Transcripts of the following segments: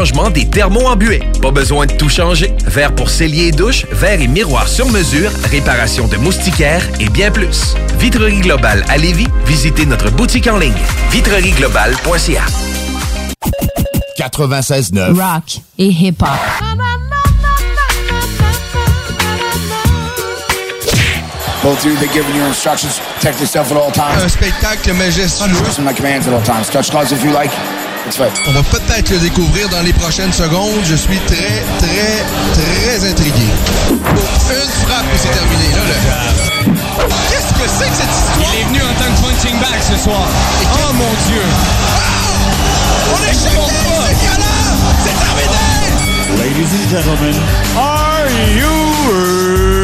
changement des thermos embués. Pas besoin de tout changer. Verre pour cellier et douche, verre et miroir sur mesure, réparation de moustiquaires et bien plus. Vitrerie Globale à Lévis, visitez notre boutique en ligne. vitrerieglobale.ca 96.9 Rock et hip-hop. Both of you, they're giving you instructions. Protect yourself at all times. Un spectacle majestueux. Listen my commands at all times. Touch gloves if you like. On va peut-être le découvrir dans les prochaines secondes. Je suis très, très, très intrigué. Une frappe et c'est terminé. Là, là. Qu'est-ce que c'est que cette histoire? Il est venu en tant que punching bag ce soir. Oh mon Dieu! On est chez C'est terminé! Ladies and gentlemen, are you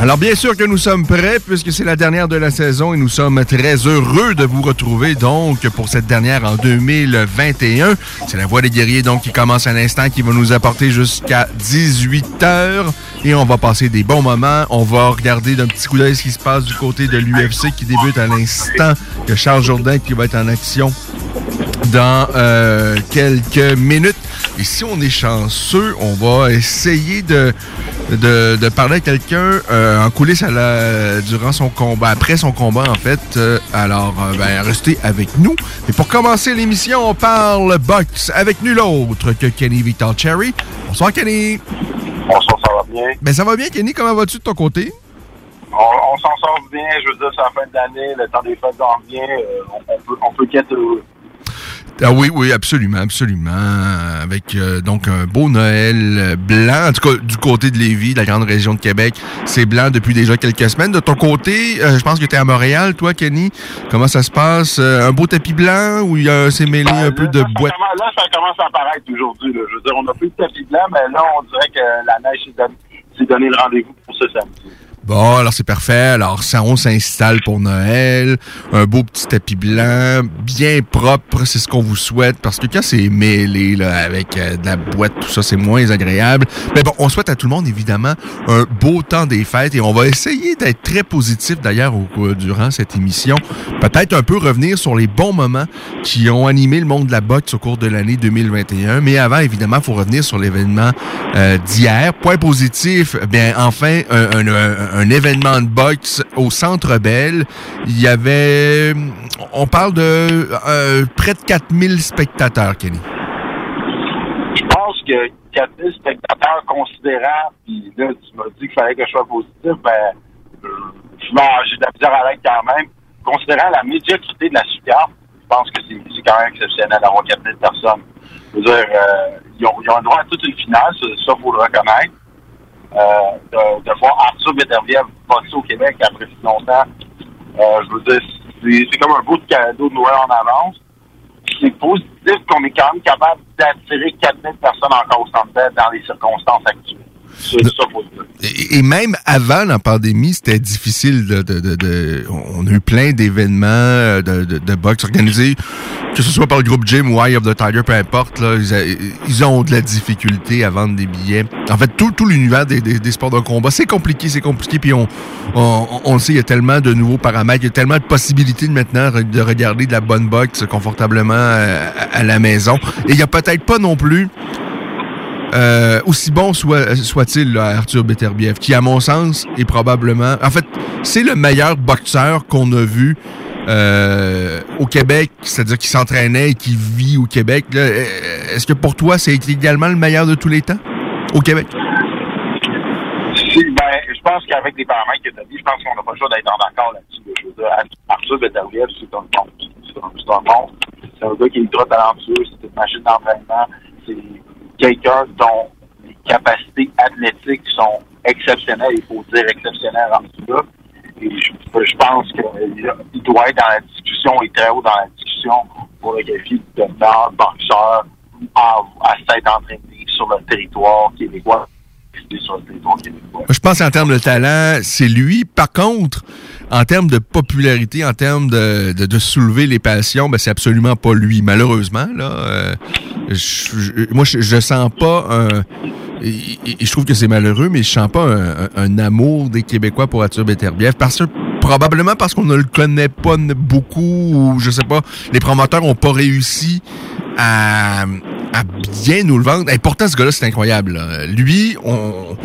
Alors bien sûr que nous sommes prêts puisque c'est la dernière de la saison et nous sommes très heureux de vous retrouver donc pour cette dernière en 2021. C'est la Voix des guerriers donc qui commence à l'instant qui va nous apporter jusqu'à 18 heures et on va passer des bons moments. On va regarder d'un petit coup d'œil ce qui se passe du côté de l'UFC qui débute à l'instant. Il Charles Jourdain qui va être en action dans euh, quelques minutes. Et si on est chanceux, on va essayer de, de, de parler à quelqu'un euh, en coulisses à la, durant son combat, après son combat en fait. Euh, alors, ben, restez avec nous. Et pour commencer l'émission, on parle boxe avec nul autre que Kenny Victor Cherry. Bonsoir Kenny. Bonsoir, ça va bien? Ben ça va bien Kenny, comment vas-tu de ton côté? On, on s'en sort bien, je veux dire, c'est la fin de l'année, le temps des fêtes s'en vient, on, on peut, on peut qu'être. Ah oui, oui, absolument, absolument. Avec euh, donc un beau Noël blanc, en tout cas du côté de Lévis, de la grande région de Québec. C'est blanc depuis déjà quelques semaines. De ton côté, euh, je pense que tu es à Montréal, toi, Kenny. Comment ça se passe? Euh, un beau tapis blanc où il y a, c'est mêlé un peu de boîte? là, ça commence à apparaître aujourd'hui. là. Je veux dire, on a plus de tapis blanc, mais là, on dirait que la neige s'est donné, s'est donné le rendez-vous pour ce samedi. Bon, alors c'est parfait. Alors, ça, on s'installe pour Noël. Un beau petit tapis blanc, bien propre, c'est ce qu'on vous souhaite. Parce que quand c'est mêlé là, avec euh, de la boîte, tout ça, c'est moins agréable. Mais bon, on souhaite à tout le monde, évidemment, un beau temps des fêtes. Et on va essayer d'être très positif, d'ailleurs, durant cette émission. Peut-être un peu revenir sur les bons moments qui ont animé le monde de la boxe au cours de l'année 2021. Mais avant, évidemment, il faut revenir sur l'événement euh, d'hier. Point positif, bien, enfin, un, un- un- un événement de boxe au Centre Bell. Il y avait, on parle de euh, près de 4000 spectateurs, Kenny. Je pense que 4000 spectateurs considérant, puis là, tu m'as dit qu'il fallait que je sois positif, ben, euh, j'ai de la misère à l'être quand même. Considérant la médiocrité de la super, je pense que c'est quand même exceptionnel d'avoir 4000 personnes. Je veux dire, euh, ils, ont, ils ont droit à toute une finale, ça, ça faut le reconnaître. Euh, de, de voir Arthur Beterbiev boxer au Québec après si longtemps, euh, je veux dire, c'est comme un beau de cadeau de Noël en avance. C'est positif qu'on est quand même capable d'attirer 4000 personnes encore au centre dans les circonstances actuelles. Et, et même avant la pandémie, c'était difficile de, de- de- de- On a eu plein d'événements euh, de, de, boxe organisés, que ce soit par le groupe Gym ou Eye of the Tiger, peu importe. Là, ils, a- ils ont de la difficulté à vendre des billets. En fait, tout, tout l'univers des, des- des sports de combat, c'est compliqué, c'est compliqué. Puis on, on, on le sait, il y a tellement de nouveaux paramètres, il y a tellement de possibilités de maintenant de regarder de la bonne boxe confortablement euh, à, à la maison. Et il n'y a peut-être pas non plus euh, aussi bon soit- soit-il, là, Arthur Beterbiev, qui, à mon sens, est probablement. En fait, c'est le meilleur boxeur qu'on a vu euh, au Québec, c'est-à-dire qui s'entraînait et qui vit au Québec. là. Euh, Est-ce que pour toi, c'est également le meilleur de tous les temps au Québec? Si, ben, je pense qu'avec les paramètres que tu as dit, je pense qu'on n'a pas le choix d'être en accord là-dessus. Arthur Beterbiev, c'est un bon. C'est un, bon. C'est un gars qui est ultra talentueux, c'est une machine d'entraînement. C'est quelqu'un dont les capacités athlétiques sont exceptionnelles, il faut dire exceptionnelles en tout cas. Et je, pense qu'il doit être dans la discussion, et très haut dans la discussion pour le qualifier de meilleur boxeur à, à s'être entraîné sur le territoire québécois. Sur le territoire québécois. Je pense en termes de talent, c'est lui. Par contre, en termes de popularité, en termes de soulever les passions, ben, c'est absolument pas lui. Malheureusement, là, euh, je, moi, je, je sens pas un. Je trouve que c'est malheureux, mais je sens pas un, amour des Québécois pour Arthur Beterbiev parce que probablement parce qu'on ne le connaît pas beaucoup ou je sais pas, les promoteurs ont pas réussi à, bien nous le vendre. Et pourtant, ce gars-là, c'est incroyable. Lui, on...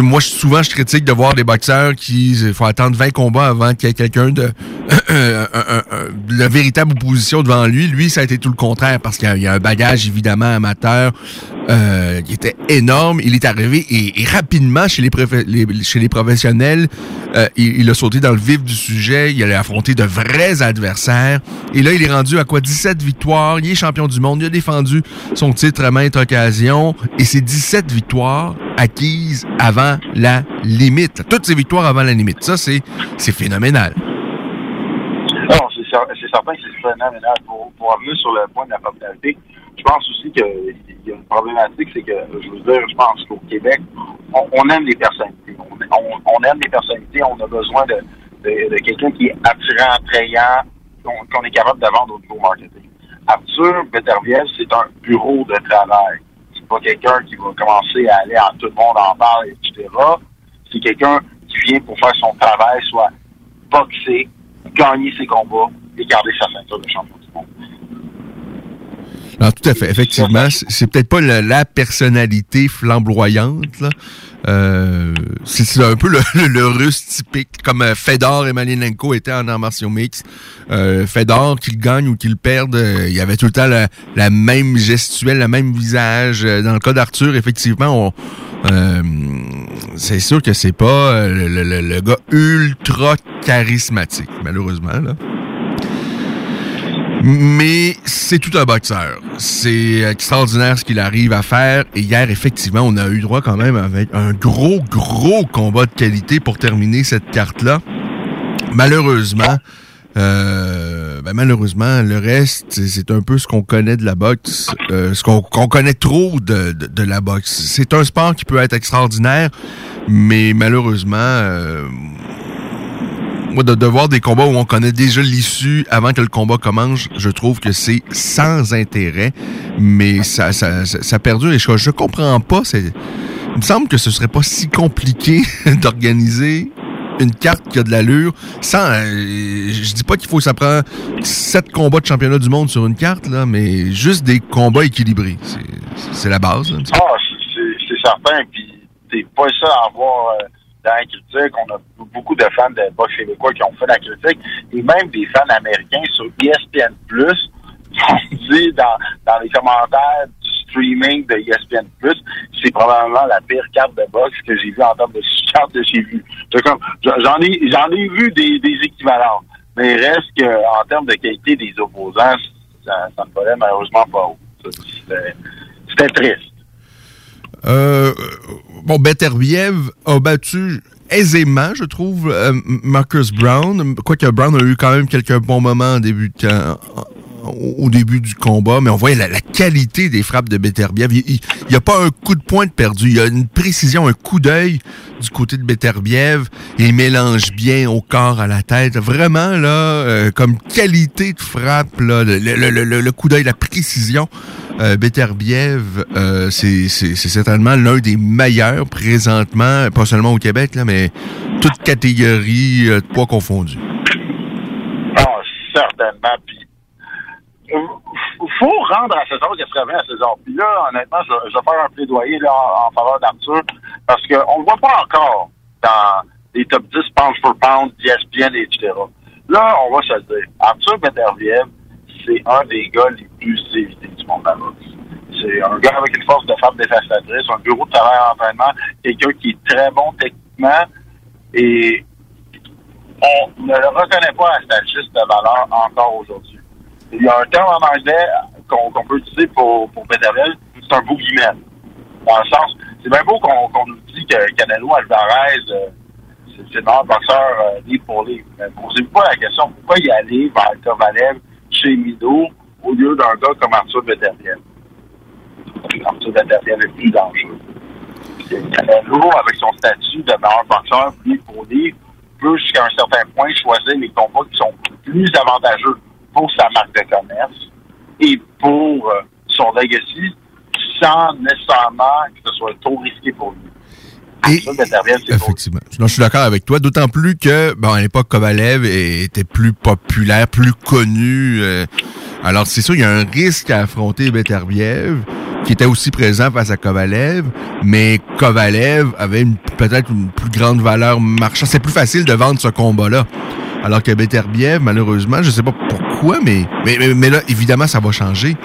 moi, souvent, je critique de voir des boxeurs qui il faut attendre 20 combats avant qu'il y ait quelqu'un de, la véritable opposition devant lui. Lui, ça a été tout le contraire parce qu'il y a un bagage évidemment amateur euh, qui était énorme. Il est arrivé et, et rapidement chez les, chez les professionnels, euh, il, il a sauté dans le vif du sujet. Il allait affronter de vrais adversaires. Et là, il est rendu à quoi? 17 victoires. Il est champion du monde. Il a défendu son titre à maintes occasions. Et c'est 17 victoires acquises avant la limite. Toutes ces victoires avant la limite. Ça, c'est phénoménal. C'est cer- c'est certain que c'est phénoménal. Pour, pour revenir sur le point de la popularité, je pense aussi qu'il y a une problématique, c'est que, je veux dire, je pense qu'au Québec, on, aime les personnalités. On, aime les personnalités, on a besoin de, quelqu'un qui est attirant, attrayant, qu'on est capable de vendre au niveau marketing. Arthur Beterbiev, c'est un bureau de travail. C'est pas quelqu'un qui va commencer à aller en tout le monde en parle, etc. C'est quelqu'un qui vient pour faire son travail, soit boxer, gagner ses combats et garder sa ceinture de champion du monde. Non, tout à fait. Effectivement, c'est peut-être pas la, la personnalité flamboyante. là. Euh, c'est un peu le, le, le russe typique, comme euh, Fedor et Malinenko étaient en arts martiaux mix. Euh, Fedor, qu'il gagne ou qu'il perde, euh, il y avait tout le temps la, la même gestuelle, le même visage. Euh, Dans le cas d'Arthur, effectivement, on, euh, c'est sûr que c'est pas le, le- le- le gars ultra charismatique, malheureusement. Là. Mais c'est tout un boxeur. C'est extraordinaire ce qu'il arrive à faire. Et hier, effectivement, on a eu droit quand même avec un gros, gros combat de qualité pour terminer cette carte-là. Malheureusement, euh, ben malheureusement, le reste, c'est- un peu ce qu'on connaît de la boxe, euh, ce qu'on connaît trop de la boxe. C'est un sport qui peut être extraordinaire, mais malheureusement, euh, moi, de, de voir des combats où on connaît déjà l'issue avant que le combat commence, je trouve que c'est sans intérêt, mais ça, ça, ça, ça perdure et je, je comprends pas. c'est- Il me semble que ce serait pas si compliqué d'organiser une carte qui a de l'allure sans. euh, je dis pas qu'il faut ça prend sept combats de championnat du monde sur une carte, là, mais juste des combats équilibrés. C'est- C'est la base. là. Ah, c'est- c'est c'est certain. Puis, t'es pas seul à avoir euh, dans la critique. On a beaucoup de fans de boxe québécois qui ont fait la critique. Et même des fans américains sur ESPN+, ont dit dans, dans les commentaires du streaming de ESPN+, c'est probablement la pire carte de boxe que j'ai vue en termes de carte vue. C'est comme, j'en ai, j'en ai vu des, des équivalents. Mais il reste que, en termes de qualité des opposants, ça, ça ne valait malheureusement pas haut. C'était triste. Euh, bon, Beterbiev a battu aisément, je trouve, euh, Marcus Brown. Quoique Brown a eu quand même quelques bons moments en début camp- au début du combat, mais on voyait la, la qualité des frappes de Beterbiev. Il n'y a pas un coup de pointe perdu. Il y a une précision, un coup d'œil du côté de Beterbiev. Il mélange bien au corps, à la tête. Vraiment, là, euh, comme qualité de frappe, là, le, le- le- le- coup d'œil, la précision. Euh, Beterbiev, euh, c'est certainement l'un des meilleurs présentement, pas seulement au Québec, là, mais toute catégorie euh, de poids confondus. Ah, certainement. Faut rendre à César ce serait bien à César. Puis là, honnêtement, je, vais faire un plaidoyer là, en, faveur d'Arthur parce qu'on ne le voit pas encore dans les top 10 pound for pound, ESPN, etc. Là, on va se dire. Arthur Beterbiev, c'est un des gars les plus évités du monde boxe. C'est un gars avec une force de frappe dévastatrice, un bureau de travail en entraînement, quelqu'un qui est très bon techniquement et on ne le reconnaît pas à sa juste valeur encore aujourd'hui. Il y a un terme en anglais qu'on peut utiliser pour, pour c'est un boogeyman. Dans le sens, c'est bien beau qu'on nous dit que Canelo Alvarez, euh, c'est le meilleur boxeur euh, livre pour livre. Mais posez-vous pas la question, pourquoi y aller vers Kovalev chez Mido au lieu d'un gars comme Arthur Beterbiev? Arthur Beterbiev est plus dangereux. Canelo, avec son statut de meilleur boxeur livre pour livre, peut jusqu'à un certain point choisir les combats qui sont plus avantageux pour sa marque de commerce et pour euh, son legacy sans nécessairement que ce soit trop risqué pour lui. Trop. Effectivement. Non, je suis d'accord avec toi. D'autant plus que, bon, à l'époque, Kovalev était plus populaire, plus connu. euh, alors, c'est sûr, il y a un risque à affronter Beterbiev, qui était aussi présent face à Kovalev, mais Kovalev avait peut-être une plus grande valeur marchande. C'est plus facile de vendre ce combat-là. Alors que Beterbiev, malheureusement, je sais pas pourquoi, mais, mais, mais, mais là, évidemment, ça va changer.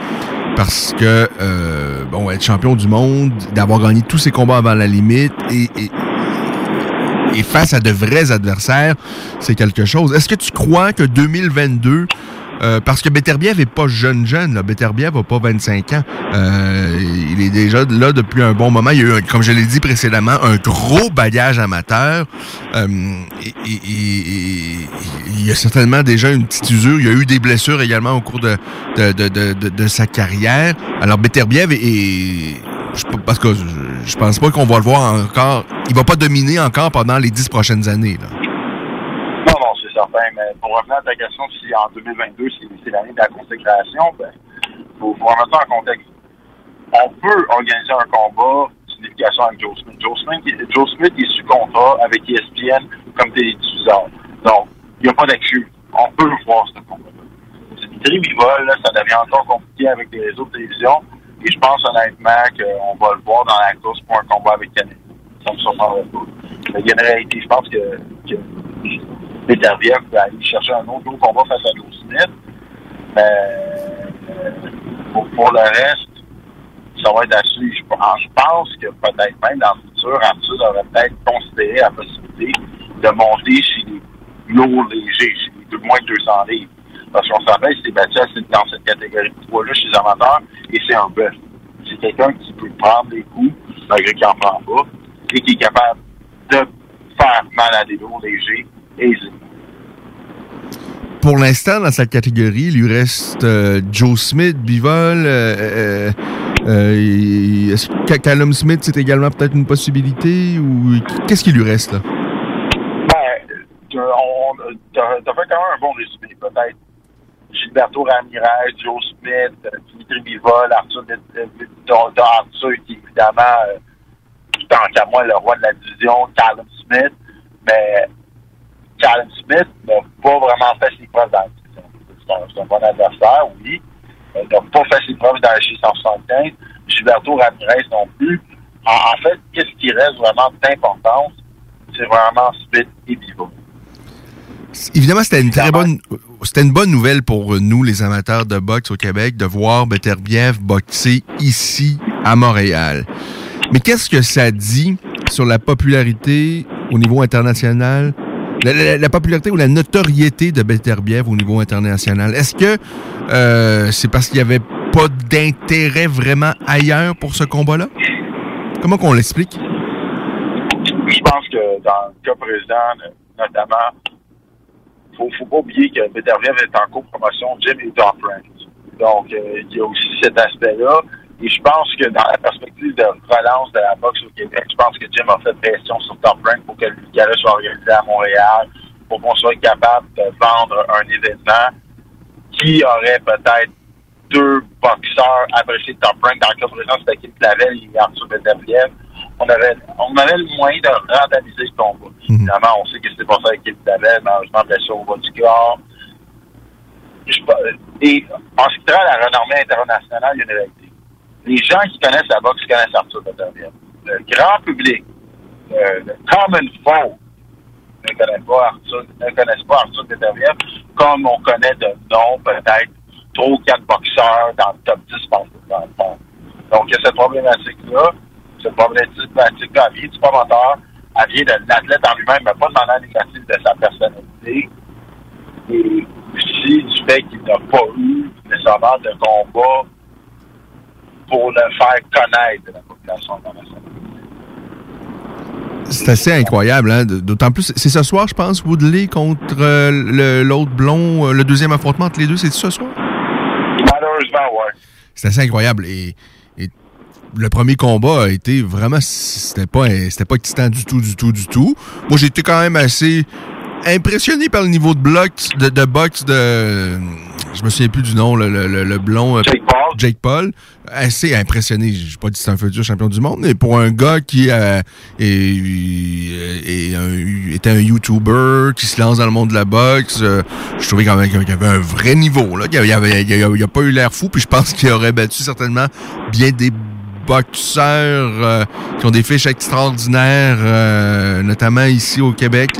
Parce que, euh, bon, être champion du monde, d'avoir gagné tous ses combats avant la limite et, et, et face à de vrais adversaires, c'est quelque chose. Est-ce que tu crois que 2022, euh, parce que Beterbiev est pas jeune jeune, là. Beterbiev a pas 25 ans. Euh, il est déjà là depuis un bon moment. Il y a eu, comme je l'ai dit précédemment, un gros bagage amateur. Euh, il y a certainement déjà une petite usure. Il y a eu des blessures également au cours de, de, de, de, de- sa carrière. Alors Beterbiev est, parce que je pense pas qu'on va le voir encore. Il va pas dominer encore pendant les dix prochaines années. Là. Mais pour revenir à ta question, si en 2022, c'est l'année de la consécration, ben, faut, faut remettre ça en contexte. On peut organiser un combat d'unification avec Joe Smith. Joe Smith, est sous contrat avec ESPN comme télédiffuseur. Donc, il n'y a pas d'excuse. On peut le voir, ce combat-là. C'est du tribivol, là, ça devient encore compliqué avec les réseaux de télévision. Et je pense honnêtement qu'on va le voir dans la course pour un combat avec Canada. Ça me surprendrait pas. Mais il réalité, je pense que Beterbiev peut aller chercher un autre gros combat face à Smith. Mais euh, pour, pour le reste, ça va être à suivre. Je pense, que peut-être même dans le futur, Arthur devrait peut-être considérer la possibilité de monter chez les lourds légers, chez les moins de 200 livres. Parce qu'on il s'est battu dans cette catégorie de poids-là chez les amateurs et c'est un bœuf. C'est quelqu'un qui peut prendre des coups, malgré qu'il n'en prend pas, et qui est capable de faire mal à des lourds légers Pour l'instant, dans sa catégorie, il lui reste euh, Joe Smith, Bivol. Euh, euh, Est-ce que Callum Smith, c'est également peut-être une possibilité? ou Qu'est-ce qui lui reste là? Ben, t'as fait quand même un bon résumé. Peut-être Gilberto Ramirez, Joe Smith, Dimitri Bivol, Arthur, Arthur qui est évidemment, euh, tant qu'à moi, le roi de la division, Callum Smith. Mais Callum Smith n'a pas vraiment fait ses preuves dans. C'est un, bon adversaire, oui. Il n'a pas fait ses preuves dans la chez 175. Gilberto Ramirez non plus. En, en fait, qu'est-ce qui reste vraiment d'importance? C'est vraiment Smith et Bivol. Évidemment, c'était une très bonne, c'était une bonne nouvelle pour nous, les amateurs de boxe au Québec, de voir Beterbiev boxer ici, à Montréal. Mais qu'est-ce que ça dit sur la popularité au niveau international, la, la- la popularité ou la notoriété de Beterbiev au niveau international? Est-ce que euh, c'est parce qu'il n'y avait pas d'intérêt vraiment ailleurs pour ce combat-là? Comment qu'on l'explique? Je pense que dans le cas présent, notamment, faut, faut pas oublier que Beterbiev est en co-promotion Jim et. Donc, euh, il y a aussi cet aspect-là. Et je pense que dans la perspective de relance de la boxe au Québec, je pense que Jim a fait pression sur Top Rank pour que le gala soit organisé à Montréal, pour qu'on soit capable de vendre un événement qui aurait peut-être deux boxeurs appréciés de Top Rank. Dans le cas présent, c'était Kim Clavel et Arthur Beterbiev. On avait, on avait le moyen de rentabiliser ce combat. Évidemment, on sait que c'était pas ça avec Kim Clavel, malheureusement, blessure au bas du corps. Je Et en ce qui la renommée internationale, il y a une réalité. Les gens qui connaissent la boxe connaissent Arthur Beterbiev. Le grand public, le, common folk, ne connaissent pas Arthur, ne connaissent pas Arthur comme on connaît de nom peut-être trois ou quatre boxeurs dans le top 10 par dans le monde. Donc, il y a cette problématique-là. Cette problématique-là, elle vient du promoteur, elle vient de l'athlète en lui-même, mais pas manière négative de sa personnalité. Et aussi du fait qu'il n'a pas eu nécessairement de combat pour le faire connaître de la population internationale. C'est assez incroyable, hein? D'autant plus, c'est ce soir, je pense, Woodley contre euh, l'autre blond, euh, le deuxième affrontement entre les deux, c'est ce soir? Malheureusement, ouais. C'est assez incroyable. Et, et le premier combat a été vraiment, c'était pas, c'était pas excitant du tout, du tout, du tout. Moi, j'ai été quand même assez impressionné par le niveau de bloc, de, de boxe de, je me souviens plus du nom, le, le, le blond. Jake Paul. Jake Paul. Assez impressionné. Je n'ai pas dit que c'est un futur champion du monde, mais pour un gars qui euh, est, est un, était un YouTuber, qui se lance dans le monde de la boxe, euh, je trouvais quand même qu'il y avait un vrai niveau. Là. Il n'a a, pas eu l'air fou, puis je pense qu'il aurait battu certainement bien des boxeurs euh, qui ont des fiches extraordinaires, euh, notamment ici au Québec.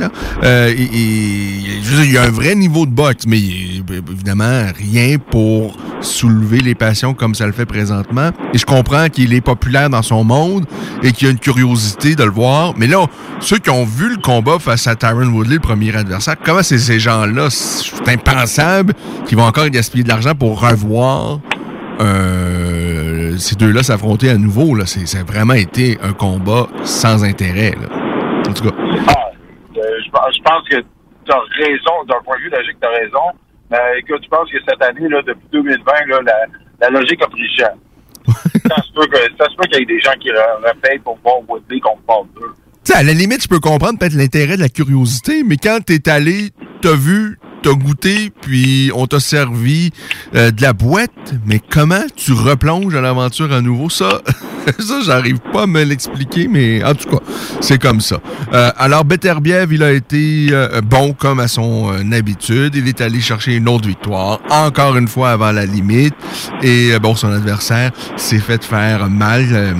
Euh, et, il y a un vrai niveau de boxe, mais évidemment rien pour soulever les passions comme ça le fait présentement. Et je comprends qu'il est populaire dans son monde et qu'il y a une curiosité de le voir. Mais là, ceux qui ont vu le combat face à Tyron Woodley, le premier adversaire, comment c'est ces gens-là? C'est impensable qu'ils vont encore gaspiller de l'argent pour revoir euh, ces deux-là s'affronter à nouveau. Là. C'est, ça a vraiment été un combat sans intérêt. Là. En tout cas. Ah, euh, je, pense que tu as raison, d'un point de vue logique, tu as raison. Mais écoute, je pense que cette année, là, depuis 2020, là, la, la logique a pris cher. ça se peut qu'il y ait des gens qui repayent pour voir Woodley Paul 2. sais, à la limite, je peux comprendre peut-être l'intérêt de la curiosité, mais quand t'es allé, t'as vu, t'as goûté, puis on t'a servi euh, de la boîte, mais comment tu replonges à l'aventure à nouveau? Ça, ça j'arrive pas à me l'expliquer, mais en tout cas, c'est comme ça. Euh, alors, Beterbiev, il a été euh, bon comme à son habitude. Il est allé chercher une autre victoire, encore une fois avant la limite. Et bon, son adversaire s'est fait faire mal,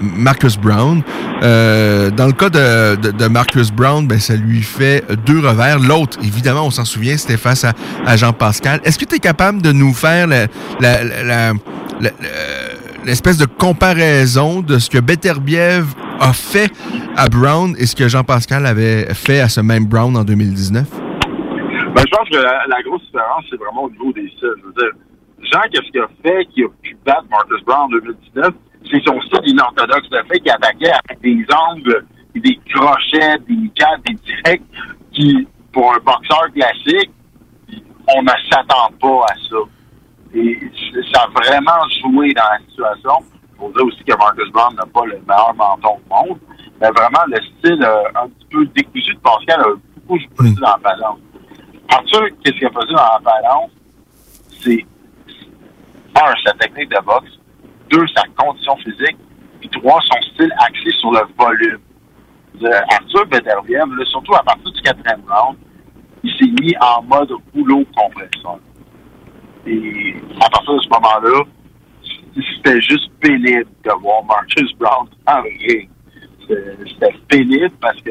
Marcus Brown. dans le cas de, de Marcus Brown, ben, ça lui fait deux revers. L'autre, évidemment, on s'en souvient, c'était face à, Jean-Pascal. Est-ce que tu es capable de nous faire l'espèce de comparaison de ce que Beterbiev a fait à Brown et ce que Jean-Pascal avait fait à ce même Brown en 2019? Ben, je pense que la, grosse différence, c'est vraiment au niveau des styles. Je veux dire, Jean, qu'est-ce qu'il a fait qui a pu battre Marcus Brown en 2019? C'est son style inorthodoxe de fait qui attaquait avec des angles, des crochets, des cadres, des directs qui pour un boxeur classique, on ne s'attend pas à ça. Et ça a vraiment joué dans la situation. Il faut dire aussi que Marcus Brown n'a pas le meilleur menton du monde. Mais vraiment, le style euh, un petit peu décousu de Pascal a beaucoup joué dans la balance. Arthur, qu'est-ce qu'il a fait dans la balance? C'est, un, sa technique de boxe. Deux, sa condition physique. Puis trois, son style axé sur le volume. Arthur Bederviev, surtout à partir du quatrième round, il s'est mis en mode rouleau compresseur. Et à partir de ce moment-là, c'était juste pénible de voir Marcus Brown en ring. C'était pénible parce que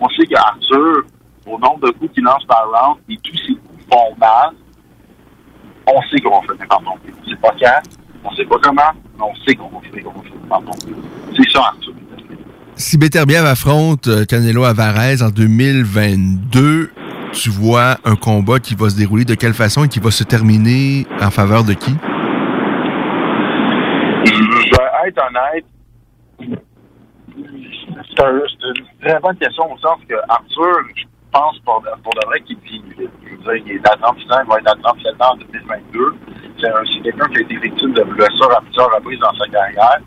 on sait qu'Arthur, au nombre de coups qu'il lance par round, et tous ses coups font mal, on sait qu'on va finir par tomber. On sait pas quand, on sait pas comment, mais on sait qu'on va finir par. C'est ça, Arthur si Beterbiev affronte euh, Canelo Alvarez en 2022, tu vois un combat qui va se dérouler de quelle façon et qui va se terminer en faveur de qui? Je vais être honnête. C'est une très bonne question au sens que Arthur, je pense pour, pour de vrai qu'il dire, il est à 37 ans, il va être à 37 ans en 2022. C'est quelqu'un qui a été victime de blessures à plusieurs reprises dans sa carrière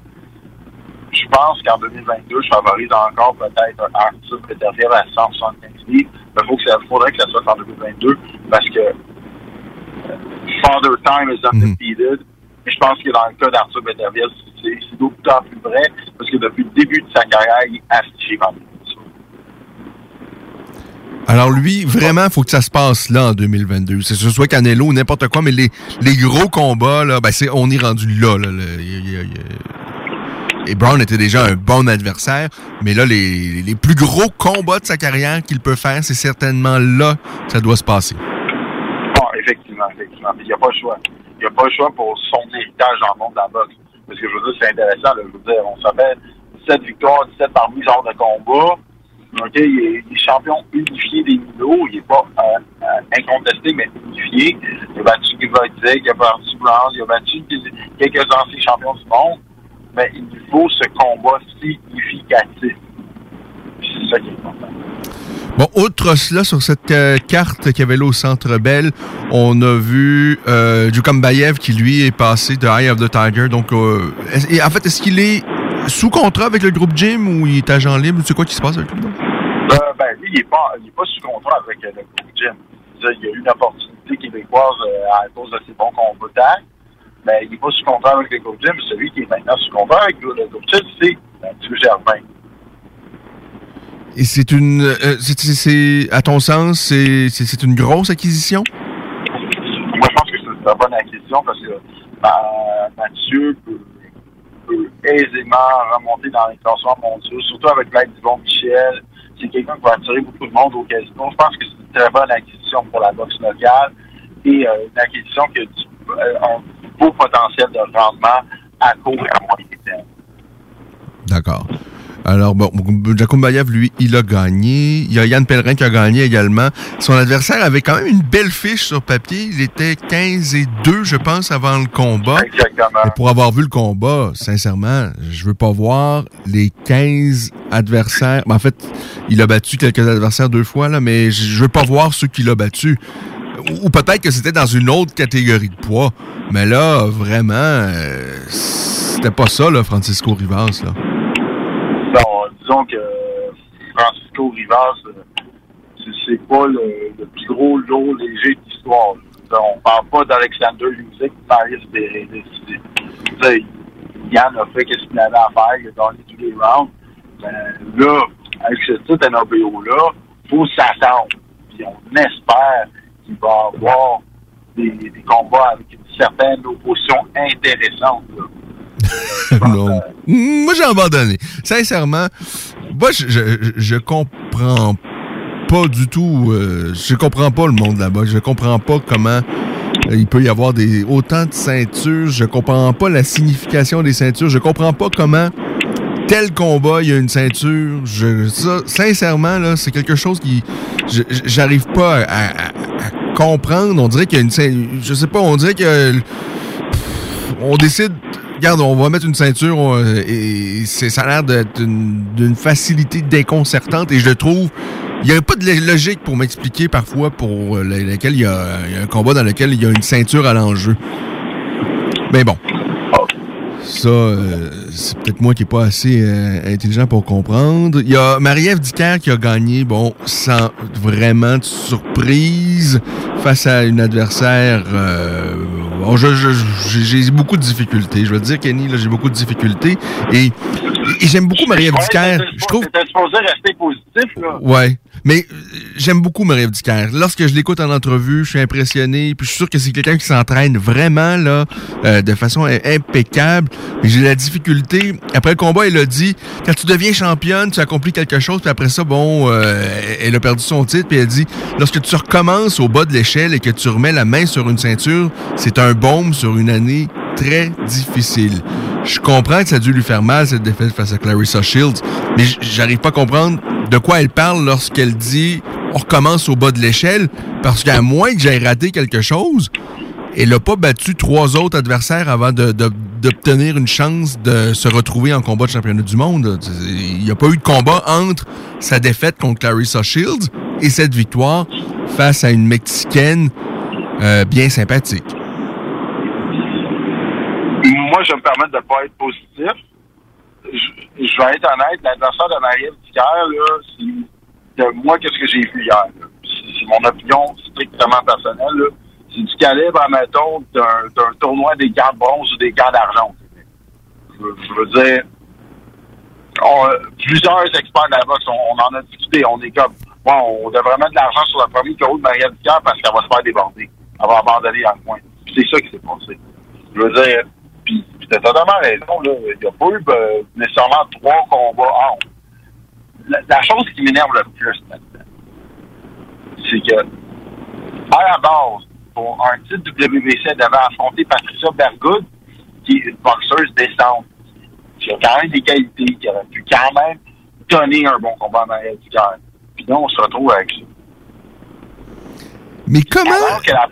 je pense qu'en 2022, je favorise encore peut-être un Arthur Peterfield à 175 livres. Mais il faudrait que ça soit en 2022 parce que euh, Father Time is undefeated. Mm je pense que dans le cas d'Arthur Peterfield, c'est d'autant plus vrai parce que depuis le début de sa carrière, il est affiché alors lui, vraiment, il faut que ça se passe là en 2022. C'est ce soit Canelo ou n'importe quoi, mais les, les gros combats, là, ben c'est, on est rendu là. là, et Brown était déjà un bon adversaire, mais là, les, les plus gros combats de sa carrière qu'il peut faire, c'est certainement là que ça doit se passer. Bon, effectivement, effectivement. Il n'y a pas le choix. Il n'y a pas le choix pour son héritage dans le monde de la boxe. Parce que je veux dire, c'est intéressant. je veux dire, on s'appelle 17 victoires, 17 parmi genre de combat. Il est, champion unifié des niveaux. Il n'est pas euh, euh, incontesté, mais unifié. Il a battu Givotic, il a battu Brown, il a battu quelques anciens champions du monde mais il faut ce combat significatif. C'est ça qui est important. Bon, outre cela, sur cette euh, carte qu'il y avait là au Centre Bell, on a vu euh, Bayev qui, lui, est passé de Eye of the Tiger. Donc, euh, et en fait, est-ce qu'il est sous contrat avec le groupe Jim ou il est agent libre? C'est quoi qui se passe avec lui? Euh, ben, lui, il n'est pas, pas sous contrat avec le groupe Jim. il y a eu une opportunité québécoise euh, à cause de ses bons combattants. Mais il n'est pas sous contrat avec le coach mais celui qui est maintenant sous contrat avec le coach c'est Mathieu Germain. Et c'est une. euh, c'est- c'est- à ton sens, c'est c'est- c'est une grosse acquisition? Moi, je pense que c'est une très bonne acquisition parce que euh, Mathieu peut, peut aisément remonter dans les classements mondiaux, surtout avec l'aide d'Yvon Michel. C'est quelqu'un qui va attirer beaucoup de monde au casino. Je pense que c'est une très bonne acquisition pour la boxe locale et euh, une acquisition du, euh, un beau potentiel de rendement à court et à moyen terme. D'accord. Alors, bon, Jacob Bayev, lui, il a gagné. Il y a Yann Pellerin qui a gagné également. Son adversaire avait quand même une belle fiche sur papier. Il était 15 et 2, je pense, avant le combat. Exactement. Mais pour avoir vu le combat, sincèrement, je veux pas voir les 15 adversaires. Ben, en fait, il a battu quelques adversaires deux fois, là, mais je je veux pas voir ceux qu'il a battus. Ou, peut-être que c'était dans une autre catégorie de poids. Mais là, vraiment, euh, c'était pas ça, là, Francisco Rivas, là. Bon, disons que Francisco Rivas, euh, c'est- c'est pas le, le plus gros lot léger de l'histoire. On parle pas d'Alexander Usyk. Tu sais, Yann a fait ce qu'il avait à faire, il a gagné tous les rounds. Ben, là, avec ce titre NRBO-là, il faut s'attendre. Puis on espère qu'il va avoir des, combats avec une certaine opposition intéressante. non. Moi, j'ai abandonné. Sincèrement, moi, je, je, je comprends pas du tout. euh, je comprends pas le monde là-bas. Je comprends pas comment euh, il peut y avoir des autant de ceintures. Je comprends pas la signification des ceintures. Je comprends pas comment tel combat, il y a une ceinture. Je, ça, sincèrement, là, c'est quelque chose qui. J'arrive pas à, comprendre. On dirait qu'il y a une ceinture. Je sais pas, on dirait que on décide, regarde, on va mettre une ceinture et c'est, ça a l'air d'être une- d'une facilité déconcertante et je trouve. Il n'y a pas de lo- logique pour m'expliquer parfois pour euh, le- lequel il y, y a un combat dans lequel il y a une ceinture à l'enjeu. Mais bon. Ça, euh, c'est peut-être moi qui n'ai pas assez euh, intelligent pour comprendre. Il y a Marie-Ève Dicker qui a gagné, bon, sans vraiment de surprise, face à une adversaire. euh, bon, j'ai beaucoup de difficultés. Je veux dire, Kenny, j'ai beaucoup de difficultés. Et j'aime beaucoup Marie-Ève Je trouve. T'étais supposé rester positif, là. Ouais. Mais euh, j'aime beaucoup Marie-Ève Dicker. Lorsque je l'écoute en entrevue, je suis impressionné. Puis je suis sûr que c'est quelqu'un qui s'entraîne vraiment là, euh, de façon im- impeccable. Mais j'ai la difficulté. Après le combat, elle a dit quand tu deviens championne, tu accomplis quelque chose. Puis après ça, bon, euh, elle a perdu son titre. Puis elle dit lorsque tu recommences au bas de l'échelle et que tu remets la main sur une ceinture, c'est un baume sur une année très difficile. Je comprends que ça a dû lui faire mal cette défaite face à Clarissa Shields, mais j'arrive pas à comprendre de quoi elle parle lorsqu'elle dit on recommence au bas de l'échelle, parce qu'à moins que j'aie raté quelque chose, elle n'a pas battu trois autres adversaires avant de- de- d'obtenir une chance de se retrouver en combat de championnat du monde. Il n'y a pas eu de combat entre sa défaite contre Clarissa Shields et cette victoire face à une Mexicaine euh, bien sympathique. Moi, je me permets de ne pas être positif. Je, vais être honnête, l'adversaire de Marie-Ève Dicker, là, c'est de moi, qu'est-ce que j'ai vu hier. C'est mon opinion strictement personnelle. C'est du calibre, admettons, d'un tournoi des cartes bronze ou des cartes d'argent. Je, je veux dire, plusieurs experts de la boxe, on, en a discuté. On est comme, bon, on devrait mettre de l'argent sur le premier KO de Marie-Ève Dicker parce qu'elle va se faire déborder. Elle va abandonner dans le coin. C'est ça qui s'est passé. Je veux dire, puis, t'as totalement raison, là. Il n'y a pas eu nécessairement trois combats en. La, la chose qui m'énerve le plus maintenant, c'est que, à la base, pour un titre WBC, elle devait affronter Patricia Bergood, qui est une boxeuse décente, qui a quand même des qualités, qui aurait pu quand même donner un bon combat à Maria. Puis là, on se retrouve avec ça. Mais comment... Alors que la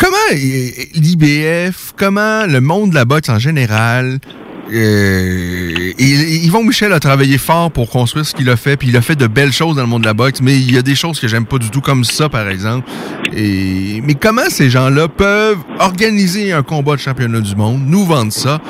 Comment euh, l'IBF, comment le monde de la boxe en général, euh, Yvon Michel a travaillé fort pour construire ce qu'il a fait, puis il a fait de belles choses dans le monde de la boxe, mais il y a des choses que j'aime pas du tout, comme ça, par exemple. Et, mais comment ces gens-là peuvent organiser un combat de championnat du monde, nous vendre ça,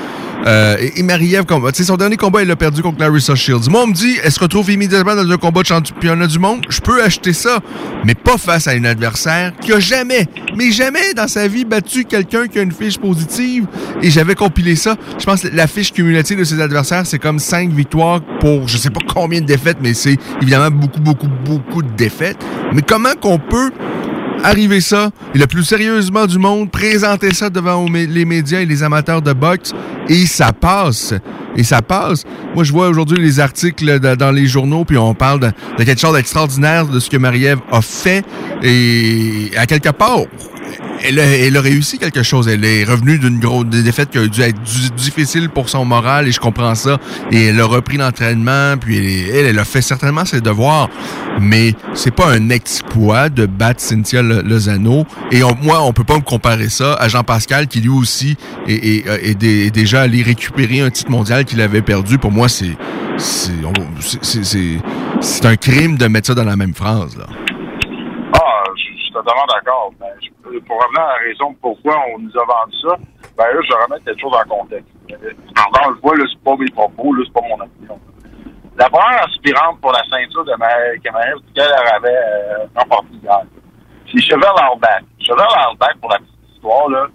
Euh, et, Marie-Ève, son dernier combat, elle a perdu contre Larissa Shields. Moi, on me dit, elle se retrouve immédiatement dans un combat de championnat du monde? Je peux acheter ça, mais pas face à un adversaire qui a jamais, mais jamais dans sa vie battu quelqu'un qui a une fiche positive. Et j'avais compilé ça. Je pense la fiche cumulative de ses adversaires, c'est comme 5 victoires pour je sais pas combien de défaites, mais c'est évidemment beaucoup, beaucoup, beaucoup de défaites. Mais comment qu'on peut arriver ça, et le plus sérieusement du monde, présenter ça devant les médias et les amateurs de boxe, et ça passe. Et ça passe. Moi, je vois aujourd'hui les articles dans les journaux, puis on parle de, de quelque chose d'extraordinaire de ce que Marie-Ève a fait, et à quelque part, elle a, réussi quelque chose. Elle est revenue d'une grosse défaite qui a dû être difficile pour son moral et je comprends ça. Et elle a repris l'entraînement, puis elle, elle, a fait certainement ses devoirs. Mais c'est pas un exploit de battre Cynthia Lozano. Et moi, on peut pas me comparer ça à Jean-Pascal qui lui aussi est, est- est dé- est déjà allé récupérer un titre mondial qu'il avait perdu. Pour moi, c'est- c'est un crime de mettre ça dans la même phrase. Là. Ben, je- pour revenir à la raison pourquoi on nous a vendu ça, ben là, je remettre quelque chose en contexte. Encore une fois, là, c'est pas mes propos, là, c'est pas mon opinion. La première aspirante pour la ceinture de Ma- que Marie duquel elle avait euh, remporté c'est Cheval Hardback. Cheval Hardback, pour la petite histoire, là,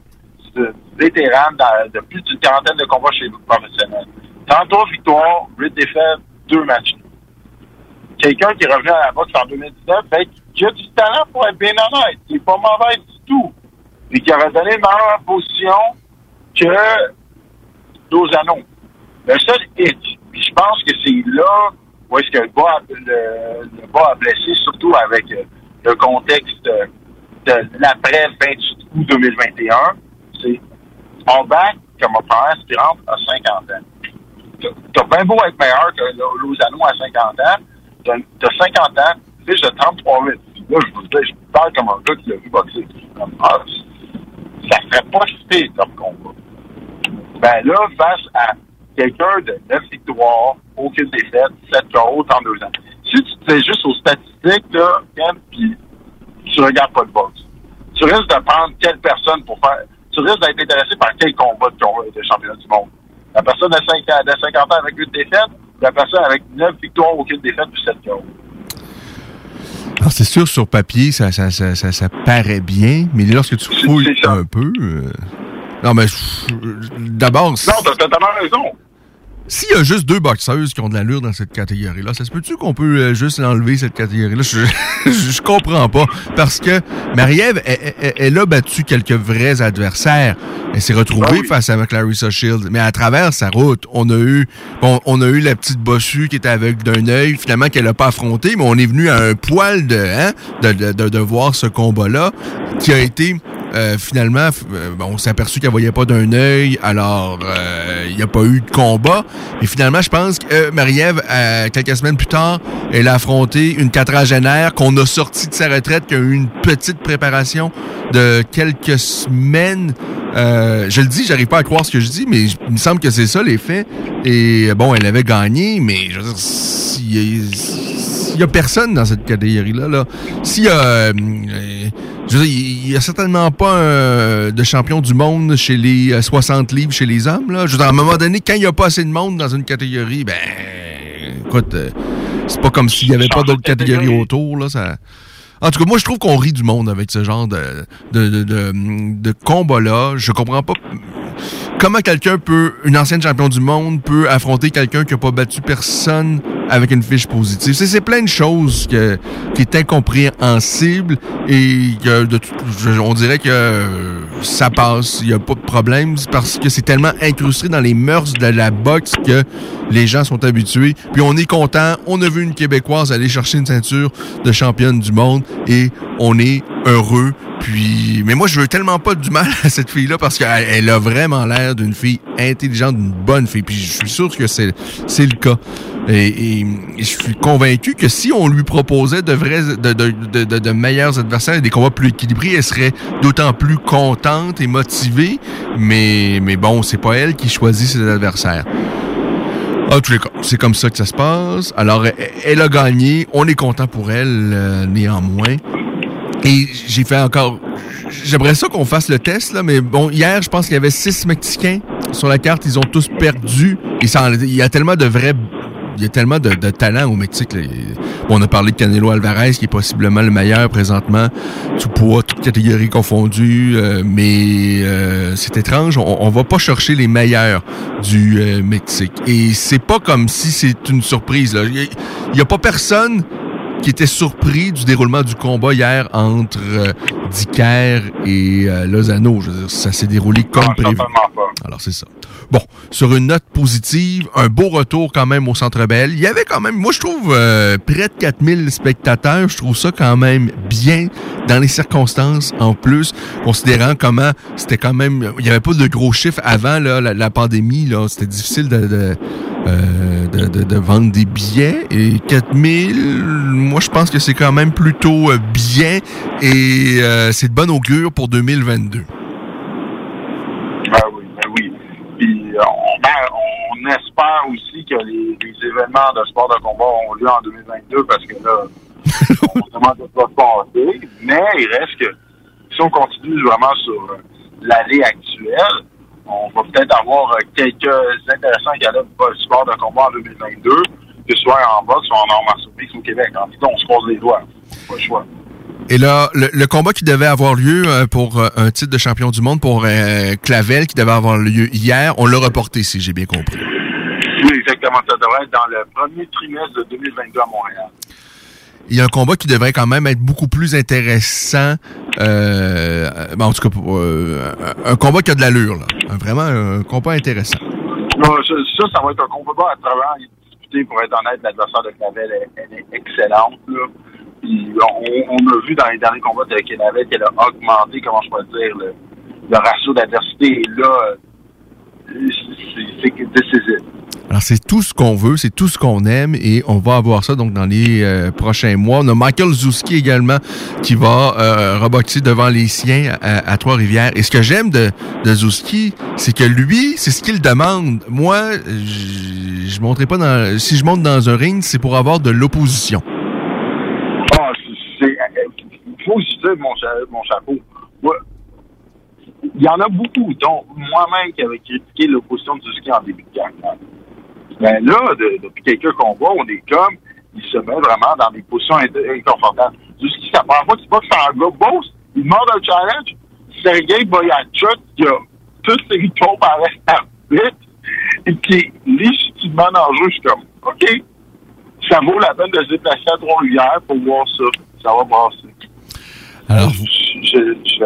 c'est une vétérane de plus d'une quarantaine de combats chez les professionnels. 33 victoires, 8 défaites, 2 matchs quelqu'un qui revenu à la boxe en 2019, fait qui a du talent pour être bien honnête, qui est pas mauvais du tout, et qui aurait donné une meilleure position que Lozano. Le seul hic, puis je pense que c'est là où est-ce que le bas, le, a blessé, surtout avec euh, le contexte euh, de l'après 28 août 2021, c'est on back comme première aspirante à 50 ans. T'as- T'as bien beau être meilleur que Lo- Lozano à 50 ans, t'as t'as 50 ans, fiche de 33 8. Là, je vous dis, je parle comme un gars qui l'a vu boxer. Comme, ah, ça ferait pas chuter comme combat. Ben là, face à quelqu'un de 9 victoires, aucune défaite, 7 KO en deux ans. Si tu te fais juste aux statistiques, là, Ken, puis tu regardes pas le boxe, tu risques de prendre quelle personne pour faire. Tu risques d'être intéressé par quel combat de, de championnat du monde. La personne de, 5 ans- de 50 ans avec 8 défaites, la personne avec 9 victoires, aucune défaite, puis 7 KO. Alors, c'est sûr, sur papier, ça, ça, ça, ça, ça paraît bien, mais lorsque tu fouilles un peu... euh, Non, mais d'abord, Non, t'as totalement raison. S'il y a juste deux boxeuses qui ont de l'allure dans cette catégorie-là, ça se peut-tu qu'on peut euh, juste enlever cette catégorie-là? Je, je, je comprends pas. Parce que Marie-Ève, elle, elle- elle a battu quelques vrais adversaires. Elle s'est retrouvée Ah oui. face à Clarissa Shields. Mais à travers sa route, on a eu on a eu la petite bossue qui était aveugle d'un œil, finalement qu'elle a pas affronté, mais on est venu à un poil de, hein, de, de, de, de voir ce combat-là qui a été euh, finalement, euh, bon, on s'est aperçu qu'elle voyait pas d'un œil, alors euh, il n'y a pas eu de combat. Et finalement, je pense que Marie-Ève, quelques semaines plus tard, elle a affronté une quadragénaire qu'on a sortie de sa retraite, qui a eu une petite préparation de quelques semaines. Euh, je le dis, j'arrive pas à croire ce que je dis, mais il me semble que c'est ça les faits. Et bon, elle avait gagné, mais je veux dire, s'il y a- personne dans cette catégorie-là, là, s'il y a, euh, je veux dire, il y a certainement pas euh, de champion du monde chez les euh, 60 livres chez les hommes, là. Je veux dire, à un moment donné, quand il y a pas assez de monde dans une catégorie, ben, écoute, euh, c'est pas comme s'il y avait pas d'autres catégories catégorie. autour, là, ça... En tout cas, moi, je trouve qu'on rit du monde avec ce genre de, de, de, de, de combat-là. Je comprends pas comment quelqu'un peut, une ancienne champion du monde, peut affronter quelqu'un qui n'a pas battu personne avec une fiche positive? C'est, plein de choses qui est incompréhensible et que on dirait que ça passe, il n'y a pas de problème parce que c'est tellement incrusté dans les mœurs de la boxe que les gens sont habitués. Puis on est content, on a vu une Québécoise aller chercher une ceinture de championne du monde et on est heureux. Puis, mais moi, je veux tellement pas du mal à cette fille-là parce qu'elle elle a vraiment l'air d'une fille intelligente, d'une bonne fille. Puis je suis sûr que c'est, le cas. Et, et- je suis convaincu que si on lui proposait de vrais, de, de, de, meilleurs adversaires et des combats plus équilibrés, elle serait d'autant plus contente et motivée. Mais, mais bon, c'est pas elle qui choisit ses adversaires. En tous les cas, c'est comme ça que ça se passe. Alors, elle, elle a gagné. On est content pour elle, euh, néanmoins. Et j'ai fait encore. J'aimerais ça qu'on fasse le test, là, mais bon, hier, je pense qu'il y avait six Mexicains sur la carte, ils ont tous perdu. Et ça il y a tellement de vrais il y a tellement de, de talent au Mexique. Bon, on a parlé de Canelo Alvarez, qui est possiblement le meilleur présentement, tout poids, toutes catégories confondues. euh, mais euh, c'est étrange, on, va pas chercher les meilleurs du euh, Mexique. Et c'est pas comme si c'est une surprise. il y a pas personne qui était surpris du déroulement du combat hier entre euh, Dicker et euh, Lozano. Je veux dire, ça s'est déroulé comme Non, prévu. Alors, c'est ça. Bon, sur une note positive, un beau retour quand même au Centre Bell. Il y avait quand même, moi je trouve, euh, près de 4000 spectateurs. Je trouve ça quand même bien dans les circonstances en plus, considérant comment c'était quand même... Il n'y avait pas de gros chiffres avant là, la, la pandémie. là C'était difficile de, de, euh, de, de- de vendre des billets. Et 4000, moi je pense que c'est quand même plutôt euh, bien et euh, c'est de bonne augure pour 2022. Ben oui, ben oui. Puis on, ben, on espère aussi que les, les événements de sport de combat ont lieu en 2022 parce que là, on demande de pas se passer. Mais il reste que si on continue vraiment sur l'allée actuelle, on va peut-être avoir euh, quelques intéressants galops de sport de combat en 2022, que ce soit en boxe ou en arts martiaux au Québec. En tout cas, on se croise les doigts. Pas le choix. Et là, le, le combat qui devait avoir lieu euh, pour euh, un titre de champion du monde pour euh, Clavel, qui devait avoir lieu hier, on l'a reporté, si j'ai bien compris. Oui, exactement. Ça devrait être dans le premier trimestre de 2022 à Montréal. Il y a un combat qui devrait quand même être beaucoup plus intéressant. Euh, ben, en tout cas, euh, un combat qui a de l'allure. là. Vraiment un combat intéressant. Ça, ça, va être un combat à travers les disputer. Pour être honnête, l'adversaire de Clavel, elle, est excellente. Là. Puis on, a vu dans les derniers combats de Clavel qu'elle a augmenté, comment je peux dire, le, ratio d'adversité. Et là, c'est c'est. Alors, c'est tout ce qu'on veut, c'est tout ce qu'on aime et on va avoir ça donc dans les euh, prochains mois. On a Michael Zouski également qui va euh, reboxer devant les siens à, à Trois-Rivières. Et ce que j'aime de, de Zouski, c'est que lui, c'est ce qu'il demande. Moi, je, monterai pas dans... Si je monte dans un ring, c'est pour avoir de l'opposition. Ah, c'est- dire mon, mon chapeau. Il y en a beaucoup, dont moi-même qui avait critiqué l'opposition de Zuski en début de carrière. Mais là, de- depuis quelques combats, on est comme, il se met vraiment dans des positions inconfortables. C'est la première fois qu'il boxe en gars boss, il demande un challenge. Sergei Boyachuk, qui a toutes ses victoires par arbitre, et qui est légitimement dangereux. Je suis comme, OK, ça vaut la peine de se déplacer à Trois-Rivières pour voir ça. Ça va brasser. Alors, Je, je,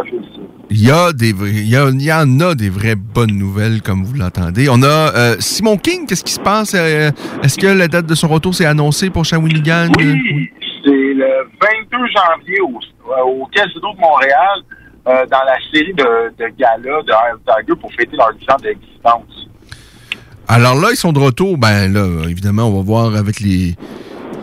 il y, a des, il y, a- il y en a des vraies bonnes nouvelles, comme vous l'entendez. On a euh, Simon King, qu'est-ce qui se passe? Euh, Est-ce que la date de son retour s'est annoncée pour Shawinigan? Oui, c'est le 22 janvier au, au Casino de Montréal, euh, dans la série de, de galas de Tiger pour fêter leur 10 ans d'existence. Alors là, ils sont de retour. Ben là, évidemment, on va voir avec les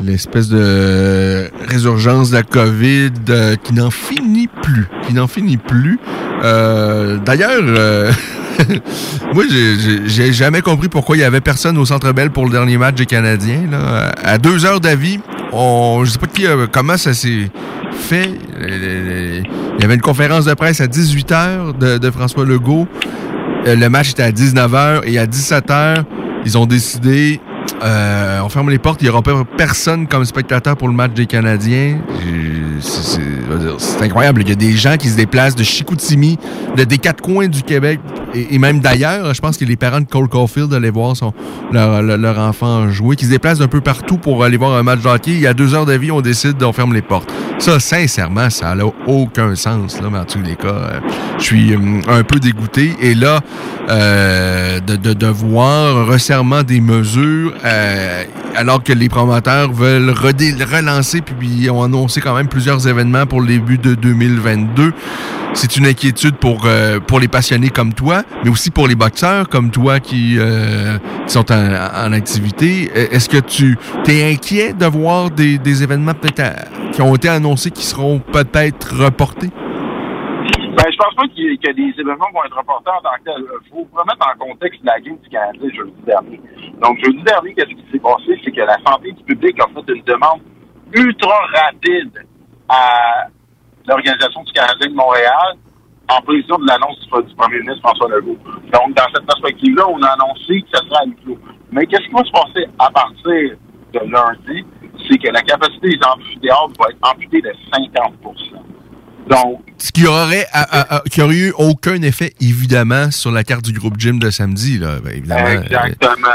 l'espèce de résurgence de la COVID euh, qui n'en finit plus. Qui n'en finit plus. Euh, D'ailleurs, euh, moi, j'ai- jamais compris pourquoi il y avait personne au Centre Bell pour le dernier match des Canadiens. Là. À deux heures d'avis, on, je sais pas euh, comment ça s'est fait. Il y avait une conférence de presse à 18 heures de, de François Legault. Le match était à 19h et à 17h, ils ont décidé euh, on ferme les portes, il n'y aura pas personne comme spectateur pour le match des Canadiens. Euh, c'est- incroyable. Il y a des gens qui se déplacent de Chicoutimi, de, des quatre coins du Québec et, même d'ailleurs. Je pense que les parents de Cole Caulfield allaient voir son, leur, leur- enfant jouer, qui se déplacent d'un peu partout pour aller voir un match de hockey. Il y a deux heures d'avis, on décide d'on ferme les portes. Ça, sincèrement, ça n'a aucun sens. Là, mais en tous les cas, euh, je suis hum, un peu dégoûté. Et là, euh, de, de, de voir un resserrement des mesures, euh, alors que les promoteurs veulent relancer, puis ont annoncé quand même plusieurs événements pour le début de 2022. C'est une inquiétude pour, euh, pour les passionnés comme toi, mais aussi pour les boxeurs comme toi qui, euh, qui sont en, en activité. Euh, Est-ce que tu es inquiet de voir des, des événements peut-être qui ont été annoncés qui seront peut-être reportés? Je pense pas que des événements vont être reportés en tant. Il faut remettre en contexte la game du Canadien jeudi dernier. Donc, jeudi dernier, qu'est-ce qui s'est passé? C'est que la santé du public a fait une demande ultra rapide à l'Organisation du Canadien de Montréal en prévision de l'annonce du, premier ministre François Legault. Donc, dans cette perspective-là, on a annoncé que ça sera à huis clos. Mais qu'est-ce qui va se passer à partir de lundi? C'est que la capacité des amphithéâtres va être amputée de 50 Donc, Ce qui aurait, qui aurait eu aucun effet, évidemment, sur la carte du groupe gym de samedi. Là. Ben, évidemment, euh, exactement.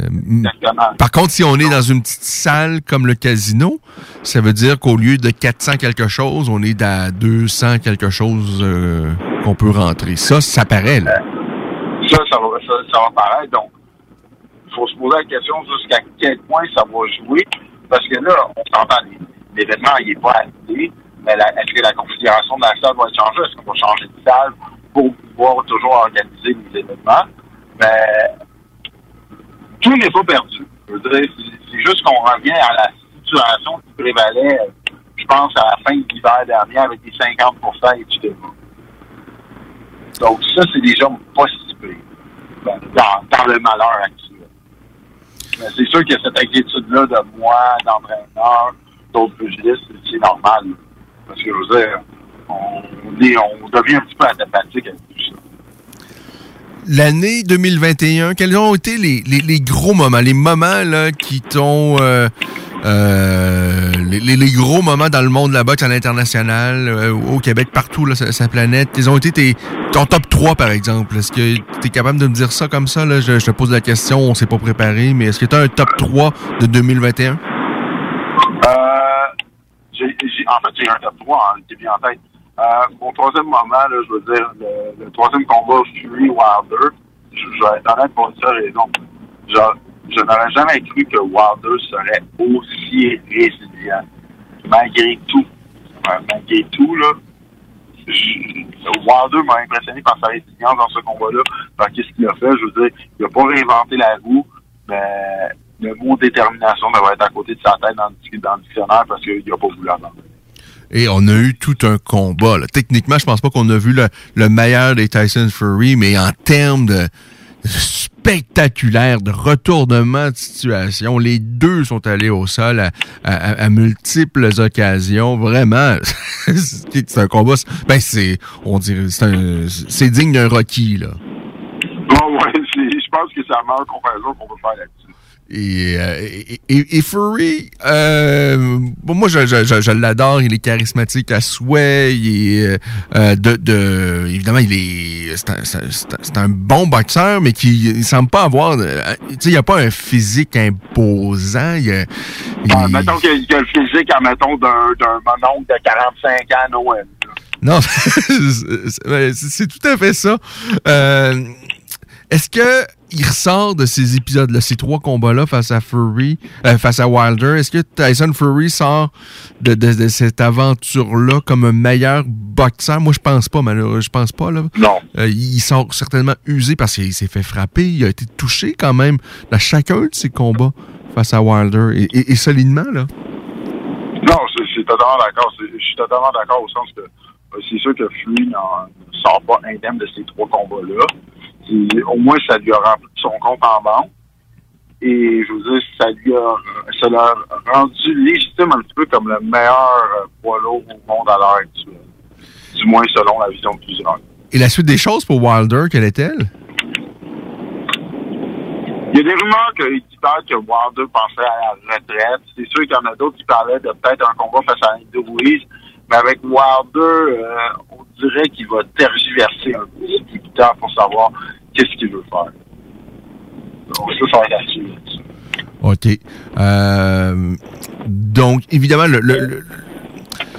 euh, m- Exactement. Par contre, si on est dans une petite salle comme le casino, ça veut dire qu'au lieu de 400 quelque chose, on est à 200 quelque chose euh, qu'on peut rentrer. Ça, ça paraît. Là. Ça, ça va, ça, ça va paraître. Donc, il faut se poser la question jusqu'à quel point ça va jouer. Parce que là, on s'entend, l'événement, il n'est pas acté. Mais est-ce que la configuration de la salle va changée? Est-ce qu'on va changer de salle pour pouvoir toujours organiser les événements? Mais tout n'est pas perdu. Je c'est juste qu'on revient à la situation qui prévalait, je pense, à la fin de l'hiver dernier avec les 50% étudiants. Donc, ça, c'est déjà pas si pire dans, dans, le malheur actuel. Mais c'est sûr que cette inquiétude-là de moi, d'entraîneur, d'autres pugilistes, c'est normal. Veux dire, on, on devient un petit peu apathique avec tout ça. L'année 2021, quels ont été les, gros moments, les moments là, qui t'ont... euh, euh, les, gros moments dans le monde de la boxe à l'international, euh, au Québec, partout, là, sa, planète, ils ont été tes, ton top 3, par exemple? Est-ce que tu es capable de me dire ça comme ça? Je te pose la question, on s'est pas préparé, mais est-ce que tu as un top 3 de 2021? En fait, j'ai un top 3 hein, qui bien en tête. Euh, mon troisième moment, là, je veux dire, le, troisième combat Fury Wilder, je, je vais pour une seule raison. Je, n'aurais jamais cru que Wilder serait aussi résilient. Malgré tout. Euh, malgré tout, là, Wilder m'a impressionné par sa résilience dans ce combat-là, par qu'est-ce qu'il a fait? Je veux dire, il n'a pas réinventé la roue, mais le mot détermination devrait être à côté de sa tête dans le, dans le dictionnaire parce qu'il n'a pas voulu attendre. Et on a eu tout un combat. là. Techniquement, je pense pas qu'on a vu le, le meilleur des Tyson Fury, mais en termes de, spectaculaire, de retournement de situation, les deux sont allés au sol à, à- à multiples occasions. Vraiment, c'est un combat. Ben c'est, on dirait, c'est digne d'un Rocky là. Bon, ouais, je pense que c'est la meilleure comparaison qu'on peut faire là-dessus. Et, euh, et, et- et Fury, euh, bon, moi je, je, je, je l'adore, il est charismatique à souhait, il est euh, euh, de, de évidemment il est c'est un, c'est un- c'est un- bon boxeur, mais qui il semble pas avoir, euh, tu sais il a pas un physique imposant, il, a- il- Ah, mettons qu'il y a- le physique, admettons, d'un d'un mononcle de 45 ans à Noël. Non, c'est tout à fait ça. Euh, Est-ce que il ressort de ces épisodes-là, ces trois combats-là face à Fury, euh, face à Wilder? Est-ce que Tyson Fury sort de, de- de cette aventure-là comme un meilleur boxeur? Moi, je pense pas, malheureusement. Je pense pas, là. Non. Euh, il sort certainement usé parce qu'il s'est fait frapper. Il a été touché quand même dans chacun de ses combats face à Wilder et, et- et solidement, là. Non, je suis totalement d'accord. Je suis totalement d'accord au sens que euh, c'est sûr que Fury n'en- ne sort pas indemne de ces trois combats-là. Au moins, ça lui a rempli son compte en banque. Et je veux dire, ça lui a, ça l'a rendu légitime un petit peu comme le meilleur poids lourd au monde à l'heure actuelle. Du moins selon la vision de plusieurs. Et la suite des choses pour Wilder, quelle est-elle? Il y a des rumeurs que- qui parlent que Wilder pensait à la retraite. C'est sûr qu'il y en a d'autres qui parlaient de peut-être un combat face à Andy Ruiz. Mais avec Wilder, euh, on dirait qu'il va tergiverser un petit peu de temps pour savoir qu'est-ce qu'il veut faire? Donc ça, ça va être. OK. Euh, donc, évidemment, le, le-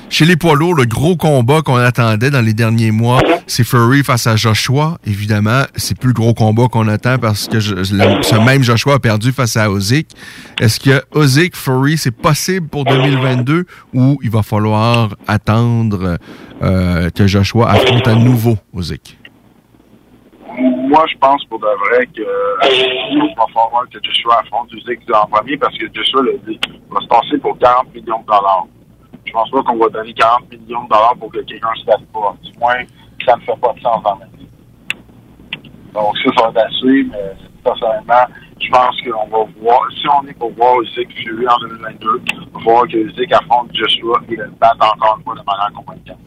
chez les poids lourds, le gros combat qu'on attendait dans les derniers mois, c'est Fury face à Joshua. Évidemment, c'est plus le gros combat qu'on attend parce que ce même Joshua a perdu face à Ozik. Est-ce que Ozik, Fury, c'est possible pour 2022 ou il va falloir attendre euh, que Joshua affronte à nouveau Ozik? Moi, je pense pour de vrai que euh, il va falloir que Joshua affronte Usyk en premier parce que Joshua le dit, va se passer pour 40 millions de dollars. Je pense pas qu'on va donner 40 millions de dollars pour que quelqu'un se fasse pas. Du moins, ça ne fait pas de sens dans ma vie. Donc ça, ça va être mais personnellement, je pense qu'on va voir, si on est pour voir Usyk Fury en 2022, on va voir que Usyk affronte Joshua et le batte encore une fois de manière convaincante.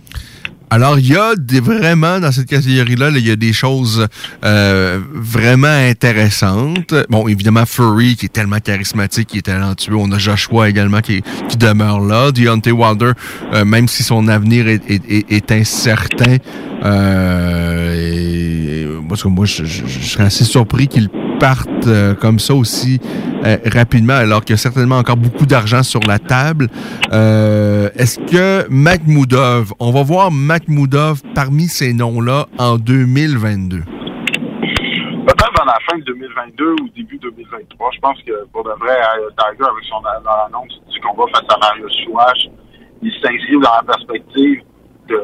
Alors, il y a des, vraiment, dans cette catégorie-là, là, il y a des choses euh, vraiment intéressantes. Bon, évidemment, Furry, qui est tellement charismatique, qui est talentueux. On a Joshua également, qui, qui demeure là. Deontay Wilder, euh, même si son avenir est, est, est, incertain, euh, parce que moi, je, je, je serais assez surpris qu'il parte euh, comme ça aussi euh, rapidement, alors qu'il y a certainement encore beaucoup d'argent sur la table. Euh, Est-ce que Makhmoudov, on va voir Makhmoudov parmi ces noms-là en 2022? Peut-être dans la fin de 2022 ou début 2023. Je pense que pour de vrai, Tiger, avec son dans l'annonce du combat face à Mario Chouache, il s'inscrit dans la perspective de,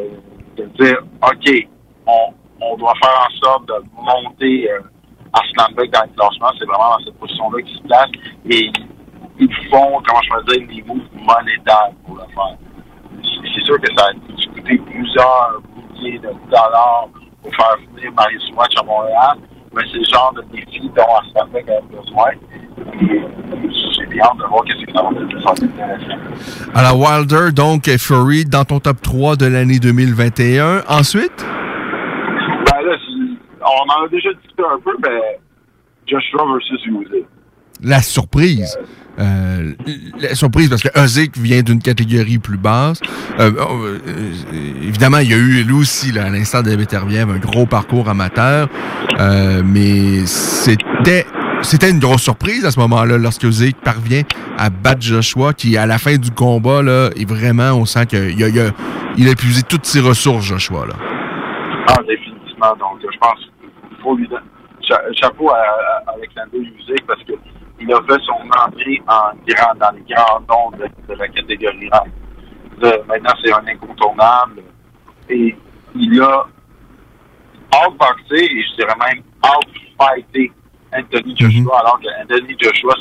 dire OK, on, doit faire en sorte de monter Arslan Beck dans le classement. C'est vraiment dans cette position-là qu'il se place. Et ils font, comment je peux dire, des moves monétaires pour le faire. C'est sûr que ça a coûté plusieurs milliers de dollars pour faire venir Mario Chouache à Montréal mais c'est le genre de défi dont Arslan Beck a besoin. Alors, Wilder, donc, et Fury dans ton top 3 de l'année 2021. Ensuite? On en a déjà discuté un peu, mais Joshua versus Usyk. La surprise. Euh, la surprise parce que Ozik vient d'une catégorie plus basse. Euh, euh, évidemment, il y a eu lui aussi, là, à l'instant de Beterbiev, un gros parcours amateur. Mais c'était c'était une grosse surprise à ce moment-là lorsque Ozik parvient à battre Joshua, qui à la fin du combat là, est vraiment, on sent qu'il a, il a, il a épuisé toutes ses ressources, Joshua là. Ah, définitivement. Donc, je pense qu'il faut lui chapeau à, à Alexander Usyk parce que il a fait son entrée en grand, dans les grands noms de, de la catégorie. De- maintenant, c'est un incontournable. Et il a outboxé, et je dirais même outfighté Anthony Joshua, alors que Anthony Joshua,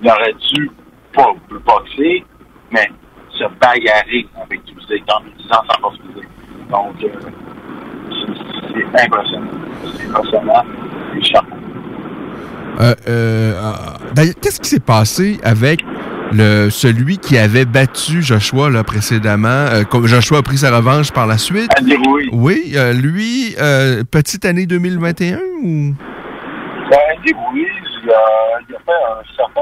il aurait dû pas boxer, mais se bagarrer avec Usyk en utilisant sa force physique. Donc, euh, c'est- c'est impressionnant. C'est impressionnant. Euh, euh, ah, D'ailleurs, qu'est-ce qui s'est passé avec le, celui qui avait battu Joshua là, précédemment? Euh, Joshua a pris sa revanche par la suite? Andy Ruiz. Oui, euh, lui, euh, petite année 2021 ou? Ben, Andy Ruiz, il a, il a fait un certain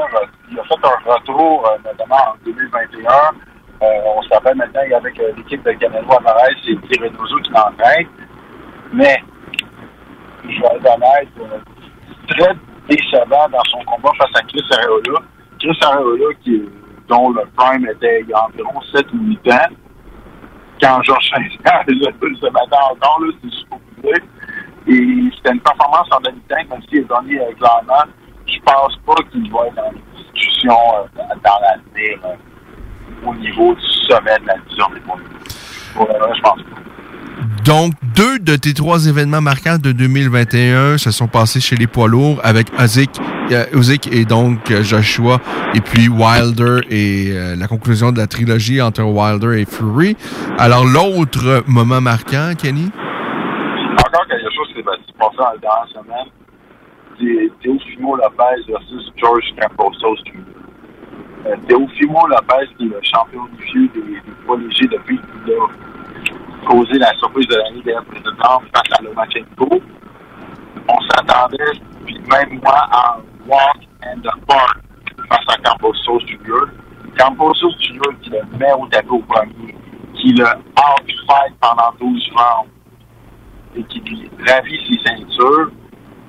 il a fait un retour, notamment en 2021. Euh, on se rappelle maintenant, il y avait avec l'équipe de Canelo Alvarez, c'est Guy Reynoso qui l'entraîne. Mais, je vais être honnête, euh, très décevant dans son combat face à Chris Areola. Chris Areola, dont le prime était il y a environ 7 ou 8 ans, quand Georges Saint-Pierre se battait encore, là, c'est supposé. Et c'était une performance en demi-teinte, même s'il est donné clairement. Je pense pas qu'il va être dans les discussions euh, dans l'avenir euh, au niveau du sommet de la division des points. Je pense pas. Donc, deux de tes trois événements marquants de 2021 se sont passés chez les poids lourds avec Ozik, euh, et donc euh, Joshua, et puis Wilder et euh, la conclusion de la trilogie entre Wilder et Fury. Alors, l'autre moment marquant, Kenny? Encore quelque chose qui s'est passé dans la dernière semaine, c'est Teofimo Lopez versus George Camposos Jr. Teofimo Lopez, qui est le champion du vieux des, des poids légers depuis qu'il a causé la surprise de l'année dernière précédente face à Lomachenko. On s'attendait, puis même moi, à walk and the park face à Camposos Jr. Camposos Jr. qui le met au tapis au premier, qui le out-fight pendant 12 rounds et qui lui ravit ses ceintures.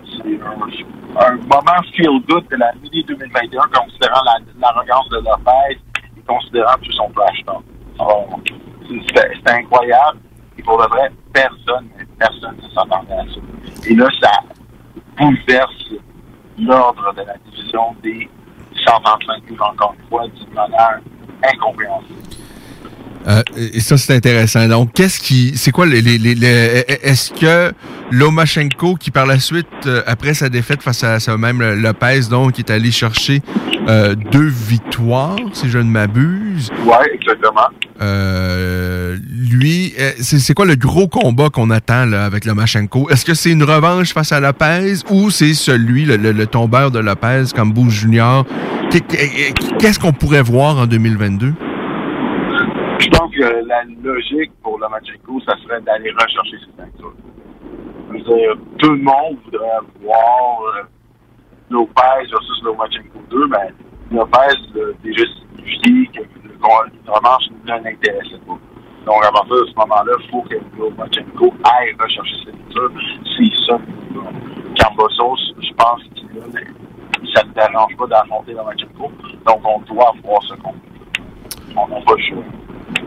C'est un, moment feel-good de la mini 2021, considérant la- l'arrogance de Lopez et considérant tout son flash C'était incroyable. Et pour de vrai, personne, personne ne s'attendait à ça. Et là, ça bouleverse l'ordre de la division des 135 livres, encore une fois, d'une manière incompréhensible. Euh, et ça, c'est intéressant. Donc, qu'est-ce qui. C'est quoi les. les, les- les- Est-ce que Lomachenko, qui par la suite, euh, après sa défaite face à ce même Lopez, donc, est allé chercher euh, deux victoires, si je ne m'abuse? Ouais, exactement. Euh, lui, c'est quoi le gros combat qu'on attend là, avec Lomachenko? Est-ce que c'est une revanche face à Lopez ou c'est celui, le, le- le tombeur de Lopez, comme Bouge Junior? Qu'est- Qu'est-ce qu'on pourrait voir en 2022? Je pense que la logique pour Lomachenko, ça serait d'aller rechercher ses ceintures. Je veux dire, tout le monde voudrait voir euh, Lopez versus Lomachenko 2, mais Lopez l'a déjà signifié que le, le revanche ne l'intéressait pas. Donc, à partir de ce moment-là, il faut que Lomachenko aille rechercher ses ceintures. C'est ça. Cambosos, je pense qu'il a- ça ne dérange pas d'affronter Lomachenko. Donc, on doit voir ce combat. On n'a pas le.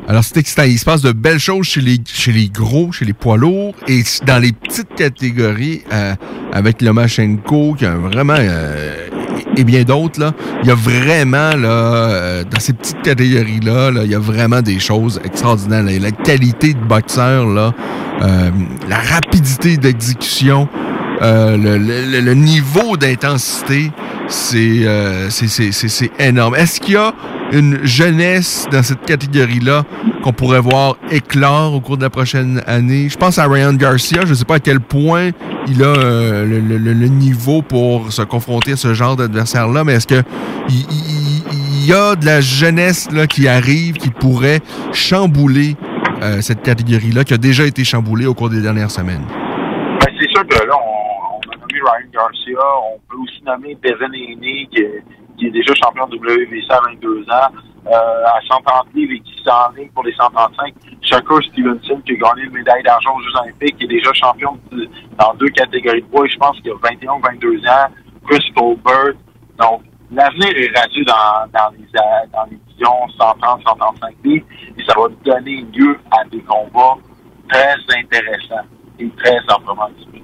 Alors, c'est excitant. Il se passe de belles choses chez les, chez les gros, chez les poids lourds et dans les petites catégories euh, avec Lomachenko, qui a vraiment. euh, et bien d'autres, là. Il y a vraiment, là, euh, dans ces petites catégories-là, là, il y a vraiment des choses extraordinaires. La qualité de boxeur, là, euh, la rapidité d'exécution, euh, le, niveau d'intensité, c'est c'est- c'est- c'est- c'est énorme. Est-ce qu'il y a une jeunesse dans cette catégorie-là qu'on pourrait voir éclore au cours de la prochaine année? Je pense à Ryan Garcia. Je ne sais pas à quel point il a euh, le, niveau pour se confronter à ce genre d'adversaire-là, mais est-ce que il, y a de la jeunesse là, qui arrive, qui pourrait chambouler euh, cette catégorie-là, qui a déjà été chamboulée au cours des dernières semaines? Ben, c'est sûr que là, on, a nommé Ryan Garcia. On peut aussi nommer qui, est- qui est déjà champion de WBC à 22 ans, euh, à 130 livres et qui s'enligne pour les 135. Shakur Stevenson, qui a gagné une médaille d'argent aux Jeux Olympiques, qui est déjà champion dans deux catégories de poids. Je pense qu'il a 21 ou 22 ans. Chris Colbert. Donc, l'avenir est radieux dans, dans les, dans les divisions 130, 135 livres. Et ça va donner lieu à des combats très intéressants et très disputés.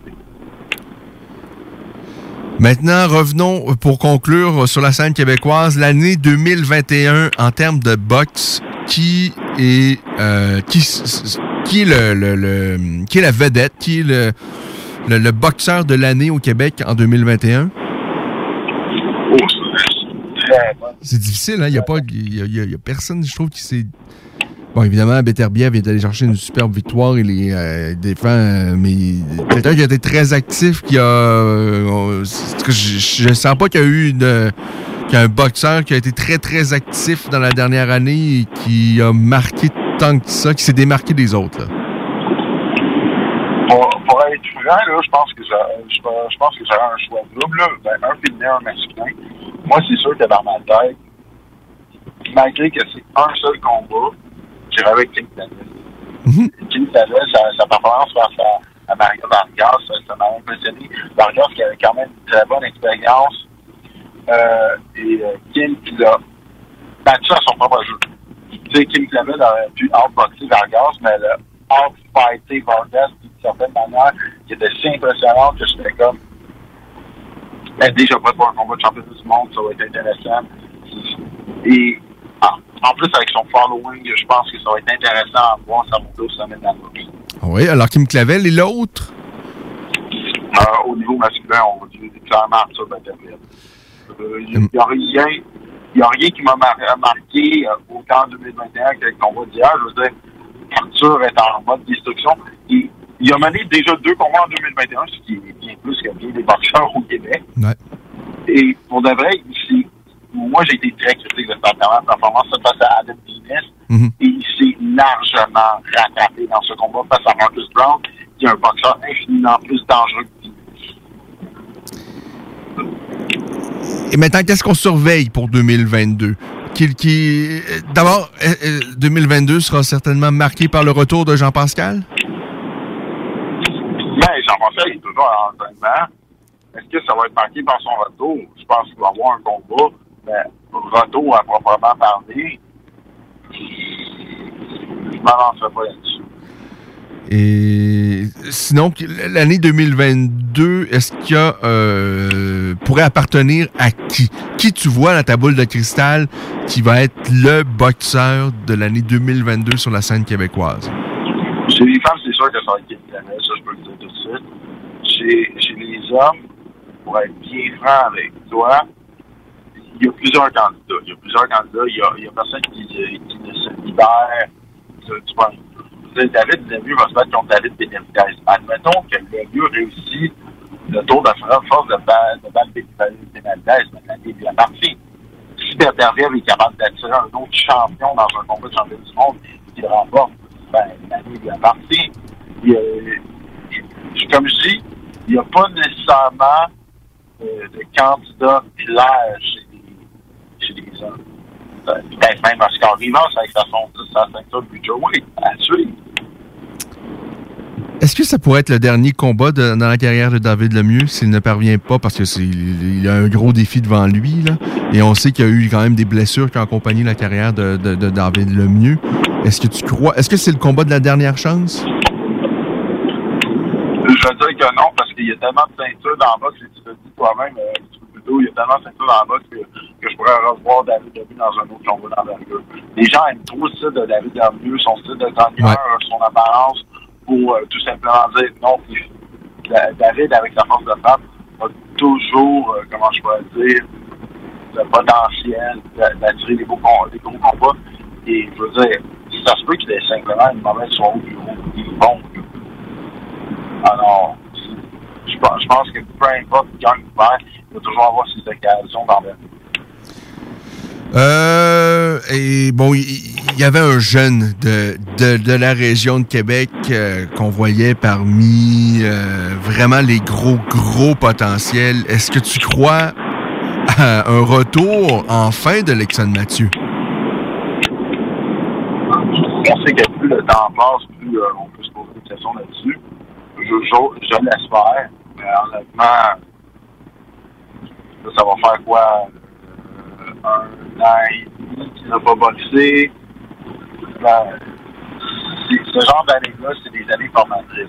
Maintenant, revenons pour conclure sur la scène québécoise. L'année 2021 en termes de boxe, qui est euh, qui, qui est le, le- le- qui est la vedette, qui est le, le, le boxeur de l'année au Québec en 2021? Oh, c'est difficile, hein? Il n'y a pas. Il y a, il y a- il y a personne, je trouve, qui s'est. Bon, évidemment, Beterbiev est allé chercher une superbe victoire. Il est euh, défend, euh, mais quelqu'un qui a été très actif, qui a. euh, je, je sens pas qu'il y a eu une, un boxeur qui a été très, très actif dans la dernière année et qui a marqué tant que ça, qui s'est démarqué des autres. là. Pour, être franc, là, je pense que j'aurais un choix double. Ben, un féminin, un masculin. Moi, c'est sûr que dans ma tête, malgré que c'est un seul combat, j'irais avec Tavel. Mhm. King Tavel, sa, performance face à, à Mario Vargas, ça, m'a impressionné. Vargas qui avait quand même une très bonne expérience. Euh, et euh, Kim qui l'a battu à son propre jeu. Tu sais, Kim Clavel aurait pu outboxer Vargas, mais elle a outfighté Vargas d'une certaine manière qui était si impressionnante que j'étais comme ben, déjà pas pour un combat de championnat du monde, ça va être intéressant. Et en plus avec son following, je pense que ça va être intéressant à voir sa montée au sommet de la boxe. Oui, alors Kim Clavel et l'autre? Euh, au niveau masculin, on va dire clairement Arthur Beterbiev. Euh, Il n'y a rien, il y a rien qui m'a mar- marqué euh, autant en 2021 que le combat d'hier. Je veux dire, Arthur est en mode destruction. Il, il a mené déjà deux combats en 2021, ce qui est bien plus que bien des boxeurs au Québec. Ouais. Et pour de vrai, c'est- moi j'ai été très critique de sa performance face à Adam Venus. Mhm. Et il s'est largement rattrapé dans ce combat face à Marcus Brown, qui est un boxeur infiniment plus dangereux que. Et maintenant, qu'est-ce qu'on surveille pour 2022? Qui, qui, euh, D'abord, euh, euh, 2022 sera certainement marqué par le retour de Jean-Pascal? Mais Jean-François, il est toujours en entraînement. Est-ce que ça va être marqué par son retour? Je pense qu'il va y avoir un combat. Mais retour à proprement parler, je ne m'avancerai pas là-dessus. Et sinon, l'année 2022, est-ce qu'il y a euh, pourrait appartenir à qui? Qui tu vois dans ta boule de cristal qui va être le boxeur de l'année 2022 sur la scène québécoise? Chez les femmes, c'est sûr que ça va être Canel, ça je peux le dire tout de suite. Chez, chez les hommes, pour être bien franc avec toi, il y a plusieurs candidats. Il y a plusieurs candidats. Il y a, personne qui, qui ne se libère du point. David Lemieux va se battre contre David Benavidez. Admettons que Lemieux réussit le tour de France force de battre Benavidez, mais lui appartient. Si Berberviev est capable d'attirer un autre champion dans un combat de champion du monde, qui remporte, ben, l'année est bien partie. Il y a- comme je dis, il n'y a pas nécessairement euh, de candidat clair chez les, chez les hommes. Euh, Peut-être même Oscar Rivas avec sa, ceinture Joey à suivre. Est-ce que ça pourrait être le dernier combat de- dans la carrière de David Lemieux s'il ne parvient pas? Parce que c'est il a un gros défi devant lui là et on sait qu'il y a eu quand même des blessures qui ont accompagné la carrière de, de- de David Lemieux. Est-ce que tu crois Est-ce que c'est le combat de la dernière chance? Je veux dire que non, parce qu'il y a tellement de ceintures dans la boxe, et tu le dis toi-même, euh, il y a tellement de dans la boxe que, que je pourrais revoir David Lemieux dans un autre combat d'envergure. Les gens aiment trop le style de David Lemieux, son style de teneur, son apparence, pour euh, tout simplement dire non. David, avec sa force de frappe, a toujours, euh, comment je pourrais dire, le potentiel d'a- d'attirer des, beaux des gros combats. Et je veux dire, ça se peut qu'il ait simplement une mauvaise soirée au bureau. Il est bon. Alors, je pense, je pense que peu importe qui gagne ou perd, il va toujours avoir ses occasions d'envers. Euh, et bon, il y, avait un jeune de, de, de la région de Québec euh, qu'on voyait parmi euh, vraiment les gros, gros potentiels. Est-ce que tu crois à un retour enfin de Lexon Mathieu? On sait que plus le temps passe, plus euh, on peut se poser des questions là-dessus. Je, je, l'espère, mais honnêtement, ça va faire quoi? euh, un an et demi n'a pas boxé? Ben, ce genre d'années-là, c'est des années formatrices.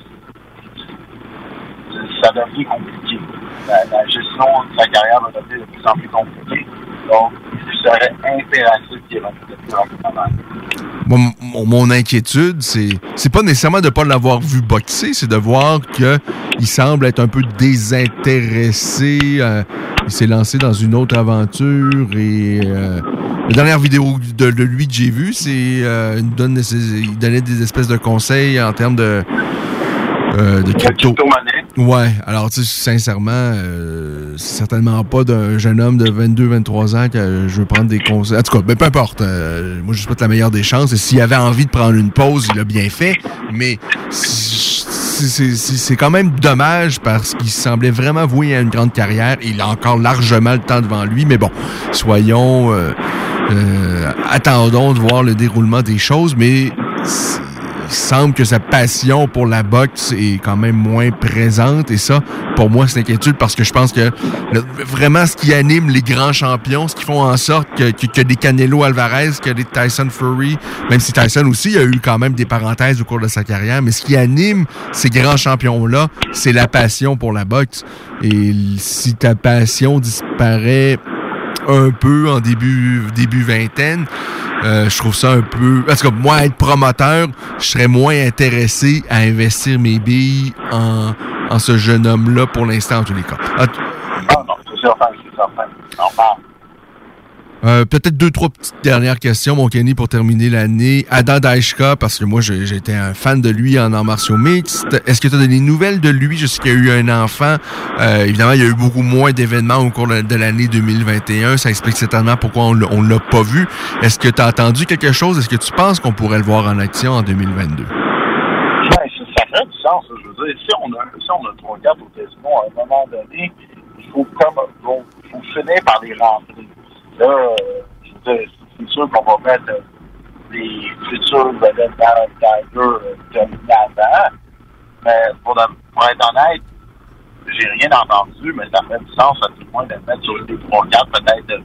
Ça devient compliqué. La, la gestion de sa carrière va devenir de plus en plus compliquée. Donc, il serait impératif qu'il le plus rapidement. Moi, mon, mon inquiétude, c'est c'est pas nécessairement de pas l'avoir vu boxer, c'est de voir que il semble être un peu désintéressé. euh, il s'est lancé dans une autre aventure et euh, la dernière vidéo de, de lui que j'ai vue, c'est euh, il, donne il donnait des espèces de conseils en termes de euh, de crypto. Ouais, alors tu sais, sincèrement, euh, certainement pas d'un jeune homme de 22-23 ans que je veux prendre des conseils. En tout cas, ben, peu importe. euh, moi, je souhaite la meilleure des chances. Et s'il avait envie de prendre une pause, il l'a bien fait. Mais c'est- quand même dommage parce qu'il semblait vraiment voué à une grande carrière. Il a encore largement le temps devant lui. Mais bon, soyons... euh, euh, attendons de voir le déroulement des choses. Mais semble que sa passion pour la boxe est quand même moins présente et ça, pour moi, c'est inquiétude parce que je pense que vraiment ce qui anime les grands champions, ce qui font en sorte que, que, que des Canelo Alvarez, que des Tyson Fury, même si Tyson aussi a eu quand même des parenthèses au cours de sa carrière, mais ce qui anime ces grands champions-là, c'est la passion pour la boxe. Et si ta passion disparaît un peu en début, début vingtaine. Euh, je trouve ça un peu... Parce que moi, être promoteur, je serais moins intéressé à investir mes billes en, en ce jeune homme-là pour l'instant, en tous les cas. Euh, Peut-être deux, trois petites dernières questions, mon Kenny, pour terminer l'année. Adam Daishka, parce que moi, j'étais un fan de lui en arts martiaux mixtes. Est-ce que tu as des nouvelles de lui? Sais qu'il y eu un enfant? Euh, évidemment, il y a eu beaucoup moins d'événements au cours de l'année 2021. Ça explique certainement pourquoi on on l'a pas vu. Est-ce que tu as entendu quelque chose? Est-ce que tu penses qu'on pourrait le voir en action en 2022? Ben, ça, du sens, je veux dire. Si on a, si on a trois cartes au à un moment donné, il faut comme bon, faut finir par les rentrer. Là, euh, c'est sûr qu'on va mettre les futurs vedettes dans de l'avant. Mais pour, pour être honnête, j'ai rien entendu, mais ça fait du sens à tout le moins de mettre sur des trois cartes, peut-être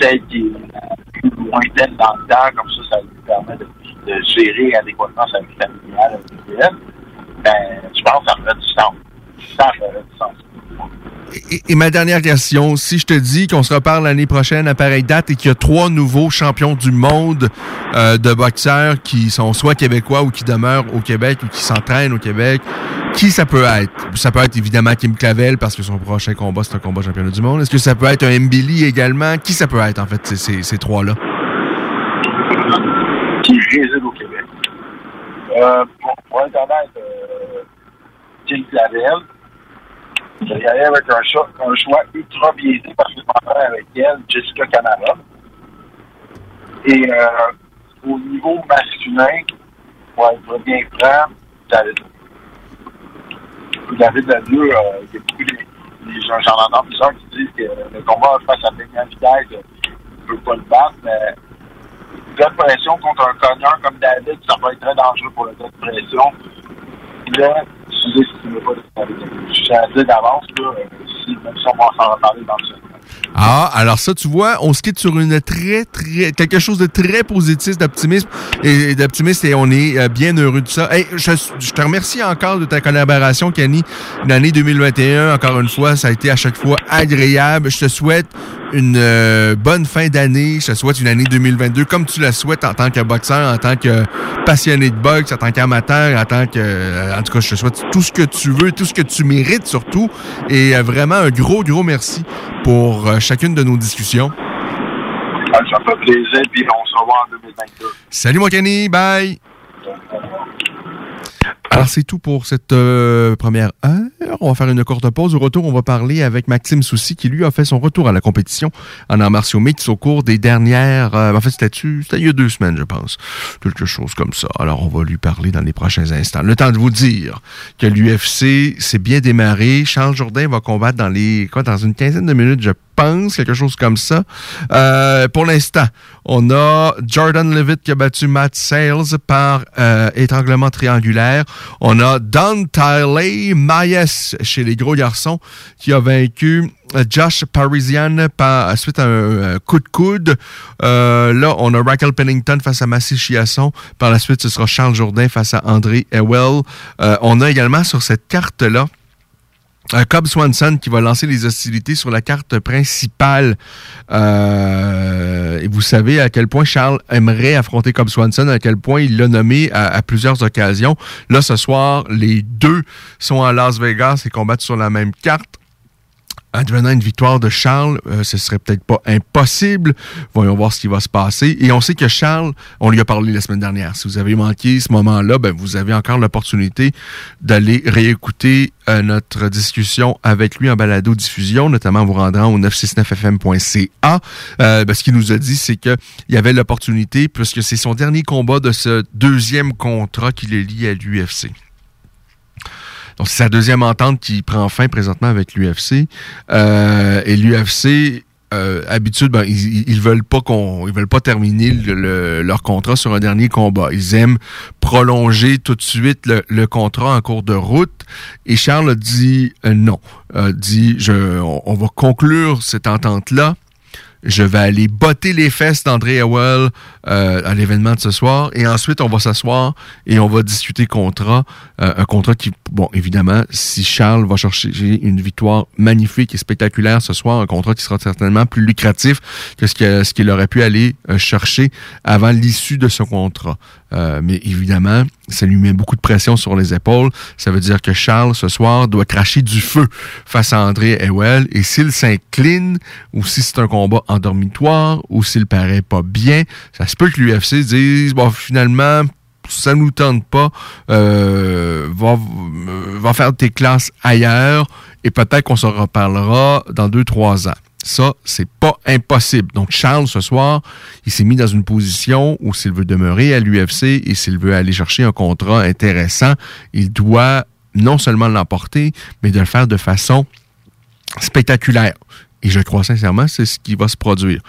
celle qui est la plus lointaine dans le temps, comme ça, ça lui permet de, gérer adéquatement sa vie familiale. Ben, je pense que ça ferait du sens. Ça ferait du sens. Et, ma dernière question, si je te dis qu'on se reparle l'année prochaine à pareille date et qu'il y a trois nouveaux champions du monde euh, de boxeurs qui sont soit québécois ou qui demeurent au Québec ou qui s'entraînent au Québec, qui ça peut être? Ça peut être évidemment Kim Clavel parce que son prochain combat, c'est un combat championnat du monde. Est-ce que ça peut être un Mbili également? Qui ça peut être en fait, ces, trois-là? Qui réside au Québec? Euh, pour, pour euh, Kim Clavel, je aller avec un choix, un choix ultra biaisé parce que je m'entraîne avec elle, Jessica Camara. Et euh, au niveau masculin, pour être bien franc, David. David Lemieux, euh, il y a beaucoup de, gens, j'en entends plusieurs qui disent que le combat face à Benjamin Vidal, ne peut pas le battre, mais de pression contre un cogneur comme David, ça peut être très dangereux pour le de pression. Là, pas Je suis à dire d'avance, euh, même si on va s'en reparler dans le. Ah, alors ça, tu vois, on se quitte sur une très, très, quelque chose de très positif, d'optimisme et d'optimisme et on est euh, bien heureux de ça. Hey, je, je, te remercie encore de ta collaboration, Kenny. L'année 2021, encore une fois, ça a été à chaque fois agréable. Je te souhaite une euh, bonne fin d'année. Je te souhaite une année 2022 comme tu la souhaites en tant que boxeur, en tant que passionné de boxe, en tant qu'amateur, en tant que... Euh, en tout cas, je te souhaite tout ce que tu veux, tout ce que tu mérites surtout. Et vraiment, un gros, gros merci pour chacune de nos discussions. Ça fait plaisir, puis on se revoit en 2022. Salut, mon Kenny. Bye. Alors, c'est tout pour cette euh, première heure. On va faire une courte pause. Au retour, on va parler avec Maxime Soucy, qui lui a fait son retour à la compétition en arts martiaux mix au cours des dernières... Euh, en fait, c'était il y a deux semaines, je pense. Quelque chose comme ça. Alors, on va lui parler dans les prochains instants. Le temps de vous dire que l'UFC s'est bien démarré. Charles Jourdain va combattre dans les... quoi, dans une quinzaine de minutes, je pense, quelque chose comme ça. Euh, pour l'instant, on a Jordan Levitt qui a battu Matt Sales par euh, étranglement triangulaire. On a Don Tiley Mayes chez les gros garçons qui a vaincu euh, Josh Parisian par suite à un, coup de coude. Euh, là, on a Raquel Pennington face à Massy Chiasson. Par la suite, ce sera Charles Jourdain face à André Ewell. Euh, on a également sur cette carte-là euh, Cobb Swanson qui va lancer les hostilités sur la carte principale. Euh, et vous savez à quel point Charles aimerait affronter Cobb Swanson, à quel point il l'a nommé à, plusieurs occasions. Là, ce soir, les deux sont à Las Vegas et combattent sur la même carte advenant une victoire de Charles, euh, ce serait peut-être pas impossible. Voyons voir ce qui va se passer. Et on sait que Charles, on lui a parlé la semaine dernière. Si vous avez manqué ce moment-là, ben vous avez encore l'opportunité d'aller réécouter euh, notre discussion avec lui en balado-diffusion, notamment en vous rendant au 969fm.ca. Euh, ben, ce qu'il nous a dit, c'est qu'il y avait l'opportunité, puisque c'est son dernier combat de ce deuxième contrat qui est lié à l'UFC. Donc, c'est sa deuxième entente qui prend fin présentement avec l'UFC. Euh, et l'UFC, euh, habitude, ben, ils, ils veulent pas qu'on, ils veulent pas terminer leur contrat sur un dernier combat. Ils aiment prolonger tout de suite le, contrat en cours de route. Et Charles a dit euh, non, a dit je, on va conclure cette entente là je vais aller botter les fesses d'André Howell euh, à l'événement de ce soir. Et ensuite, on va s'asseoir et on va discuter contrat. Euh, un contrat qui, bon, évidemment, si Charles va chercher une victoire magnifique et spectaculaire ce soir, un contrat qui sera certainement plus lucratif que ce qu'il aurait pu aller euh, chercher avant l'issue de ce contrat. Euh, mais évidemment, ça lui met beaucoup de pression sur les épaules. Ça veut dire que Charles, ce soir, doit cracher du feu face à André Ewell. Et s'il s'incline, ou si c'est un combat en dormitoire, ou s'il paraît pas bien, ça se peut que l'UFC dise, bon, finalement, ça nous tente pas, euh, va, va faire tes classes ailleurs, et peut-être qu'on se reparlera dans deux, trois ans. Ça, c'est pas impossible. Donc, Charles, ce soir, il s'est mis dans une position où s'il veut demeurer à l'UFC et s'il veut aller chercher un contrat intéressant, il doit non seulement l'emporter, mais de le faire de façon spectaculaire. Et je crois sincèrement, c'est ce qui va se produire.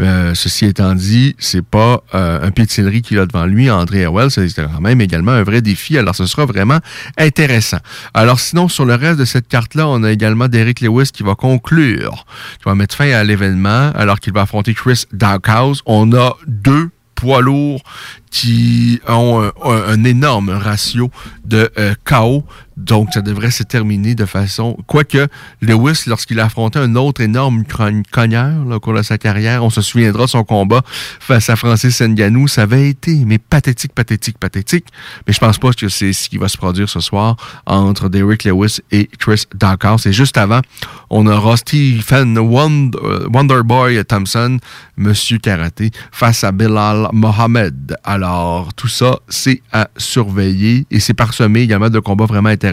Euh, ceci étant dit, c'est pas euh, un pied qu'il a devant lui, André Howell, c'est quand même également un vrai défi. Alors, ce sera vraiment intéressant. Alors, sinon, sur le reste de cette carte-là, on a également Derek Lewis qui va conclure, qui va mettre fin à l'événement, alors qu'il va affronter Chris Dawkhouse. On a deux poids lourds qui ont un, énorme ratio de euh, chaos. Donc, ça devrait se terminer de façon... Quoique, Lewis, lorsqu'il a affronté un autre énorme cogneur au cours de sa carrière, on se souviendra de son combat face à Francis Nganou, ça avait été, mais pathétique, pathétique, pathétique. Mais je pense pas que c'est ce qui va se produire ce soir entre Derrick Lewis et Chris Dawkins. Et juste avant, on aura Stephen Wonder, Wonderboy Thompson, Monsieur Karaté, face à Bilal Mohamed. Alors, tout ça, c'est à surveiller et c'est parsemé également de combats vraiment intéressants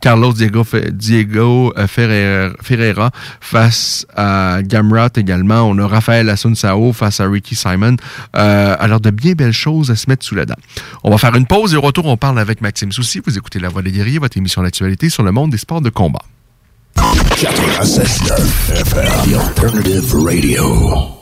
Carlos Diego, euh, Ferreira, face à Gamrat également. On a Raphaël Asunsao face à Ricky Simon. Euh, alors, de bien belles choses à se mettre sous la dent. On va faire une pause et au retour, on parle avec Maxime Soucy. Vous écoutez La Voix des guerriers, votre émission d'actualité sur le monde des sports de combat. 96.9 FM, Alternative Radio.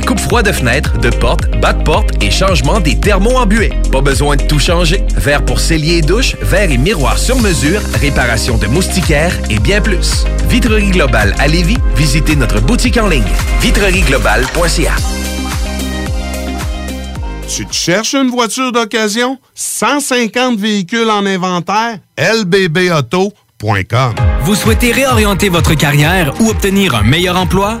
coupes froides de fenêtres, de portes, bas de porte et changement des thermos embués. Pas besoin de tout changer. Verre pour cellier et douche, verre et miroir sur mesure, réparation de moustiquaires et bien plus. Vitrerie Globale à Lévis, visitez notre boutique en ligne vitrerieglobale.ca. Tu te cherches une voiture d'occasion? 150 véhicules en inventaire? lbbauto.com Vous souhaitez réorienter votre carrière ou obtenir un meilleur emploi?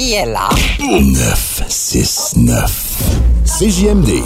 Qui est là? 969. CJMD.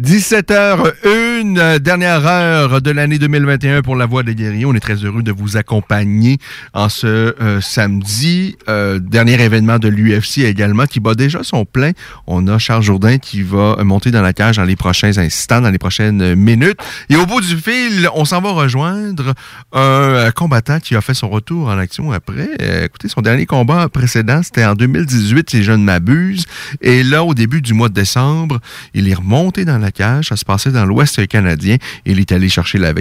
17h01, dernière heure de l'année 2021 pour la Voix des guerriers. On est très heureux de vous accompagner en ce euh, samedi. Euh, dernier événement de l'UFC également qui bat déjà son plein. On a Charles Jourdain qui va monter dans la cage dans les prochains instants, dans les prochaines minutes. Et au bout du fil, on s'en va rejoindre un euh, combattant qui a fait son retour en action après. écoutez, son dernier combat précédent, c'était en 2018, si je ne m'abuse. Et là, au début du mois de décembre, il est remonté dans la cage. Ça se passait dans l'Ouest canadien. Il est allé chercher la,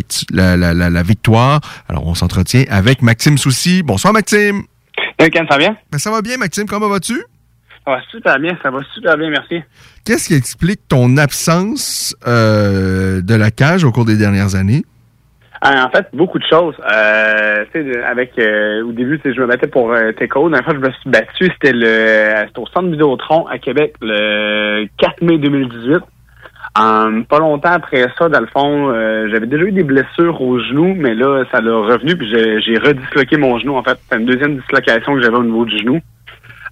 la, victoire. Alors, on s'entretient avec Maxime Soucy. Bonsoir, Maxime. Ken, ça va bien? Ben, ça va bien, Maxime. Comment vas-tu? Ça va super bien. Ça va super bien, merci. Qu'est-ce qui explique ton absence euh, de la cage au cours des dernières années? Ah, en fait, beaucoup de choses. Euh, avec euh, au début, je me battais pour euh, Teco. La fois je me suis battu, c'était le au centre Vidéotron à Québec le 4 mai 2018. Um, pas longtemps après ça, dans le fond, euh, j'avais déjà eu des blessures au genou, mais là, ça l'a revenu, puis j'ai redisloqué mon genou. En fait, c'est une deuxième dislocation que j'avais au niveau du genou.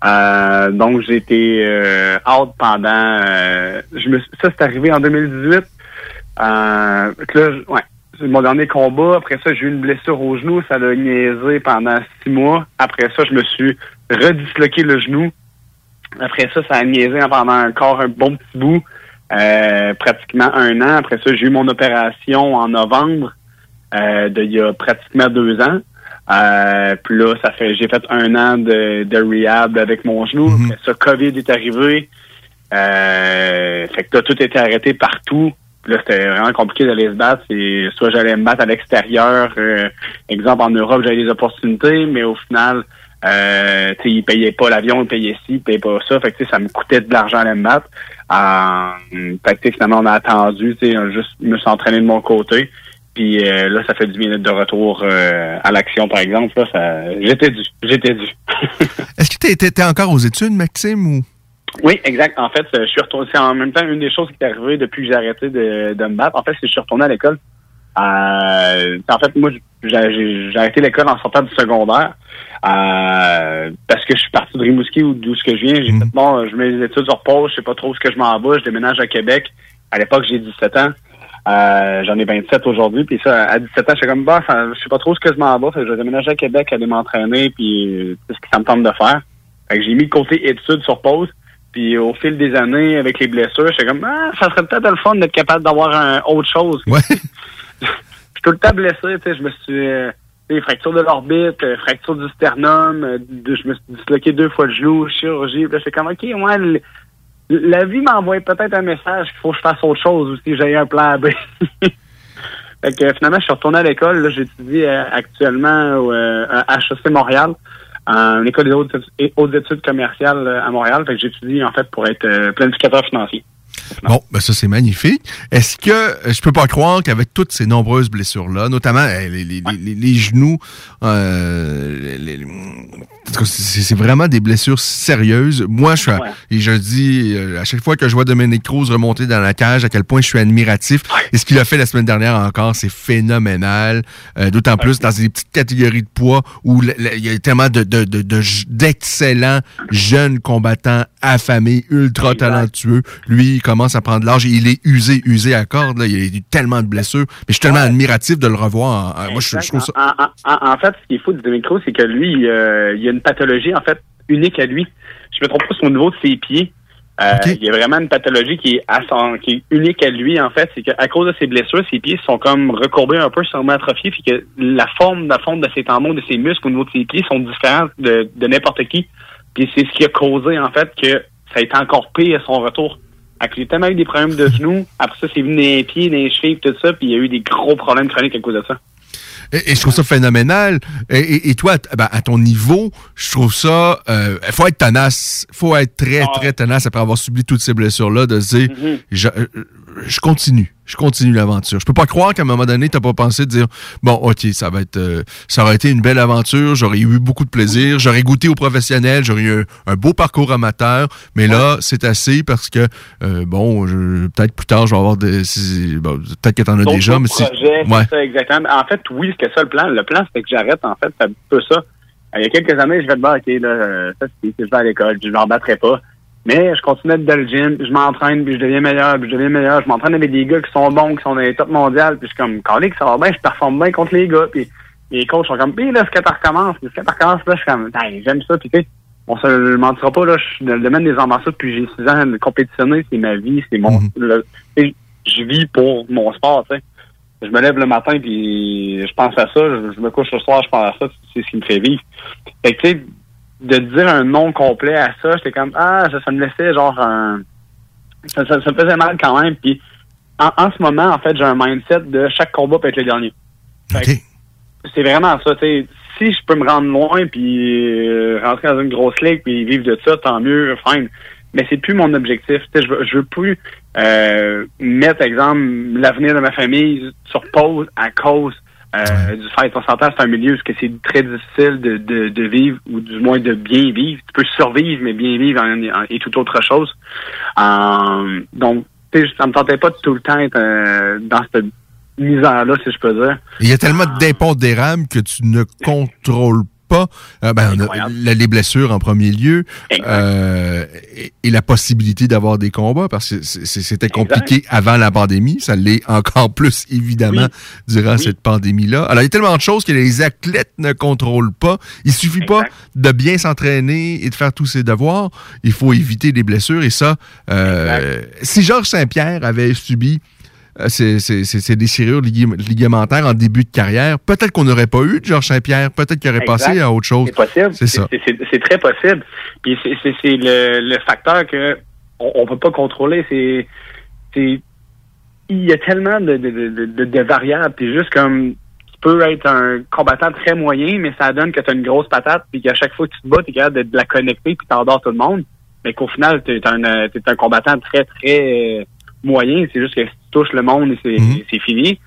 Euh, donc, j'ai été euh, out pendant... Euh, je me, ça, c'est arrivé en 2018. Euh, là, ouais, c'est mon dernier combat. Après ça, j'ai eu une blessure au genou. Ça l'a niaisé pendant six mois. Après ça, je me suis redisloqué le genou. Après ça, ça a niaisé pendant encore un bon petit bout. Euh, pratiquement un an. Après ça, j'ai eu mon opération en novembre euh, d'il y a pratiquement deux ans. Euh, puis là, ça fait j'ai fait un an de, de rehab avec mon genou. Mm Après ça, COVID est arrivé. Euh, fait que là, tout était arrêté partout. Puis là, c'était vraiment compliqué d'aller se battre. Et soit j'allais me battre à l'extérieur. Euh, exemple, en Europe, j'avais des opportunités, mais au final, euh, ils payaient pas l'avion, ils payaient ci, ils payaient pas ça. Fait que ça me coûtait de l'argent à aller me battre. Euh, fait que finalement, on a attendu, juste me suis entraîné de mon côté. Puis euh, là, ça fait 10 minutes de retour euh, à l'action, par exemple. Là, ça, j'étais dû. J'étais dû. Est-ce que tu étais encore aux études, Maxime, ou? Oui, exact. En fait, je suis retourné. C'est en même temps une des choses qui est arrivée depuis que j'ai arrêté de, de me battre. En fait, c'est que je suis retourné à l'école. Euh, en fait, moi, j'ai arrêté l'école en sortant du secondaire. Euh, parce que je suis parti de Rimouski ou d'où ce que je viens. J'ai mhm. fait bon, je mets les études sur pause, je sais pas trop où ce que je m'en vais, je déménage à Québec. À l'époque, j'ai 17 ans. Euh, j'en ai 27 aujourd'hui, puis ça, à 17 ans, j'étais comme bah, je sais pas trop ce que je m'en vais, fait je vais déménager à Québec, aller m'entraîner, puis c'est ce que ça me tente de faire. Fait que j'ai mis le côté études sur pause, puis au fil des années, avec les blessures, j'étais comme ah, ça serait peut-être le fun d'être capable d'avoir un autre chose. Ouais. je suis tout le temps blessé, tu sais, je me suis euh, fracture de l'orbite, euh, fracture du sternum, euh, je me suis disloqué deux fois le genou, chirurgie. Là, c'est comme, OK, moi, la vie m'envoie peut-être un message qu'il faut que je fasse autre chose ou si j'ai un plan B. Fait que finalement, je suis retourné à l'école. Là, j'étudie euh, actuellement euh, à HEC Montréal, une école des hautes, études commerciales euh, à Montréal. Que j'étudie en fait pour être euh, planificateur financier. Bon, ben ça c'est magnifique. Est-ce que euh, je peux pas croire qu'avec toutes ces nombreuses blessures là, notamment les, les, les, les genoux, euh, les- les- en tout cas, c'est vraiment des blessures sérieuses. Moi, je suis, à- et je dis euh, à chaque fois que je vois Dominique Cruz remonter dans la cage, à quel point je suis admiratif. Et ce qu'il a fait la semaine dernière encore, c'est phénoménal. Euh, D'autant plus dans des petites catégories de poids où il y a tellement de de- de- de- d'excellents jeunes combattants affamés, ultra talentueux. Lui, il commence à prendre l'âge et il est usé, usé à corde. Là. Il y a eu tellement de blessures. Mais je suis tellement admiratif de le revoir. Moi, je, je trouve ça. En, en- en- en fait, ce qui est fou de Dominic Cruz, c'est que lui, euh, il a une pathologie, en fait, unique à lui. Je me trompe pas sur le niveau de ses pieds. Euh, Il y a vraiment une pathologie qui est, à son, qui est unique à lui, en fait. C'est qu'à cause de ses blessures, ses pieds sont comme recourbés un peu, sûrement atrophiés, puis que la forme, la forme de ses tendons, de ses muscles au niveau de ses pieds sont différentes de, de n'importe qui. Puis c'est ce qui a causé, en fait, que ça a été encore pire à son retour. Que J'ai tellement eu des problèmes de genoux. Après ça, c'est venu les pieds, les chevilles, tout ça, puis il y a eu des gros problèmes chroniques à cause de ça. Et, et je trouve ça phénoménal. Et, et- et toi, à, ben, à ton niveau, je trouve ça. Il faut être tenace. faut être très, très tenace après avoir subi toutes ces blessures-là, de se dire euh, je continue. Je continue l'aventure. Je peux pas croire qu'à un moment donné, t'as pas pensé de dire bon, ok, ça va être, euh, ça aurait été une belle aventure. J'aurais eu beaucoup de plaisir. J'aurais goûté au professionnel. J'aurais eu un, un beau parcours amateur. Mais là, c'est assez parce que euh, bon, je- peut-être plus tard, je vais avoir des, si- bon, peut-être que t'en as D'autres déjà, mais c'est ouais. ça, exactement. En fait, oui, c'était ça le plan. Le plan, c'était que j'arrête, en fait, c'est un peu ça. Euh, Il y a quelques années, je vais te dire, OK, là, euh, ça, c'est je vais à l'école, je m'en battrai pas. Mais je continue d'être dans le gym, puis je m'entraîne, puis je deviens meilleur, puis je deviens meilleur. Je m'entraîne avec des gars qui sont bons, qui sont dans les top mondiales, puis je suis comme, calé, que ça va bien, je performe bien contre les gars, puis les coachs sont comme, puis là, ce que tu recommences, puis ce que tu recommences, là, je suis comme, Hey, j'aime ça, puis tu sais, on se le mentira pas, là, je suis dans le domaine des arts martiaux depuis j'ai 6 ans, de compétitionner, c'est ma vie, c'est mon, le- et je vis pour mon sport, tu sais je me lève le matin puis je pense à ça, je, je me couche le soir, je pense à ça, c'est ce qui me fait vivre. Fait que tu sais, de dire un nom complet à ça, j'étais comme ah ça, ça me laissait genre un ça, ça, ça me faisait mal quand même. Puis en, en ce moment, en fait, j'ai un mindset de chaque combat peut être le dernier. C'est vraiment ça, tu sais. Si je peux me rendre loin puis euh, rentrer dans une grosse ligue puis vivre de ça, tant mieux, fine. Mais c'est plus mon objectif. Tu sais, je veux, je veux plus euh, mettre, exemple, l'avenir de ma famille sur pause à cause euh, du fait. S'entend, c'est un milieu où c'est très difficile de, de, de vivre ou du moins de bien vivre. Tu peux survivre, mais bien vivre en, en- est tout autre chose. Euh, donc, ça me tentait pas de tout le temps être euh, dans cette misère-là, si je peux dire. Il y a tellement d'impondérables que tu ne contrôles pas. Euh, ben, on a la- les blessures en premier lieu euh, et, et la possibilité d'avoir des combats parce que c'était compliqué avant la pandémie. Ça l'est encore plus évidemment durant cette pandémie-là. Alors, il y a tellement de choses que les athlètes ne contrôlent pas. Il suffit pas de bien s'entraîner et de faire tous ses devoirs. Il faut éviter les blessures et ça, euh, si Georges Saint-Pierre avait subi ces, ces, ces- ces déchirures ligam- ligamentaires en début de carrière. Peut-être qu'on n'aurait pas eu de Georges Saint-Pierre. Peut-être qu'il aurait Exact. passé à autre chose. C'est possible. C'est ça. C'est- C'est c'est très possible. Puis c'est- c'est c'est le, le facteur que on, on peut pas contrôler. C'est c'est il y a tellement de, de, de, de, variables. Puis juste comme tu peux être un combattant très moyen, mais ça donne que tu as une grosse patate, puis qu'à chaque fois que tu te bats, tu es capable de, de la connecter, puis t'endors tout le monde. Mais qu'au final, tu es, un, euh, t'es un combattant très, très euh, moyen. C'est juste que si tu touches le monde, c'est c'est fini.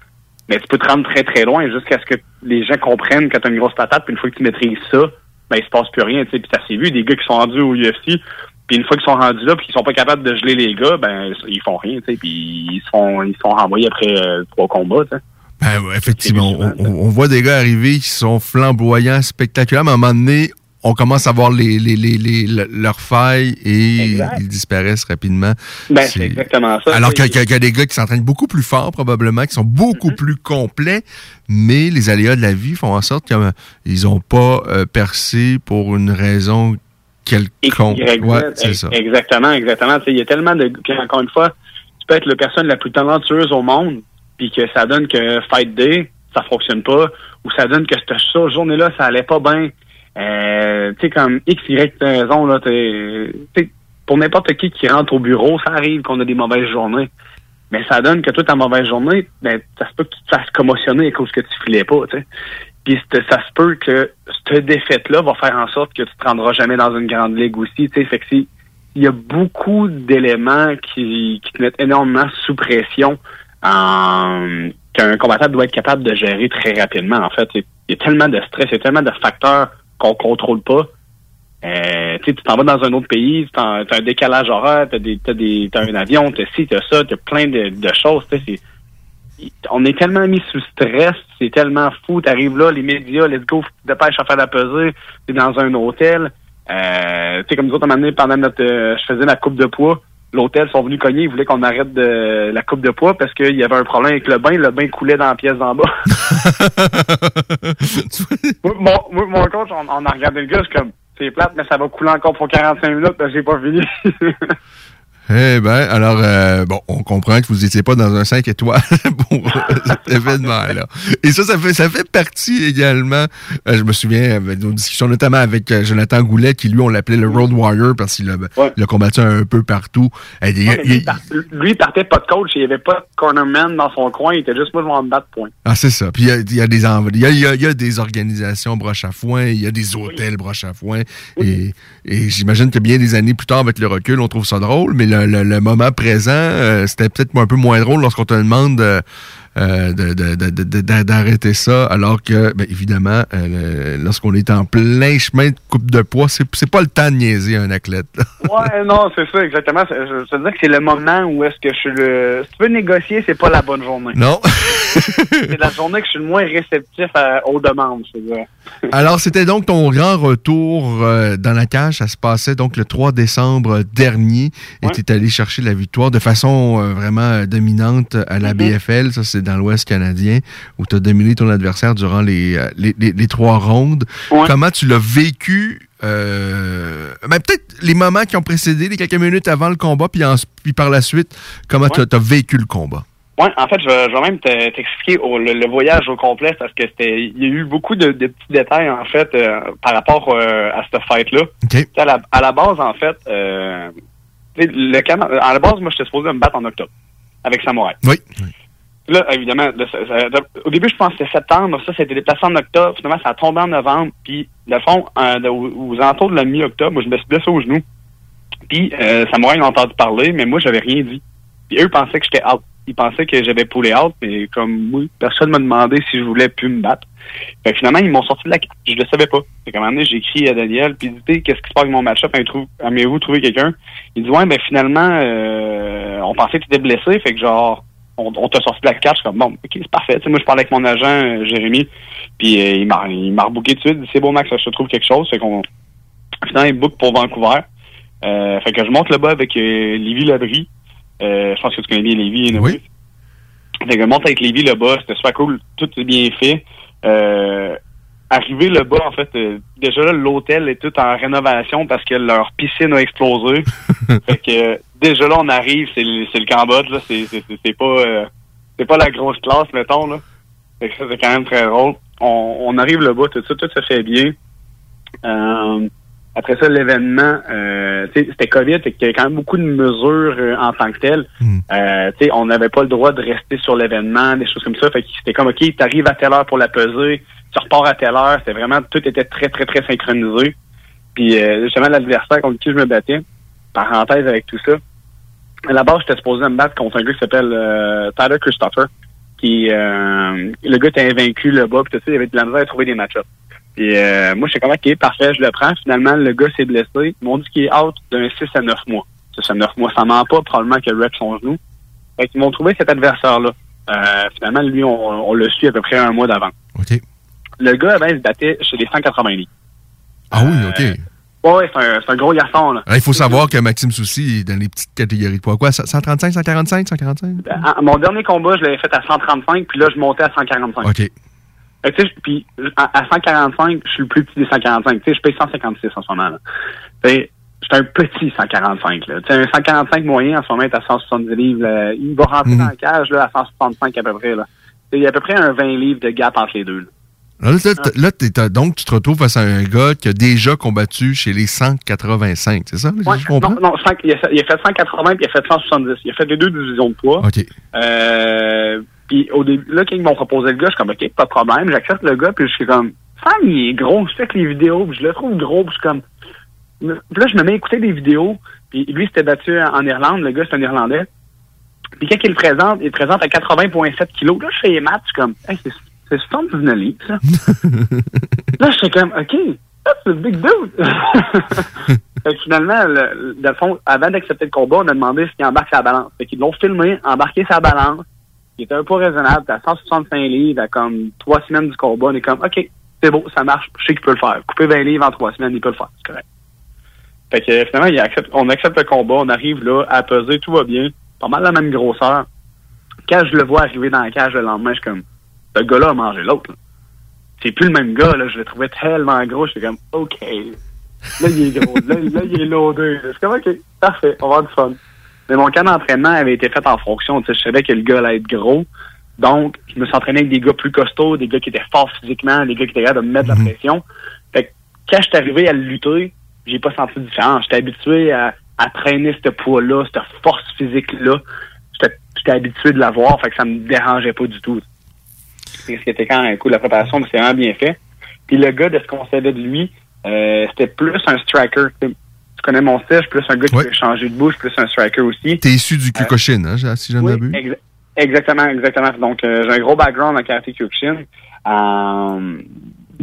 Mais tu peux te rendre très, très loin jusqu'à ce que les gens comprennent que tu as une grosse patate, puis une fois que tu maîtrises ça, ben, il se passe plus rien. tu sais. Puis ça s'est vu, des gars qui sont rendus au UFC, puis une fois qu'ils sont rendus là, puis qu'ils sont pas capables de geler les gars, ben, ils font rien, tu sais, puis ils se font, ils se font renvoyer après euh, trois combats, tu sais. Ben, effectivement, on voit des gars arriver qui sont flamboyants, spectaculaires, mais à un moment donné, on commence à voir les, les, les, les- le- leurs failles et Exact. ils disparaissent rapidement. Ben, c'est exactement ça. Alors qu'il y, y a des gars qui s'entraînent beaucoup plus fort, probablement, qui sont beaucoup Mm-hmm. plus complets, mais les aléas de la vie font en sorte qu'ils n'ont pas euh, percé pour une raison quelconque. Ouais, c'est ça. Exactement, exactement. Tu sais, Il y a tellement de. Puis encore une fois, tu peux être la personne la plus talentueuse au monde, puis que ça donne que Fight Day, ça fonctionne pas, ou ça donne que cette cette journée-là, ça allait pas bien. Euh, tu sais, comme X, Y raison, là, t'es- tu sais, pour n'importe qui qui rentre au bureau, ça arrive qu'on a des mauvaises journées. mais ça donne que toi, ta mauvaise journée, ben, ça se peut que tu te fasses commotionner à cause que tu filais pas, tu sais. Puis ça se peut que cette défaite-là va faire en sorte que tu te rendras jamais dans une grande ligue aussi, tu sais. Fait que il y a beaucoup d'éléments qui, qui te mettent énormément sous pression qu'un combattant doit être capable de gérer très rapidement. En fait, il y a tellement de stress, il y a tellement de facteurs qu'on contrôle pas. Euh, tu t'en vas dans un autre pays, tu as un décalage horaire, tu as, des, t'as un avion, tu as ci, tu as ça, tu as plein de, de choses. on est tellement mis sous stress, c'est tellement fou. Tu arrives là, les médias, let's go, dépêche à faire la pesée, tu es dans un hôtel. Euh, tu sais, comme nous autres, un moment donné, pendant notre... euh, je faisais la coupe de poids, l'hôtel sont venus cogner, ils voulaient qu'on arrête de la coupe de poids parce qu'il y avait un problème avec le bain, le bain coulait dans la pièce d'en bas. mon, mon coach, on, on a regardé le gars, je suis comme, c'est plate, mais ça va couler encore pour 45 minutes, parce que j'ai pas fini. Eh ben, alors, euh, bon, on comprend que vous n'étiez pas dans un 5 étoiles pour euh, cet événement-là. Et ça, ça fait, ça fait partie également, euh, je me souviens, avec nos discussions, notamment avec euh, Jonathan Goulet, qui lui, on l'appelait le Road Warrior parce qu'il a, a combattu un peu partout. Et il- Ouais, mais lui, il- par- lui, il partait pas de coach, il y avait pas de cornerman dans son coin, il était juste moi, je vais me battre, point. ah, c'est ça. Puis il y a, il y a des env- il y a, y a des organisations broche à foin, il y a des hôtels broche à foin. Et, et j'imagine que bien des années plus tard, avec le recul, on trouve ça drôle, mais le, moment présent, euh, c'était peut-être un peu moins drôle lorsqu'on te demande euh, d'arrêter ça, alors que, ben, évidemment, euh, lorsqu'on est en plein chemin de coupe de poids, c'est c'est pas le temps de niaiser un athlète. Ouais, non, c'est ça, exactement. C'est- Je, je veux dire que c'est le moment où est-ce que je suis le. Si tu veux négocier, c'est pas la bonne journée. non? c'est la journée que je suis le moins réceptif à- aux demandes, je veux dire. Alors, c'était donc ton grand retour euh, dans la cage. Ça se passait donc le 3 décembre dernier. Et tu es allé chercher la victoire de façon vraiment dominante à la BFL. Ça, c'est dans l'Ouest canadien, où tu as dominé ton adversaire durant les, euh, les, les- les trois rondes. Comment tu l'as vécu? Euh, ben, peut-être les moments qui ont précédé, les quelques minutes avant le combat, puis, en- puis par la suite, comment tu as vécu le combat? Ouais, en fait, je vais, je vais même te- t'expliquer le, le voyage au complet parce que c'était, il y a eu beaucoup de, de petits détails en fait euh, par rapport euh, à cette fête-là. À, la, à la base, en fait, euh, le à la base, moi, j'étais supposé me battre en octobre avec Samouraï. Oui. Là, évidemment, au début, je pensais septembre. Ça, c'était déplacé en octobre. Finalement, ça a tombé en novembre. Puis, le fond, euh, aux, aux alentours de la mi-octobre, moi, je me suis blessé au genou. Puis, euh, Samouraï a entendu parler, mais moi, j'avais rien dit. Puis, eux pensaient que j'étais out. Ils pensaient que j'avais poulé out, mais comme moi, personne m'a demandé si je voulais plus me battre. Fait que finalement, ils m'ont sorti de la carte. Je le savais pas. Fait qu'à un moment donné, j'ai écrit à Daniel, puis dit, qu'est-ce qui se passe avec mon match-up? Aimez-vous trouver quelqu'un? Il dit, ouais, ben finalement, euh, on pensait que tu étais blessé, fait que genre, on, on t'a sorti de la carte. Je suis comme, bon, ok, c'est parfait. Tu sais, moi, je parlais avec mon agent, euh, Jérémy, puis euh, il m'a il m'a rebooké tout de suite. Il dit, c'est bon, Max, je te trouve quelque chose. Fait qu'on, finalement, il book pour Vancouver. Euh, fait que je monte là-bas avec euh, Lévi Labrie. Euh, je pense que tu connais bien Lévi. Oui. Fait que je monte avec Lévi là-bas. C'était super cool. Tout est bien fait. Euh, arrivé là-bas, en fait, euh, déjà là, l'hôtel est tout en rénovation parce que leur piscine a explosé. fait que euh, déjà là, on arrive, c'est le, c'est le Cambodge, là. C'est, c'est, c'est- c'est pas euh, c'est pas la grosse classe, mettons, là. Fait que ça, c'est quand même très drôle. On, on arrive là-bas, tout ça, tout se fait bien. Euh, après ça, l'événement, euh, c'était COVID, fait qu'il y avait quand même beaucoup de mesures euh, en tant que telles. Euh, tu sais, on n'avait pas le droit de rester sur l'événement, des choses comme ça. Fait que c'était comme, OK, tu arrives à telle heure pour la peser, tu repars à telle heure. C'était vraiment, tout était très, très, très synchronisé. Puis, euh, justement, l'adversaire contre qui je me battais, parenthèse avec tout ça, à la base, j'étais supposé me battre contre un gars qui s'appelle euh, Tyler Christopher, qui, euh, le gars était invaincu là-bas, puis tu sais, il avait de la misère à trouver des match-ups. Puis euh, moi, j'étais comme, OK, parfait, je le prends. Finalement, le gars s'est blessé. Ils m'ont dit qu'il est out d'un 6 à 9 mois. 6 à 9 mois, ça ment pas, probablement qu'il rep son genou. Fait qu'ils m'ont trouvé cet adversaire-là. Euh, finalement, lui, on, on le suit à peu près un mois d'avant. OK. Le gars, ben, il se battait chez les 180 livres. Ah oui, OK. Ouais, ouais, c'est un, c'est un gros garçon, là. Il faut savoir que Maxime Soucy est dans les petites catégories de poids. Quoi, 135, 145, 145? À- à mon dernier combat, je l'avais fait à 135, puis là, je montais à 145. OK. Fait que, tu sais, puis à, à 145, je suis le plus petit des 145. Tu sais, je paye 156 en ce moment. là. Un petit 145. Là. Un 145 moyen en ce moment est à 170 livres. là. Il va rentrer dans la cage là, à 165 à peu près. Là. Il y a à peu près un 20 livres de gap entre les deux. là. Donc, tu te retrouves face à un gars qui a déjà combattu chez les 185, c'est ça? Ouais, je comprends? non, non, il, a il a fait 180 puis il a fait 170. Il a fait les deux divisions de poids. OK. Euh, puis au début, là, quand ils m'ont proposé le gars, je suis comme, OK, pas de problème. J'accepte le gars, puis je suis comme, Sam, il est gros. Je fais que les vidéos, puis je le trouve gros, puis je suis comme... Puis là, je me mets à écouter des vidéos, puis lui, s'était battu en Irlande. Le gars, c'est un Irlandais. Puis quand il le présente, il le présente à 80,7 kilos. Là, je fais les maths, je suis comme, hey, c'est c'est 79 livres, ça. là, je suis comme, OK, that's a big dude. fait que finalement, le, dans le fond, avant d'accepter le combat, on a demandé s'il embarque sa balance. Fait qu'ils l'ont filmé, embarqué sa balance. Il était un peu raisonnable, à 165 livres, à comme trois semaines du combat. On est comme, OK, c'est beau, ça marche, je sais qu'il peut le faire. Couper 20 livres en trois semaines, il peut le faire, c'est correct. Fait que finalement, on accepte le combat, on arrive là à peser, tout va bien, pas mal la même grosseur. Quand je le vois arriver dans la cage le lendemain, je suis comme, ce gars-là a mangé l'autre. C'est plus le même gars, là. Je le trouvais tellement gros, j'étais comme, OK. Là, il est gros. là, il est loadé. Je suis comme, OK, parfait, on va avoir du fun. Mais mon camp d'entraînement avait été fait en fonction. Tu sais, je savais que le gars allait être gros. Donc, je me suis entraîné avec des gars plus costauds, des gars qui étaient forts physiquement, des gars qui étaient capables de me mettre la pression. Fait que quand je suis arrivé à le lutter, j'ai pas senti de différence. J'étais habitué à, à traîner ce poids-là, cette force physique-là. J'étais habitué de l'avoir, fait que ça me dérangeait pas du tout. C'est ce qui était quand même cool. La préparation, mais c'est vraiment bien fait. Puis le gars, de ce qu'on savait de lui, euh, c'était plus un striker. Connais mon style, je suis plus un gars qui peut changer de bouche, plus un striker aussi. T'es issu du Kyokushin, hein, si je ne Oui, exa- exactement, exactement. Donc, euh, j'ai un gros background en karaté Kyokushin. Euh,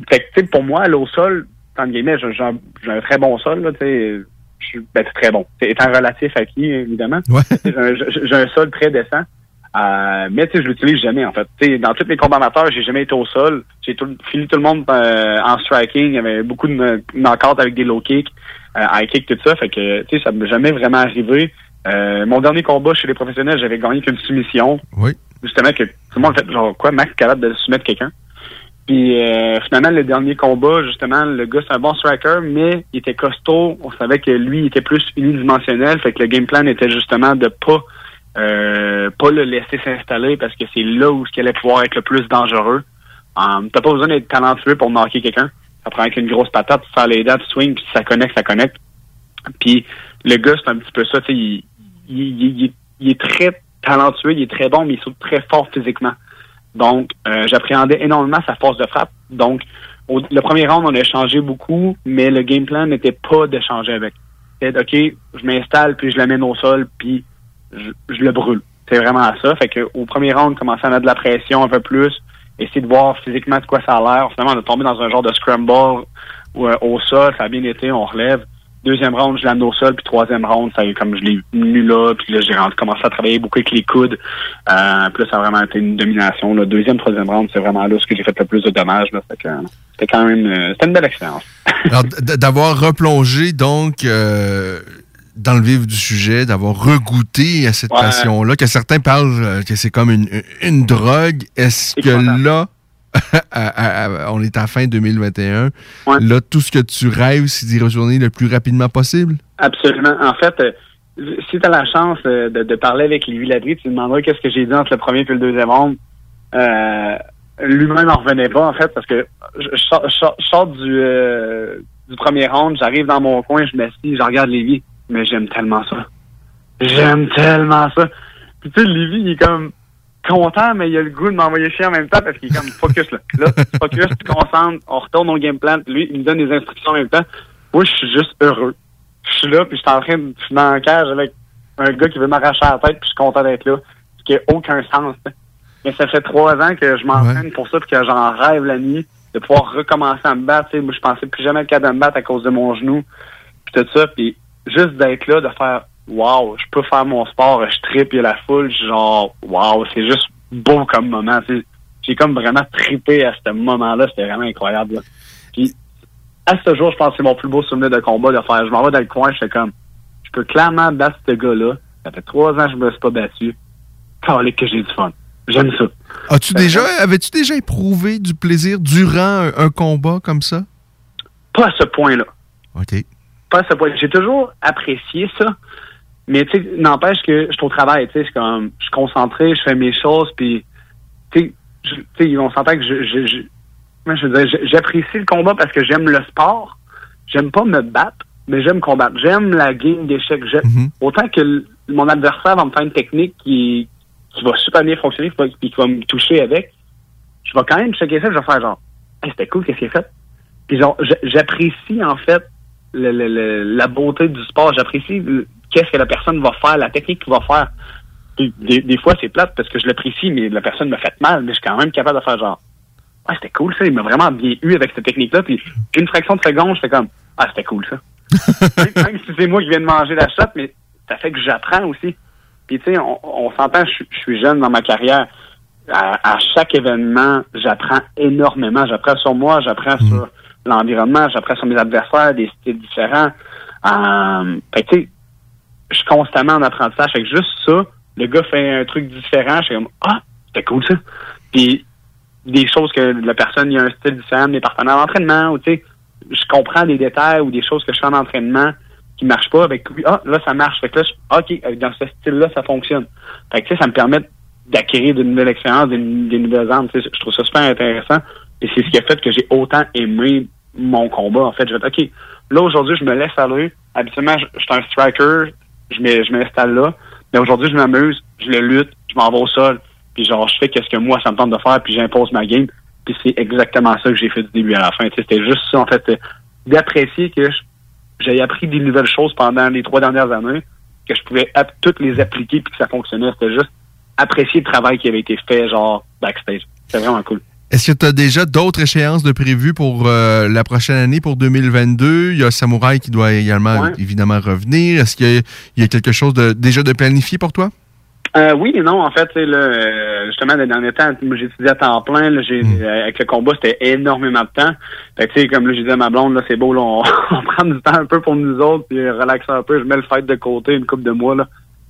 fait que, pour moi, aller au sol, en guillemets, j'ai un, très bon sol, là, tu sais. Je suis ben, c'est très bon. C'est étant relatif à qui, évidemment. J'ai un- J'ai un sol très décent. Euh, mais tu sais, je l'utilise jamais, en fait. Tu sais, dans tous mes combats amateurs, j'ai jamais été au sol. J'ai tout, fini tout le monde euh, en striking. Il y avait beaucoup de knockouts avec des low kicks, euh, high kicks, tout ça. Fait que, tu sais, ça m'est jamais vraiment arrivé. Euh, mon dernier combat chez les professionnels, j'avais gagné qu'une soumission. Oui. Justement, que tout le monde fait genre quoi, Max capable de soumettre quelqu'un. Puis euh, finalement, le dernier combat, justement, le gars, c'est un bon striker, mais il était costaud. On savait que lui, il était plus unidimensionnel. Fait que le game plan était justement de pas euh, pas le laisser s'installer parce que c'est là où ce allait pouvoir être le plus dangereux. Um, T'as pas besoin d'être talentueux pour marquer quelqu'un. Ça prend qu'une grosse patate, faire les dates, swing, puis ça connecte, ça connecte. Puis le gars, c'est un petit peu ça, tu sais, il, il, il- il- est très talentueux, il est très bon, mais il saute très fort physiquement. Donc, euh, j'appréhendais énormément sa force de frappe. Donc, au- le premier round, on a échangé beaucoup, mais le game plan n'était pas d'échanger avec. C'était, OK, je m'installe, puis je l'amène au sol, puis je, je le brûle. C'est vraiment ça. Fait que au premier round, on commençait à mettre de la pression un peu plus, essayer de voir physiquement de quoi ça a l'air. Finalement, on est tombé dans un genre de scramble ou, euh, au sol, ça a bien été, on relève. Deuxième round, je l'amène au sol, puis troisième round, ça a eu comme je l'ai mis là, puis là, j'ai commencé à travailler beaucoup avec les coudes. Euh, puis ça a vraiment été une domination. Le deuxième, troisième round, c'est vraiment là ce que j'ai fait le plus de dommages. C'était quand même euh, c'était une belle expérience. D'avoir replongé, donc, euh, dans le vif du sujet, d'avoir regoûté à cette Ouais. passion-là, que certains parlent euh, que c'est comme une, une drogue. Est-ce que là, on est à fin 2021, là, tout ce que tu rêves, c'est d'y retourner le plus rapidement possible? Absolument. En fait, euh, si tu as la chance euh, de, de parler avec Lévi Ladry, tu lui demanderas qu'est-ce que j'ai dit entre le premier et le deuxième round. Euh, Lui-même n'en revenait pas, en fait, parce que je, je sors, je sors- je sors du, du premier round, j'arrive dans mon coin, je m'assis, je regarde Lévi, mais j'aime tellement ça. J'aime tellement ça. Puis tu sais, Lévi, il est comme content, mais il a le goût de m'envoyer chier en même temps parce qu'il est comme focus là. Là, focus, tu concentres, on retourne au game plan, lui, il me donne des instructions en même temps. Moi, je suis juste heureux. Je suis là, puis je suis en train de je suis dans un cage avec un gars qui veut m'arracher la tête, puis je suis content d'être là. Ce qui n'a aucun sens. Mais ça fait trois ans que je m'entraîne pour ça, puis que j'en rêve la nuit, de pouvoir recommencer à me battre. Moi, je pensais plus jamais être capable de me battre à cause de mon genou, puis tout ça, puis juste d'être là, de faire Wow, je peux faire mon sport, je tripe, il y a la foule, genre Wow, c'est juste beau comme moment. J'ai comme vraiment trippé à ce moment-là, c'était vraiment incroyable. là. Puis à ce jour, je pense que c'est mon plus beau souvenir de combat de faire. Je m'en vais dans le coin, je fais comme je peux clairement battre ce gars-là. Ça fait trois ans que je me suis pas battu. Calé que j'ai du fun. J'aime ça. As-tu déjà, avais-tu déjà éprouvé du plaisir durant un, un combat comme ça? Pas à ce point-là. OK. Pas à ce point. J'ai toujours apprécié ça. Mais tu sais, n'empêche que je suis au travail, tu sais, comme, je suis concentré, je fais mes choses, puis tu sais, on s'entend que je, je, je, Moi, je veux dire, j'- j'apprécie le combat parce que j'aime le sport. J'aime pas me battre, mais j'aime combattre. J'aime la game d'échecs. J'aime- Autant que l- mon adversaire va me faire une technique qui, qui va super bien fonctionner, puis qui va me toucher avec, je vais quand même checker ça, je vais faire genre, hey, c'était cool, qu'est-ce qu'il a fait? Puis genre, j'apprécie en fait le- le- le- la beauté du sport. J'apprécie qu'est-ce que la personne va faire, la technique qu'il va faire. Des, des fois, c'est plate parce que je l'apprécie, mais la personne me fait mal, mais je suis quand même capable de faire genre, ah, c'était cool ça, il m'a vraiment bien eu avec cette technique-là. Puis une fraction de seconde, je fais comme, ah, c'était cool ça. même, même si c'est moi qui viens de manger la shot, mais ça fait que j'apprends aussi. Puis tu sais, on, on s'entend, je, suis jeune dans ma carrière. À, à chaque événement, j'apprends énormément. J'apprends sur moi, j'apprends sur l'environnement, j'apprends sur mes adversaires, des styles différents. Euh, je suis constamment en apprentissage. Fait que juste ça, le gars fait un truc différent, je suis comme Ah, c'était cool ça. Puis des choses que la personne il y a un style différent, des partenaires d'entraînement, ou tu sais, je comprends des détails ou des choses que je fais en entraînement qui marchent pas, avec ah, là ça marche. Fait que là, je- OK, dans ce style-là, ça fonctionne. Fait que tu sais, ça me permet d'acquérir de nouvelles expériences, des, des nouvelles armes. Tu sais, Je trouve ça super intéressant. Et c'est ce qui a fait que j'ai autant aimé mon combat. En fait, je vais OK, là aujourd'hui, je me laisse aller. Habituellement, je, suis un striker, je je m'installe là. Mais aujourd'hui, je m'amuse, je le lutte, je m'en vais au sol, puis genre, je fais qu'est-ce que moi, ça me tente de faire, puis j'impose ma game. Puis c'est exactement ça que j'ai fait du début à la fin. C'était juste ça, en fait, d'apprécier que j'ai appris des nouvelles choses pendant les trois dernières années, que je pouvais toutes les appliquer puis que ça fonctionnait. C'était juste apprécier le travail qui avait été fait, genre, backstage. C'était vraiment cool. Est-ce que tu as déjà d'autres échéances de prévues pour euh, la prochaine année, pour 2022? Il y a Samouraï qui doit également, Ouais. évidemment, revenir. Est-ce qu'il y, y a quelque chose de, déjà de planifié pour toi? Euh, oui et non, en fait, là, euh, justement, les derniers temps, étudié à temps plein, là, j'ai, euh, avec le combat, c'était énormément de temps. Fait que, tu sais, comme là, j'ai dit à ma blonde, là, c'est beau, là, on, on prend du temps un peu pour nous autres, puis relaxer un peu, je mets le fait de côté une couple de mois, là,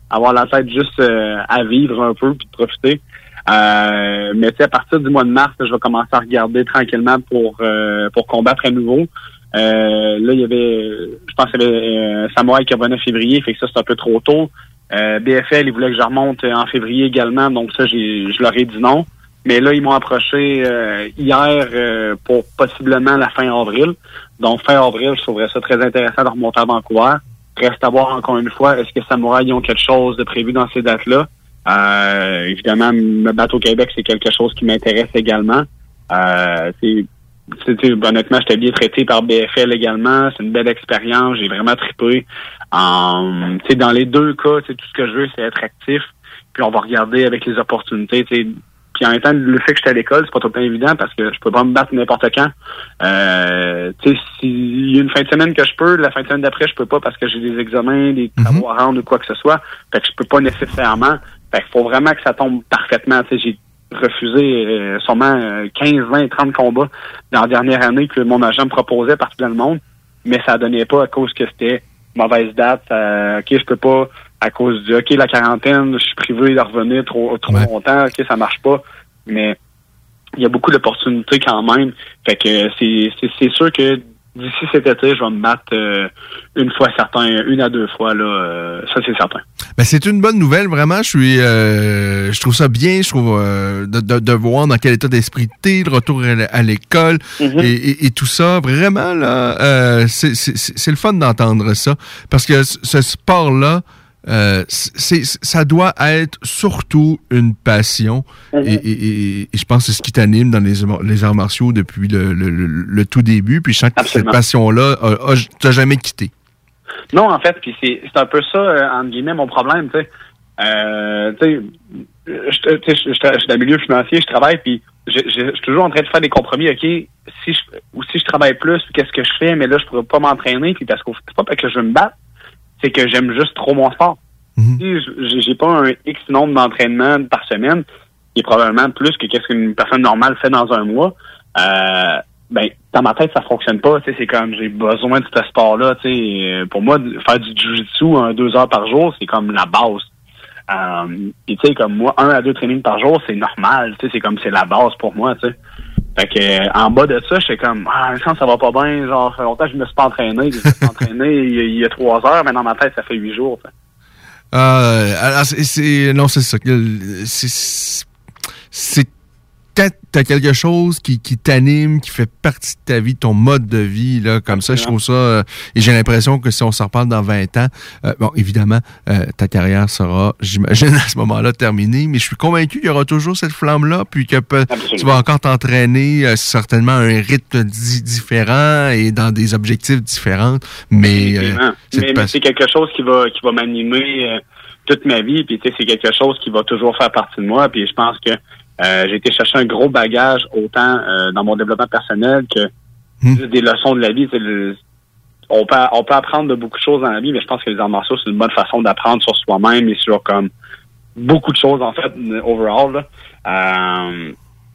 avoir la tête juste euh, à vivre un peu, puis de profiter. Euh, mais à partir du mois de mars, là, je vais commencer à regarder tranquillement pour euh, pour combattre à nouveau. Euh, là, il y avait, je pense qu'il y avait euh, qui revenait en février, fait que ça, c'est un peu trop tôt. Euh, BFL, ils voulaient que je remonte en février également, donc ça, je leur ai dit non. Mais là, ils m'ont approché euh, hier euh, pour possiblement la fin avril. Donc, fin avril, je trouverais ça très intéressant de remonter à Vancouver. Reste à voir encore une fois, est-ce que Samouraï ils ont quelque chose de prévu dans ces dates-là? Euh, évidemment, me battre au Québec, c'est quelque chose qui m'intéresse également. Euh, c'est, honnêtement, j'étais bien traité par BFL également. C'est une belle expérience. J'ai vraiment trippé. Sais, dans les deux cas, tout ce que je veux, c'est être actif. Puis on va regarder avec les opportunités. tu sais. Puis en même temps, le fait que j'étais à l'école, c'est pas tout le temps évident parce que je peux pas me battre n'importe quand. Euh, s'il y a une fin de semaine que je peux, la fin de semaine d'après, je peux pas parce que j'ai des examens, des travaux à rendre ou quoi que ce soit. Fait que je peux pas nécessairement. Fait qu'il faut vraiment que ça tombe parfaitement. J'ai refusé euh, sûrement euh, 15, 20, 30 combats dans la dernière année que mon agent me proposait partout dans le monde, mais ça donnait pas à cause que c'était mauvaise date. ça- ok, je peux pas à cause du ok la quarantaine, je suis privé de revenir trop trop longtemps, ok ça marche pas, mais il y a beaucoup d'opportunités quand même. Fait que c'est c'est c'est sûr que d'ici cet été, je vais me battre euh, une fois certain, une à deux fois là, euh, ça c'est certain. Ben, c'est une bonne nouvelle, vraiment. Je suis, euh, je trouve ça bien. Je trouve euh, de, de, de voir dans quel état d'esprit t'es, le retour à l'école Mhm. et, et- et tout ça. Vraiment, là, euh, c'est- c'est c'est le fun d'entendre ça. Parce que ce ce sport-là, euh, ça doit être surtout une passion. Mhm. et, et- et- et je pense que c'est ce qui t'anime dans les, les arts martiaux depuis le, le- le- le tout début. Puis je sens que cette passion-là a- a- t'a jamais quitté. Non, en fait, puis c'est un peu ça, euh, entre guillemets, mon problème, tu sais. Euh, tu sais, je suis dans le milieu financier, je travaille, puis je suis toujours en train de faire des compromis, OK, si je, ou si je travaille plus, qu'est-ce que je fais, mais là, je pourrais pas m'entraîner, puis parce que c'est pas parce que je veux me battre, c'est que j'aime juste trop mon sport. Si je- j'ai pas un X nombre d'entraînements par semaine, qui est probablement plus que qu'est-ce qu'une personne normale fait dans un mois, euh, ben, dans ma tête, ça fonctionne pas. Tu sais, c'est comme j'ai besoin de ce sport-là. Tu sais, Euh, pour moi, faire du jiu-jitsu un, deux heures par jour, c'est comme la base. Euh, tu sais, comme moi, un à deux trainings par jour, c'est normal. Tu sais, c'est comme c'est la base pour moi. Tu sais. Fait que euh, en bas de ça, je suis comme ah, quand ça va pas bien, genre ça fait longtemps que je me suis pas entraîné, je me suis entraîné il y, a, il y a trois heures, mais dans ma tête, ça fait huit jours. Euh, alors, c'est- non, c'est ça. c'est quand tu as quelque chose qui, qui t'anime, qui fait partie de ta vie, ton mode de vie, là, comme ça, je trouve ça. euh, et j'ai l'impression que si on s'en reparle dans 20 ans, euh, bon, évidemment, euh, ta carrière sera, j'imagine, à ce moment-là terminée, mais je suis convaincu qu'il y aura toujours cette flamme-là, puis que tu vas encore t'entraîner euh, certainement à un rythme di- différent et dans des objectifs différents, mais. euh, mais, c'est quelque chose qui va qui va m'animer euh, toute ma vie puis tu sais c'est quelque chose qui va toujours faire partie de moi puis je pense que euh, j'ai été chercher un gros bagage autant euh, dans mon développement personnel que Hmm. des leçons de la vie le- on peut on peut apprendre de beaucoup de choses dans la vie mais je pense que les arts martiaux c'est une bonne façon d'apprendre sur soi-même et sur comme beaucoup de choses en fait overall. Euh,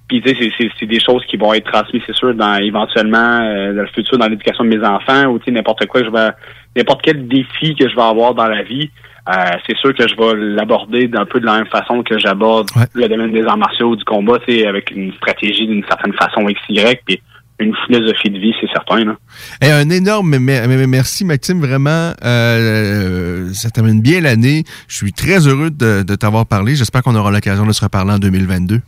puis tu sais, c'est- c'est- c'est des choses qui vont être transmises, c'est sûr, dans éventuellement euh, dans le futur, dans l'éducation de mes enfants, ou tu sais, n'importe quoi que je vais n'importe quel défi que je vais avoir dans la vie, euh, c'est sûr que je vais l'aborder d'un peu de la même façon que j'aborde le domaine des arts martiaux, du combat, sais, avec une stratégie d'une certaine façon XY, puis une philosophie de vie, c'est certain. Là. Eh, un énorme mer- mer- merci, Maxime. Vraiment, euh, ça termine bien l'année. Je suis très heureux de, de t'avoir parlé. J'espère qu'on aura l'occasion de se reparler en 2022.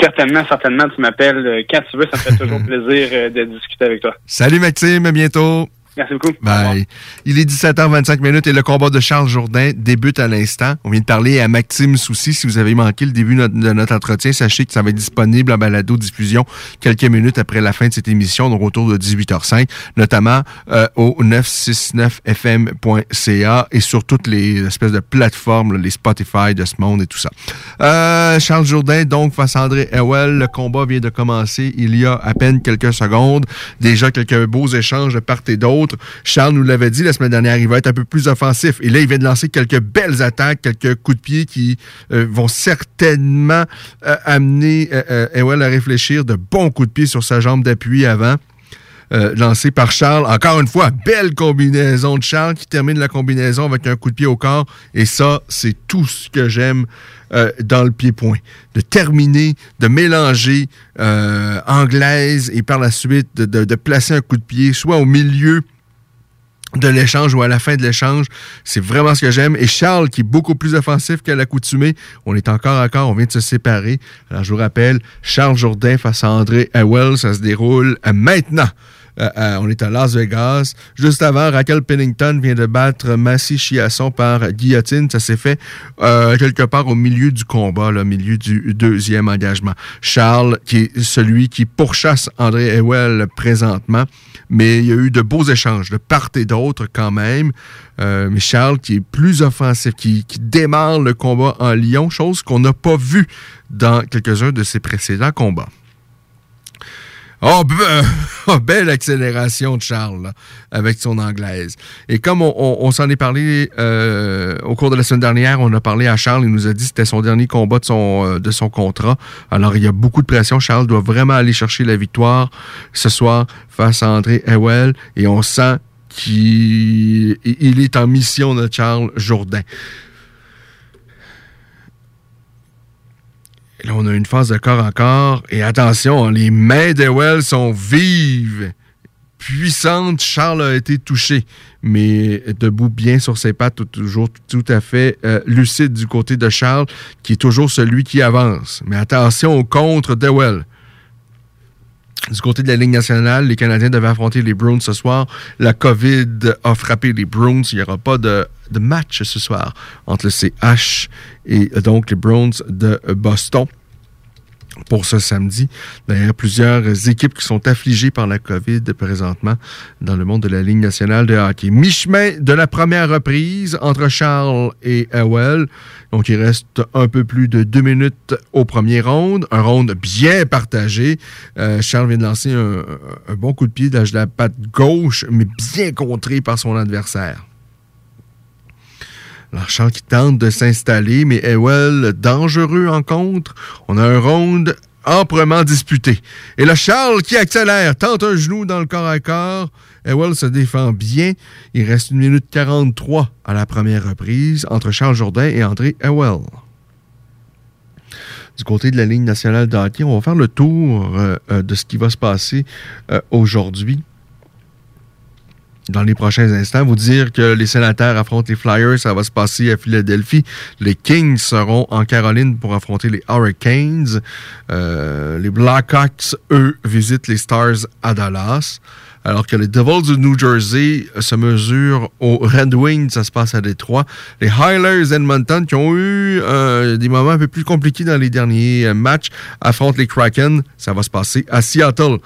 Certainement, certainement, tu m'appelles euh, quand tu veux, ça me fait toujours plaisir euh, de discuter avec toi. Salut, Maxime. À bientôt. Merci beaucoup. Bye. Il est 17h25 minutes et le combat de Charles Jourdain débute à l'instant. On vient de parler à Maxime Soucy. Si vous avez manqué le début de notre, entretien, sachez que ça va être disponible en balado-diffusion quelques minutes après la fin de cette émission, donc autour de 18h05, notamment euh, au 969fm.ca et sur toutes les espèces de plateformes, là, les Spotify de ce monde et tout ça. Euh, Charles Jourdain, donc, face à André Howell. Le combat vient de commencer il y a à peine quelques secondes. Déjà quelques beaux échanges de part et d'autre. Charles nous l'avait dit la semaine dernière, il va être un peu plus offensif. Et là, il vient de lancer quelques belles attaques, quelques coups de pied qui euh, vont certainement euh, amener euh, Howell à réfléchir de bons coups de pied sur sa jambe d'appui avant. Euh, lancé par Charles. Encore une fois, belle combinaison de Charles qui termine la combinaison avec un coup de pied au corps. Et ça, c'est tout ce que j'aime dans le pied-point. De terminer, de mélanger anglaise et par la suite de placer un coup de pied, soit au milieu de l'échange ou à la fin de l'échange. C'est vraiment ce que j'aime. Et Charles, qui est beaucoup plus offensif qu'à l'accoutumée, on est encore à corps, on vient de se séparer. Alors, je vous rappelle, Charles Jourdain face à André Howell, ça se déroule maintenant. Euh, euh, on est à Las Vegas. Juste avant, Raquel Pennington vient de battre Massy Chiasson par guillotine. Ça s'est fait euh, quelque part au milieu du combat, au milieu du deuxième engagement. Charles, qui est celui qui pourchasse André Howell présentement, mais il y a eu de beaux échanges de part et d'autre quand même. Mais Charles, qui est plus offensif, qui, qui démarre le combat en Lyon, chose qu'on n'a pas vu dans quelques-uns de ses précédents combats. Oh, be- oh, belle accélération de Charles avec son anglaise. Et comme on, s'en est parlé euh, au cours de la semaine dernière, on a parlé à Charles, il nous a dit que c'était son dernier combat de son, euh, de son contrat. Alors il y a beaucoup de pression. Charles doit vraiment aller chercher la victoire ce soir face à André Howell et on sent qu'il il est en mission de Charles Jourdain. Et là, on a une phase de corps en corps. Et attention, hein, les mains d'Ewell sont vives, puissantes. Charles a été touché, mais debout bien sur ses pattes, toujours tout à fait euh, lucide du côté de Charles, qui est toujours celui qui avance. Mais attention au contre d'Ewell. Du côté de la Ligue nationale, les Canadiens devaient affronter les Bruins ce soir. La COVID a frappé les Bruins. Il n'y aura pas de, de match ce soir entre le CH et euh, donc les Bruins de Boston pour ce samedi. D'ailleurs, plusieurs équipes qui sont affligées par la COVID présentement dans le monde de la Ligue nationale de hockey. Mi-chemin de la première reprise entre Charles et Howell. Donc, il reste un peu plus de deux minutes au premier round. Un round bien partagé. Euh, Charles vient de lancer un, bon coup de pied de la patte gauche, mais bien contré par son adversaire. Charles qui tente de s'installer, mais Ewell, dangereux en contre. On a un round amplement disputé. Et là, Charles qui accélère, tente un genou dans le corps à corps. Ewell se défend bien. Il reste une minute 43 à la première reprise entre Charles Jourdain et André Ewell. Du côté de la ligne nationale de hockey, on va faire le tour euh, euh, de ce qui va se passer euh, aujourd'hui dans les prochains instants. Vous dire que les sénateurs affrontent les Flyers, ça va se passer à Philadelphie. Les Kings seront en Caroline pour affronter les Hurricanes. Euh, les Blackhawks, eux, visitent les Stars à Dallas. Alors que les Devils de New Jersey se mesurent aux Red Wings, ça se passe à Détroit. Les Highlanders Edmonton, qui ont eu euh, des moments un peu plus compliqués dans les derniers matchs, affrontent les Kraken, ça va se passer à Seattle.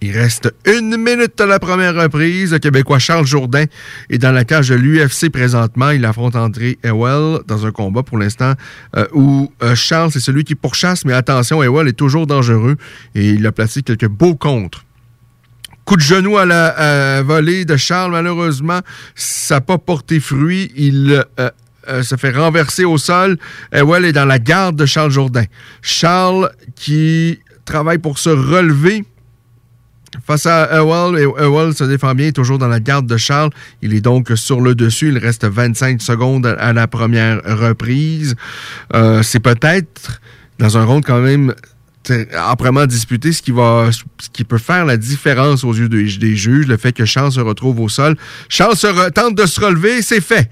Il reste une minute à la première reprise. Le Québécois Charles Jourdain est dans la cage de l'UFC présentement. Il affronte André Ewell dans un combat pour l'instant euh, où euh, Charles, c'est celui qui pourchasse, mais attention, Ewell est toujours dangereux et il a placé quelques beaux contres. Coup de genou à la euh, volée de Charles, malheureusement, ça n'a pas porté fruit. Il se fait renverser au sol. Ewell est dans la garde de Charles Jourdain. Charles qui travaille pour se relever Face à Ewell, Ewell se défend bien, toujours dans la garde de Charles. Il est donc sur le dessus. Il reste 25 secondes à la première reprise. Euh, c'est peut-être dans un round quand même âprement disputé, ce qui va, ce qui peut faire la différence aux yeux des, juges, le fait que Charles se retrouve au sol. Charles tente de se relever, c'est fait.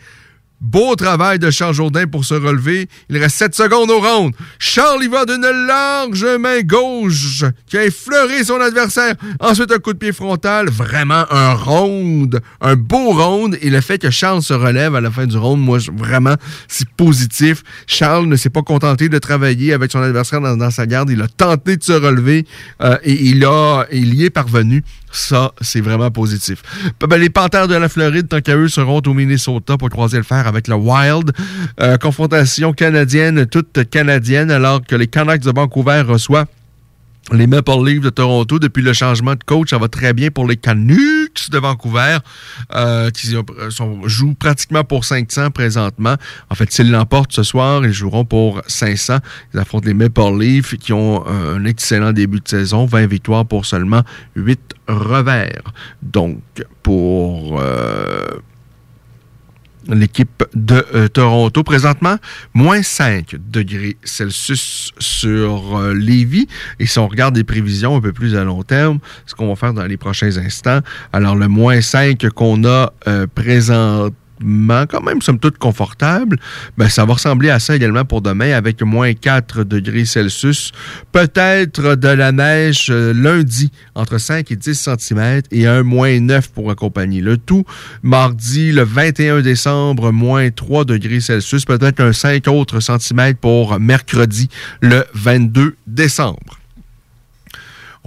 Beau travail de Charles Jourdain pour se relever. Il reste 7 secondes au round. Charles y va d'une large main gauche qui a effleuré son adversaire. Ensuite, un coup de pied frontal. Vraiment un round. Un beau round. Et le fait que Charles se relève à la fin du round, moi, vraiment, c'est positif. Charles ne s'est pas contenté de travailler avec son adversaire dans, sa garde. Il a tenté de se relever euh, et il, a, il y est parvenu. Ça, c'est vraiment positif. Ben, les Panthères de la Floride, tant qu'à eux, seront au Minnesota pour croiser le fer avec le Wild. Euh, confrontation canadienne, toute canadienne, alors que les Canucks de Vancouver reçoivent les Maple Leafs de Toronto, depuis le changement de coach, ça va très bien pour les Canucks de Vancouver, euh, qui jouent pratiquement pour 500 présentement. En fait, s'ils l'emportent ce soir, ils joueront pour 500. Ils affrontent les Maple Leafs, qui ont un excellent début de saison, 20 victoires pour seulement 8 revers. Donc, pour... Euh, l'équipe de euh, Toronto. Présentement, moins 5 degrés Celsius sur euh, Lévis. Et si on regarde des prévisions un peu plus à long terme, ce qu'on va faire dans les prochains instants, alors le moins 5 qu'on a euh, présentement, quand même, somme toute, confortable, ben, ça va ressembler à ça également pour demain avec moins 4 degrés Celsius. Peut-être de la neige euh, lundi entre 5 et 10 cm et un moins 9 pour accompagner le tout. Mardi, le 21 décembre, moins 3 degrés Celsius. Peut-être un 5 autres centimètres pour mercredi, le 22 décembre.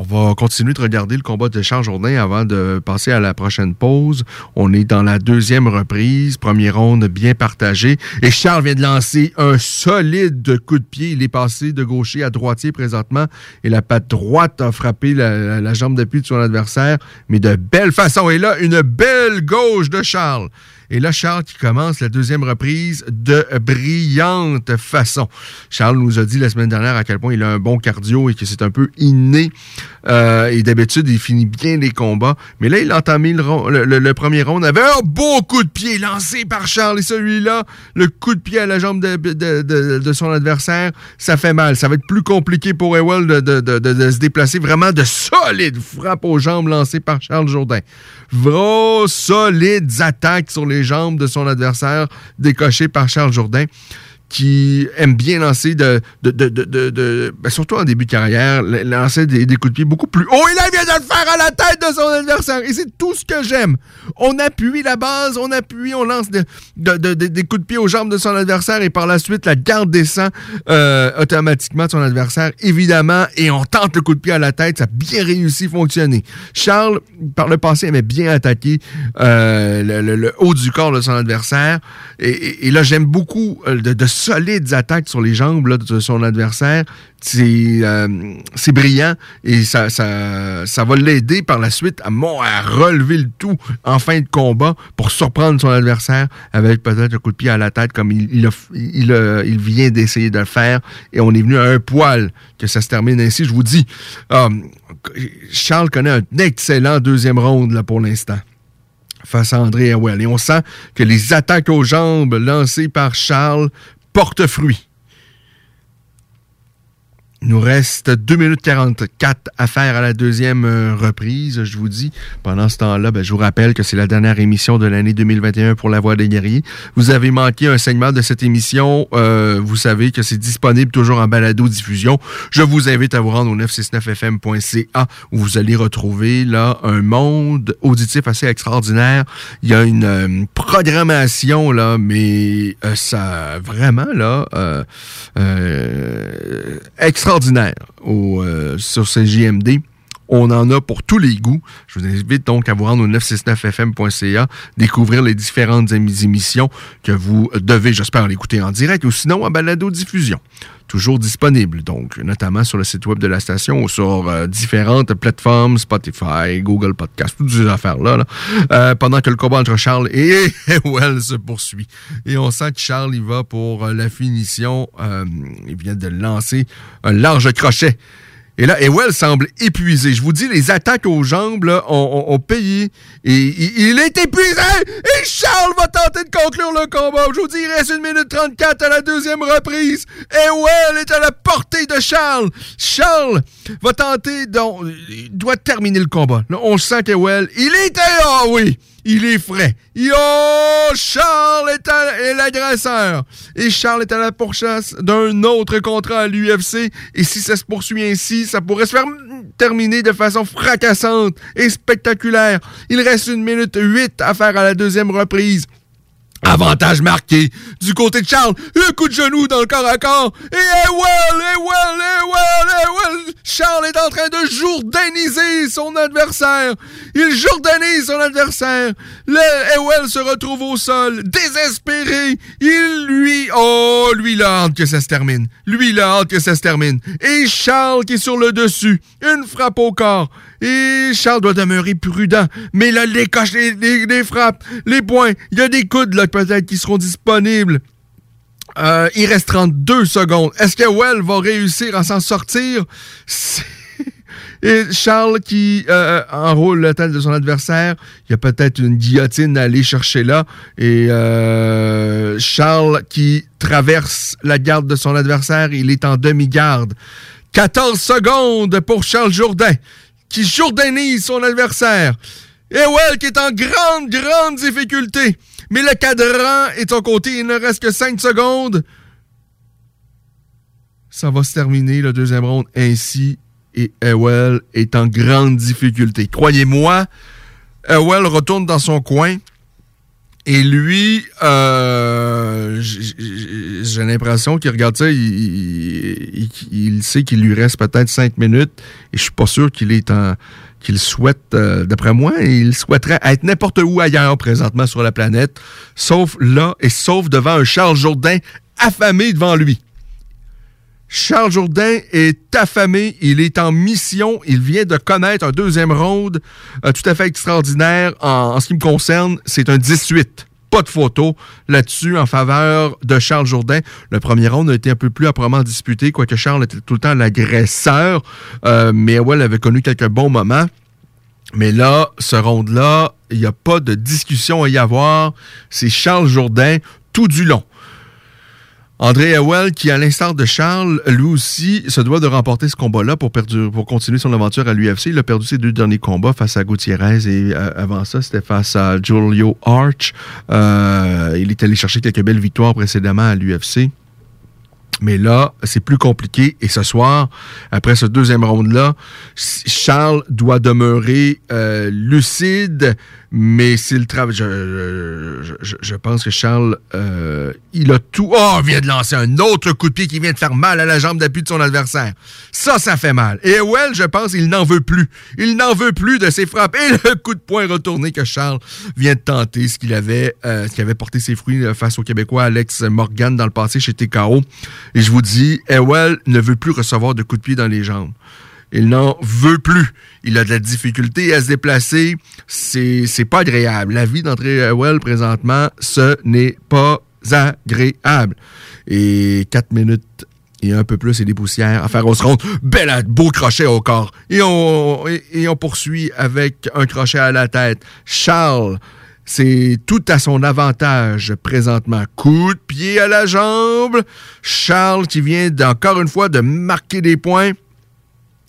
On va continuer de regarder le combat de Charles Jourdain avant de passer à la prochaine pause. On est dans la deuxième reprise, première ronde bien partagée. Et Charles vient de lancer un solide coup de pied. Il est passé de gaucher à droitier présentement. Et la patte droite a frappé la, jambe d'appui de son adversaire, mais de belle façon. Et là, une belle gauche de Charles. Et là, Charles qui commence la deuxième reprise de brillante façon. Charles nous a dit la semaine dernière à quel point il a un bon cardio et que c'est un peu inné. Euh, et d'habitude, il finit bien les combats. Mais là, il a entamé le, premier round avec un beau coup de pied lancé par Charles. Et celui-là, le coup de pied à la jambe de, son adversaire, ça fait mal. Ça va être plus compliqué pour Ewell de, se déplacer. Vraiment de solides frappes aux jambes lancées par Charles Jourdain. Vos solides attaques sur les jambes de son adversaire décochées par Charles Jourdain qui aime bien lancer de, de, de, de, ben, surtout en début de carrière, lancer des, coups de pied beaucoup plus haut. Et là, il vient de le faire à la tête de son adversaire. Et c'est tout ce que j'aime. On appuie la base, on appuie, on lance des coups de pied aux jambes de son adversaire et par la suite, la garde descend euh, automatiquement de son adversaire, évidemment, et on tente le coup de pied à la tête. Ça a bien réussi à fonctionner. Charles, par le passé, aimait bien attaquer euh, le, haut du corps de son adversaire. Et, là, j'aime beaucoup euh, de, de solides attaques sur les jambes de son adversaire. Euh, c'est brillant et ça, va l'aider par la suite à, à relever le tout en fin de combat pour surprendre son adversaire avec peut-être un coup de pied à la tête comme il, il, vient d'essayer de le faire. Et on est venu à un poil que ça se termine ainsi. Je vous dis, euh, Charles connaît un excellent deuxième round là, pour l'instant face à André Howell. Et on sent que les attaques aux jambes lancées par Charles porte fruit. Il nous reste 2 minutes 44 à faire à la deuxième euh, reprise, je vous dis. Pendant ce temps-là, ben, je vous rappelle que c'est la dernière émission de l'année 2021 pour La Voix des guerriers. Vous avez manqué un segment de cette émission. Euh, vous savez que c'est disponible toujours en balado-diffusion. Je vous invite à vous rendre au 969fm.ca où vous allez retrouver là un monde auditif assez extraordinaire. Il y a une euh, programmation, là, mais ça vraiment, là, extraordinaire au, euh, sur JMD. On en a pour tous les goûts. Je vous invite donc à vous rendre au 969fm.ca, découvrir les différentes émissions que vous devez, j'espère, l'écouter en direct ou sinon en balado-diffusion. Toujours disponible, donc, notamment sur le site web de la station ou sur euh, différentes plateformes, Spotify, Google Podcast, toutes ces affaires-là, euh, pendant que le combat entre Charles et Well se poursuit. Et on sent que Charles, il va pour la finition. il vient de lancer un large crochet et là, Ewell semble épuisé. Je vous dis, les attaques aux jambes là, ont, payé. Il, est épuisé! Et Charles va tenter de conclure le combat. Je vous dis, il reste une minute 34 à la deuxième reprise. Ewell est à la portée de Charles. Charles va tenter... Donc, doit terminer le combat. Là, on sent qu'Ewell, il était... Ah oui! Il est frais. Yo, Charles est, l'agresseur. Et Charles est à la pourchasse d'un autre contrat à l'UFC. Et si ça se poursuit ainsi, ça pourrait se faire terminer de façon fracassante et spectaculaire. Il reste une minute huit à faire à la deuxième reprise. Avantage marqué du côté de Charles. Un coup de genou dans le corps à corps. Et Ewell, Ewell, Ewell, Ewell. Charles est en train de jourdainiser son adversaire. Il jourdainise son adversaire. Le Ewell se retrouve au sol, désespéré. Il lui... Oh, lui, il a hâte que ça se termine. Lui, il a que ça se termine. Et Charles qui est sur le dessus. Une frappe au corps. Et Charles doit demeurer prudent. Mais là, les coches, les, frappes, les points, il y a des coudes là peut-être qui seront disponibles. Euh, il reste 32 secondes. Est-ce que Well va réussir à s'en sortir? Et Charles qui euh, enroule le tête de son adversaire, il y a peut-être une guillotine à aller chercher là. Et euh, Charles qui traverse la garde de son adversaire, il est en demi-garde. 14 secondes pour Charles Jourdain qui jourdainise son adversaire. Et Well qui est en grande, grande difficulté. Mais le cadran est au côté. Il ne reste que 5 secondes. Ça va se terminer, le deuxième round, ainsi. Et Ewell est en grande difficulté. Croyez-moi, Ewell retourne dans son coin. Et lui, euh, j'ai l'impression qu'il regarde ça, il, sait qu'il lui reste peut-être cinq minutes, et je suis pas sûr qu'il est en qu'il souhaite, euh, d'après moi, il souhaiterait être n'importe où ailleurs présentement sur la planète, sauf là et sauf devant un Charles Jourdain affamé devant lui. Charles Jourdain est affamé, il est en mission, il vient de connaître un deuxième round euh, tout à fait extraordinaire en, ce qui me concerne, c'est un 18 pas de photo là-dessus en faveur de Charles Jourdain. Le premier round a été un peu plus âprement disputé, quoique Charles était tout le temps l'agresseur, euh, mais ouais, avait connu quelques bons moments. Mais là, ce round-là, il n'y a pas de discussion à y avoir. C'est Charles Jourdain tout du long. André Howell, qui, à l'instar de Charles, lui aussi, se doit de remporter ce combat-là pour, pour continuer son aventure à l'UFC. Il a perdu ses deux derniers combats face à Gutiérrez et euh, avant ça, c'était face à Julio Arch. Euh, il est allé chercher quelques belles victoires précédemment à l'UFC. Mais là, c'est plus compliqué. Et ce soir, après ce deuxième round-là, Charles doit demeurer euh, lucide, mais c'est le travail. Je, je, pense que Charles, euh, il a tout. Oh, il vient de lancer un autre coup de pied qui vient de faire mal à la jambe d'appui de son adversaire. Ça, ça fait mal. Et Well, je pense, il n'en veut plus. Il n'en veut plus de ses frappes. Et le coup de poing retourné que Charles vient de tenter, ce qu'il avait, euh, ce qui avait porté ses fruits euh, face au Québécois Alex Morgan dans le passé chez TKO. Et je vous dis, Ewell ne veut plus recevoir de coups de pied dans les jambes. Il n'en veut plus. Il a de la difficulté à se déplacer. C'est, c'est pas agréable. La vie d'André Well présentement, ce n'est pas agréable. Et quatre minutes et un peu plus et des poussières à faire au se Belle, beau crochet au corps. On, et on poursuit avec un crochet à la tête. Charles C'est tout à son avantage présentement. Coup de pied à la jambe. Charles qui vient encore une fois de marquer des points.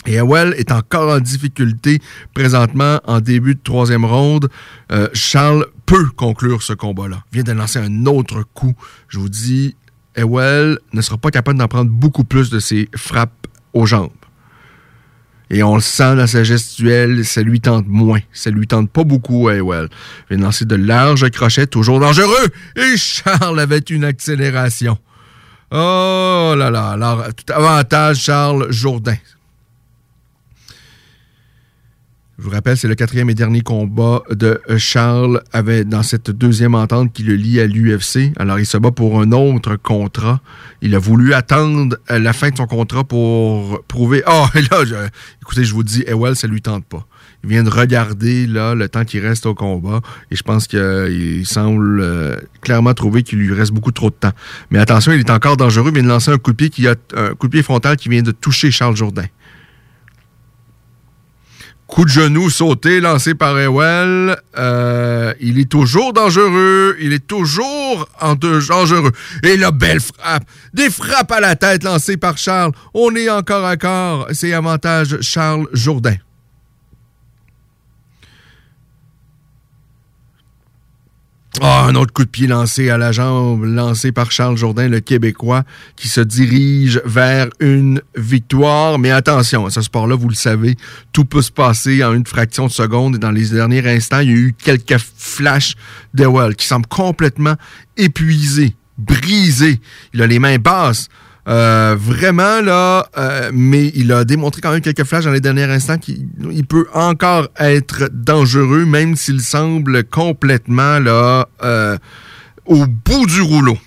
Et Ewell est encore en difficulté présentement en début de troisième ronde. Euh, Charles peut conclure ce combat-là. Vient de lancer un autre coup. Je vous dis, Ewell ne sera pas capable d'en prendre beaucoup plus de ses frappes aux jambes. Et on le sent dans sa gestuelle, ça lui tente moins. Ça lui tente pas beaucoup à Ewell. Il vient lancer de larges crochets, toujours dangereux. Et Charles avait une accélération. Oh là là. Alors, tout avantage, Charles Jourdain. Je vous rappelle, c'est le quatrième et dernier combat de Charles avait dans cette deuxième entente qui le lie à l'UFC. Alors, il se bat pour un autre contrat. Il a voulu attendre la fin de son contrat pour prouver. Oh, là, écoutez, je vous dis, Ewell, ça lui tente pas. Il vient de regarder là le temps qui reste au combat et je pense qu'il semble euh, clairement trouver qu'il lui reste beaucoup trop de temps. Mais attention, il est encore dangereux. Il vient de lancer un coup de pied qui a un coup de pied frontal qui vient de toucher Charles Jourdain. Coup de genou sauté lancé par Ewell. Euh, il est toujours dangereux. Il est toujours en dangereux. Et la belle frappe. Des frappes à la tête lancées par Charles. On est encore à corps. C'est avantage Charles Jourdain. Oh, un autre coup de pied lancé à la jambe, lancé par Charles Jourdain, le Québécois, qui se dirige vers une victoire. Mais attention, à ce sport-là, vous le savez, tout peut se passer en une fraction de seconde. Et dans les derniers instants, il y a eu quelques flashs d'Ewell qui semble complètement épuisé, brisé. Il a les mains basses. Euh, vraiment, là, euh, mais il a démontré quand même quelques flashs dans les derniers instants qu'il peut encore être dangereux, même s'il semble complètement, là, euh, au bout du rouleau.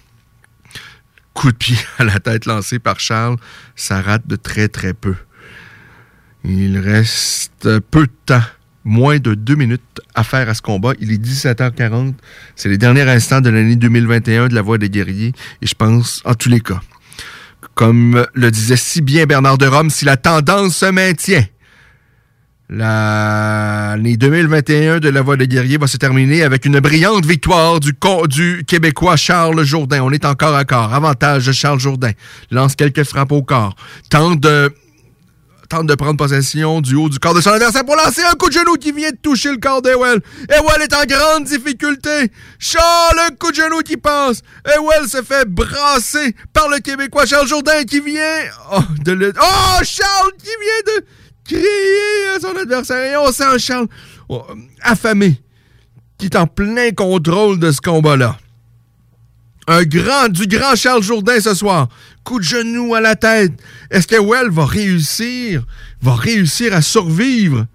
Coup de pied à la tête lancé par Charles, ça rate de très, très peu. Il reste peu de temps moins de deux minutes à faire à ce combat. Il est 17h40. C'est les derniers instants de l'année 2021 de la Voix des guerriers. Et je pense, en tous les cas, comme le disait si bien Bernard de Rome, si la tendance se maintient, l'année 2021 de la Voix des guerriers va se terminer avec une brillante victoire du, du Québécois Charles Jourdain. On est encore à corps. Avantage de Charles Jourdain. Lance quelques frappes au corps. Tente de de prendre possession du haut du corps de son adversaire pour lancer un coup de genou qui vient de toucher le corps d'Ewell. Ewell est en grande difficulté. Charles, un coup de genou qui passe. Ewell se fait brasser par le Québécois Charles Jourdain qui vient oh, de le... Oh, Charles qui vient de crier à son adversaire. Et on sent Charles oh, affamé qui est en plein contrôle de ce combat-là. Un grand, du grand Charles Jourdain ce soir. Coup de genou à la tête. Est-ce que Well va réussir, va réussir à survivre?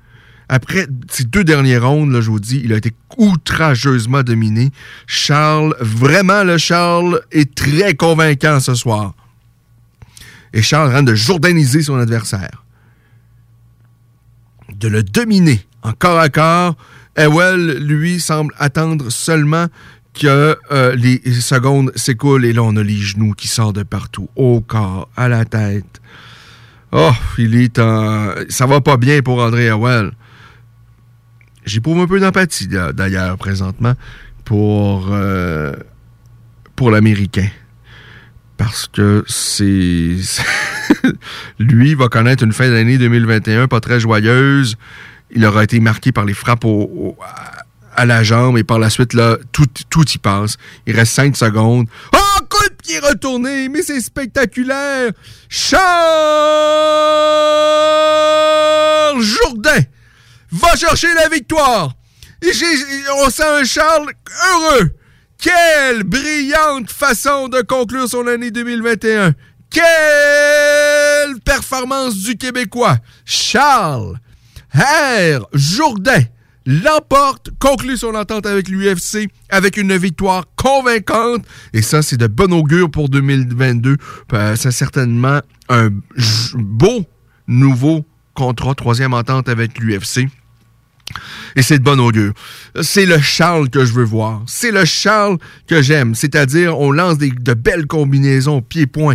Après ces deux dernières rondes, là, je vous dis, il a été outrageusement dominé. Charles, vraiment, le Charles est très convaincant ce soir. Et Charles rend de jourdainiser son adversaire. De le dominer en corps à corps. Ewell, lui, semble attendre seulement que euh, les secondes s'écoulent et là, on a les genoux qui sortent de partout, au corps, à la tête. Oh, il est en... Ça va pas bien pour André Howell. J'éprouve un peu d'empathie, d'ailleurs, présentement, pour, euh, pour l'Américain. Parce que c'est... Lui va connaître une fin d'année 2021 pas très joyeuse. Il aura été marqué par les frappes au à la jambe et par la suite, là, tout, y passe. Il reste 5 secondes. Oh, coup de pied retourné, mais c'est spectaculaire! Charles Jourdain va chercher la victoire. On sent un Charles heureux. Quelle brillante façon de conclure son année 2021. Quelle performance du Québécois. Charles R. Jourdain l'emporte, conclut son entente avec l'UFC avec une victoire convaincante. Et ça, c'est de bon augure pour 2022. Euh, c'est certainement un beau nouveau contrat, troisième entente avec l'UFC. Et c'est de bon augure. C'est le Charles que je veux voir. C'est le Charles que j'aime. C'est-à-dire, on lance de belles combinaisons pied-point.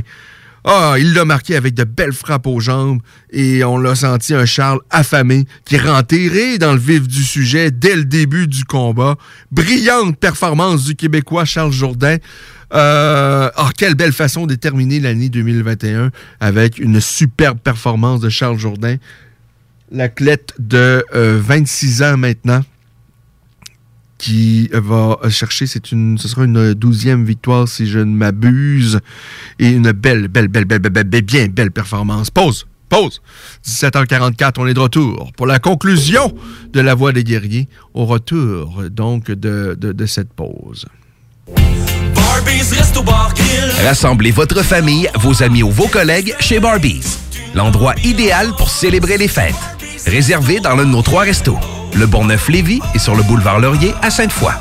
Ah, il l'a marqué avec de belles frappes aux jambes et on l'a senti un Charles affamé qui rentré dans le vif du sujet dès le début du combat. Brillante performance du Québécois Charles Jourdain. Euh, ah, quelle belle façon de terminer l'année 2021 avec une superbe performance de Charles Jourdain. L'athlète de 26 ans maintenant qui va chercher, c'est une, ce sera une douzième victoire si je ne m'abuse, et une belle, belle, belle, belle, belle, belle, bien belle performance. Pause, pause. 17h44, on est de retour pour la conclusion de la Voix des guerriers, au retour donc de, de, de cette pause. Rassemblez votre famille, vos amis ou vos collègues chez Barbies. L'endroit idéal pour célébrer les fêtes. Réservé dans l'un de nos trois restos. Le Bonneuf-Lévis et sur le boulevard Laurier à Sainte-Foy.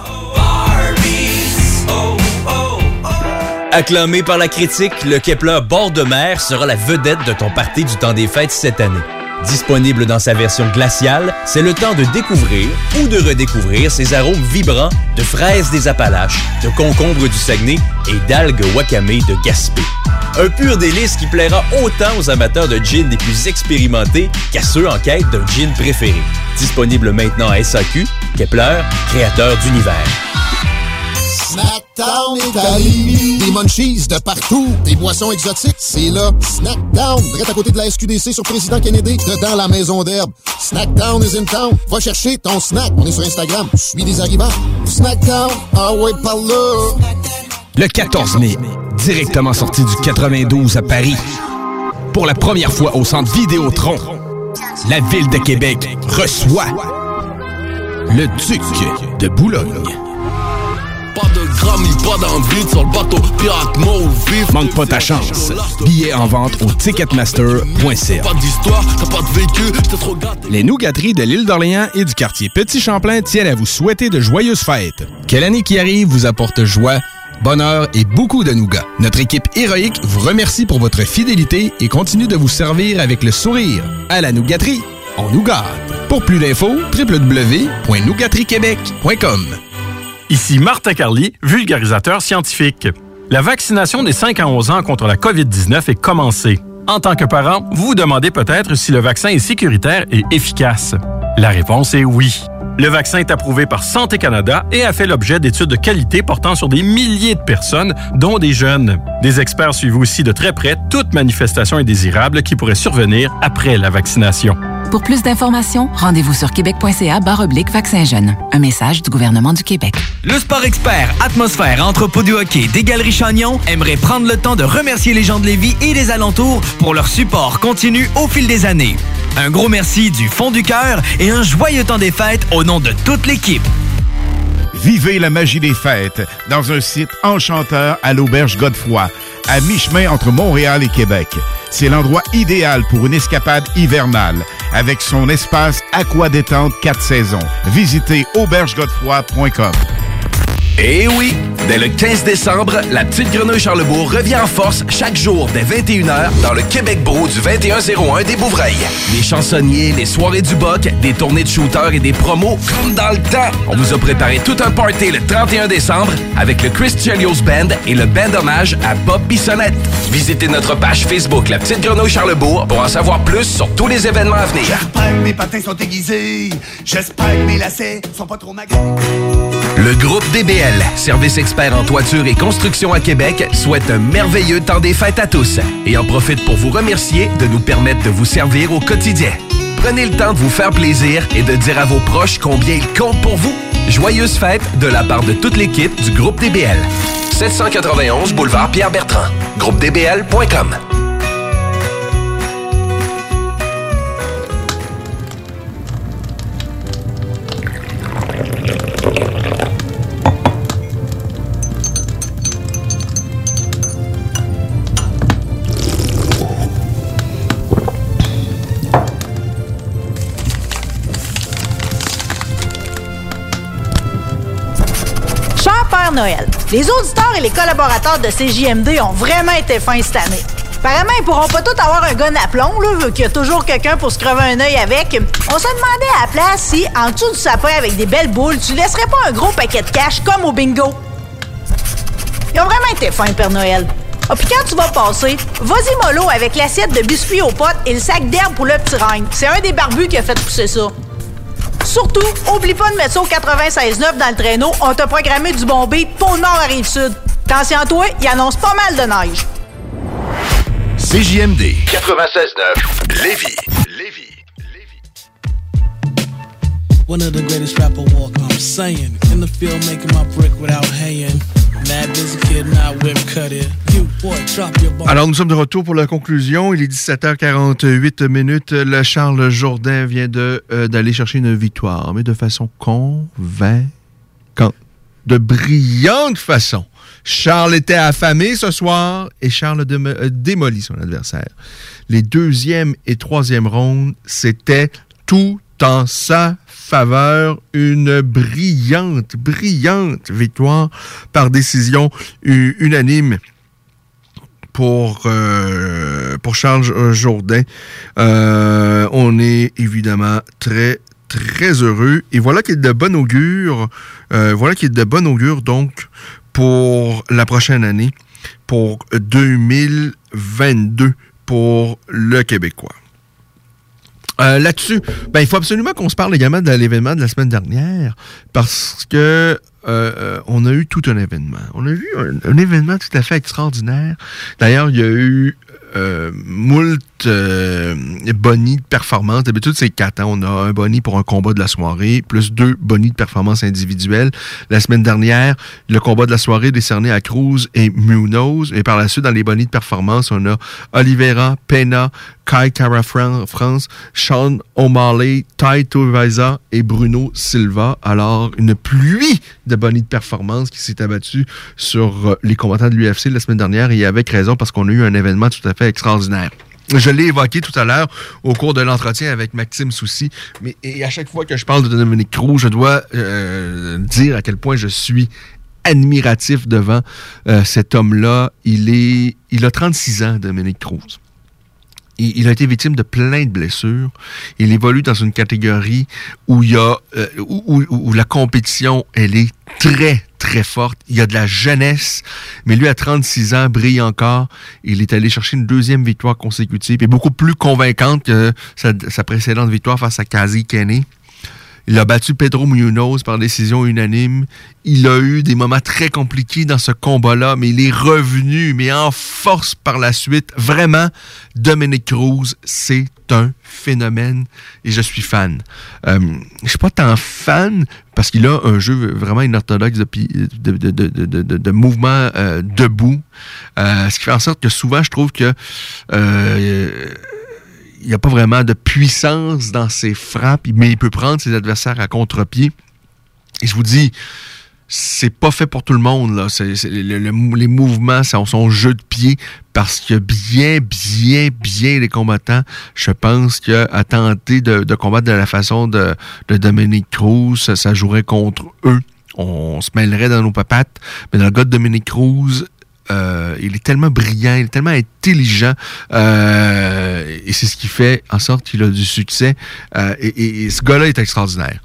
Acclamé par la critique, le Kepler bord de mer sera la vedette de ton party du temps des fêtes cette année. Disponible dans sa version glaciale, c'est le temps de découvrir ou de redécouvrir ses arômes vibrants de fraises des Appalaches, de concombres du Saguenay et d'algues wakame de Gaspé. Un pur délice qui plaira autant aux amateurs de gin les plus expérimentés qu'à ceux en quête d'un gin préféré. Disponible maintenant à SAQ, Kepler, créateur d'univers. Snackdown Italie. Des munchies de partout. Des boissons exotiques. C'est là. Snackdown. Direct à côté de la SQDC sur Président Kennedy. Dedans la maison d'herbe. Snackdown is in town. Va chercher ton snack. On est sur Instagram. Je suis des arrivants. Snackdown. Ah ouais, par là. Le 14 mai, directement sorti du 92 à Paris. Pour la première fois au centre Vidéotron, la ville de Québec reçoit le Duc de Boulogne. Pas de grammy, pas d'envie sur le bateau pirate mot vif. Manque pas ta chance. Billets en vente au ticketmaster.ca. Pas d'histoire, t'as pas de vécu, j'étais trop gâté. Les nougateries de l'île d'Orléans et du quartier Petit Champlain tiennent à vous souhaiter de joyeuses fêtes. Que l'année qui arrive vous apporte joie, bonheur et beaucoup de nougats. Notre équipe héroïque vous remercie pour votre fidélité et continue de vous servir avec le sourire. À la nougaterie, on nous gâte. Pour plus d'infos, www.nougateriequebec.com. Ici Martin Carly, vulgarisateur scientifique. La vaccination des 5 à 11 ans contre la COVID-19 est commencée. En tant que parent, vous vous demandez peut-être si le vaccin est sécuritaire et efficace. La réponse est oui. Le vaccin est approuvé par Santé Canada et a fait l'objet d'études de qualité portant sur des milliers de personnes, dont des jeunes. Des experts suivent aussi de très près toute manifestation indésirable qui pourrait survenir après la vaccination. Pour plus d'informations, rendez-vous sur québec.ca oblique vaccin jeune. Un message du gouvernement du Québec. Le sport expert Atmosphère Entrepôt du hockey des Galeries Chagnon aimerait prendre le temps de remercier les gens de Lévis et des alentours pour leur support continu au fil des années. Un gros merci du fond du cœur et un joyeux temps des fêtes au nom de toute l'équipe. Vivez la magie des fêtes dans un site enchanteur à l'auberge Godefroy, à mi-chemin entre Montréal et Québec. C'est l'endroit idéal pour une escapade hivernale, avec son espace aqua détente 4 saisons. Visitez aubergegodefroy.com. Eh oui! Dès le 15 décembre, la Petite Grenouille Charlebourg revient en force chaque jour dès 21h dans le Québec Beau du 2101 des Bouvrailles. Des chansonniers, les soirées du Boc, des tournées de shooters et des promos comme dans le temps. On vous a préparé tout un party le 31 décembre avec le Chris Chelios Band et le band hommage à Bob Bissonnette. Visitez notre page Facebook La Petite Grenouille Charlebourg pour en savoir plus sur tous les événements à venir. J'espère que mes patins sont aiguisés. J'espère que mes lacets sont pas trop magrés. Le groupe DBL, service expert en toiture et construction à Québec, souhaite un merveilleux temps des fêtes à tous et en profite pour vous remercier de nous permettre de vous servir au quotidien. Prenez le temps de vous faire plaisir et de dire à vos proches combien ils comptent pour vous. Joyeuses fêtes de la part de toute l'équipe du groupe DBL. 791 boulevard Pierre-Bertrand. GroupeDBL.com. Cher Noël, les auditeurs et les collaborateurs de CJMD ont vraiment été fins cette année. Apparemment, ils pourront pas tous avoir un gun à plomb, là, vu qu'il y a toujours quelqu'un pour se crever un œil avec. On se demandait à la place si, en dessous du sapin avec des belles boules, tu laisserais pas un gros paquet de cash comme au bingo. Ils ont vraiment été fins, Père Noël. Ah, puis quand tu vas passer, vas-y mollo avec l'assiette de biscuits aux potes et le sac d'herbe pour le petit règne. C'est un des barbus qui a fait pousser ça. Surtout, oublie pas de mettre ça au 96.9 dans le traîneau. On t'a programmé du bon beat pour le nord à Rive-Sud. Attention à toi, il annonce pas mal de neige. CJMD 96.9 Lévis. One of the greatest rapper walk, I'm saying. In the field making my brick without haying. Mad busy kid, not whip cut it. You Alors, nous sommes de retour pour la conclusion. Il est 17h48 minutes. Le Charles Jourdain vient de, euh, d'aller chercher une victoire, mais de façon convaincante. De brillante façon. Charles était affamé ce soir et Charles a démo- a démoli son adversaire. Les deuxième et troisième rondes, c'était tout en sa faveur. Une brillante, brillante victoire par décision unanime pour, euh, pour Charles euh, Jourdain. Euh, on est évidemment très, très heureux. Et voilà qui est de bon augure. euh, voilà qui est de bon augure, donc, pour la prochaine année, pour 2022, pour le Québécois. Euh, Là-dessus, ben, il faut absolument qu'on se parle également de l'événement de la semaine dernière parce que euh, euh, on a eu tout un événement. On a eu un, événement tout à fait extraordinaire. D'ailleurs, il y a eu euh, moult euh, bonnies de performance. D'habitude, c'est quatre. hein. On a un boni pour un combat de la soirée, plus deux bonnies de performance individuelle. La semaine dernière, le combat de la soirée décerné à Cruz et Munoz. Et par la suite, dans les bonnies de performance, on a Oliveira, Pena, Kai Fran- France, Sean O'Malley, Tai Tuivasa et Bruno Silva. Alors, une pluie de bonnies de performance qui s'est abattue sur euh, les combattants de l'UFC la semaine dernière et avec raison parce qu'on a eu un événement tout à fait extraordinaire. Je l'ai évoqué tout à l'heure au cours de l'entretien avec Maxime Soucy, mais et à chaque fois que je parle de Dominique Cruz, je dois euh, dire à quel point je suis admiratif devant euh, cet homme-là. Il est, il a 36 ans, Dominique Cruz. Il, a été victime de plein de blessures. Il évolue dans une catégorie où il y a euh, où la compétition elle est très Il a de la jeunesse, mais lui à 36 ans brille encore. Il est allé chercher une deuxième victoire consécutive et beaucoup plus convaincante que sa, sa précédente victoire face à Kazi Kenny. Il a battu Pedro Munoz par décision unanime. Il a eu des moments très compliqués dans ce combat-là, mais il est revenu, mais en force par la suite. Vraiment, Dominic Cruz, c'est un phénomène et je suis fan. Euh, je suis pas tant fan parce qu'il a un jeu vraiment inorthodoxe de, de, de, de- de mouvement euh, debout. Euh, ce qui fait en sorte que souvent, je trouve que euh, il n'y a pas vraiment de puissance dans ses frappes, mais il peut prendre ses adversaires à contre-pied. Et je vous dis, c'est pas fait pour tout le monde. Là. Les mouvements, c'est son jeu de pied, parce que bien, bien, bien les combattants, je pense qu'à tenter de, combattre de la façon de, de Dominique Cruz, ça, ça jouerait contre eux. On se mêlerait dans nos papates. Mais dans le cas de Dominique Cruz, euh, il est tellement brillant, il est tellement intelligent, euh, et c'est ce qui fait en sorte qu'il a du succès. Euh, et, ce gars-là est extraordinaire.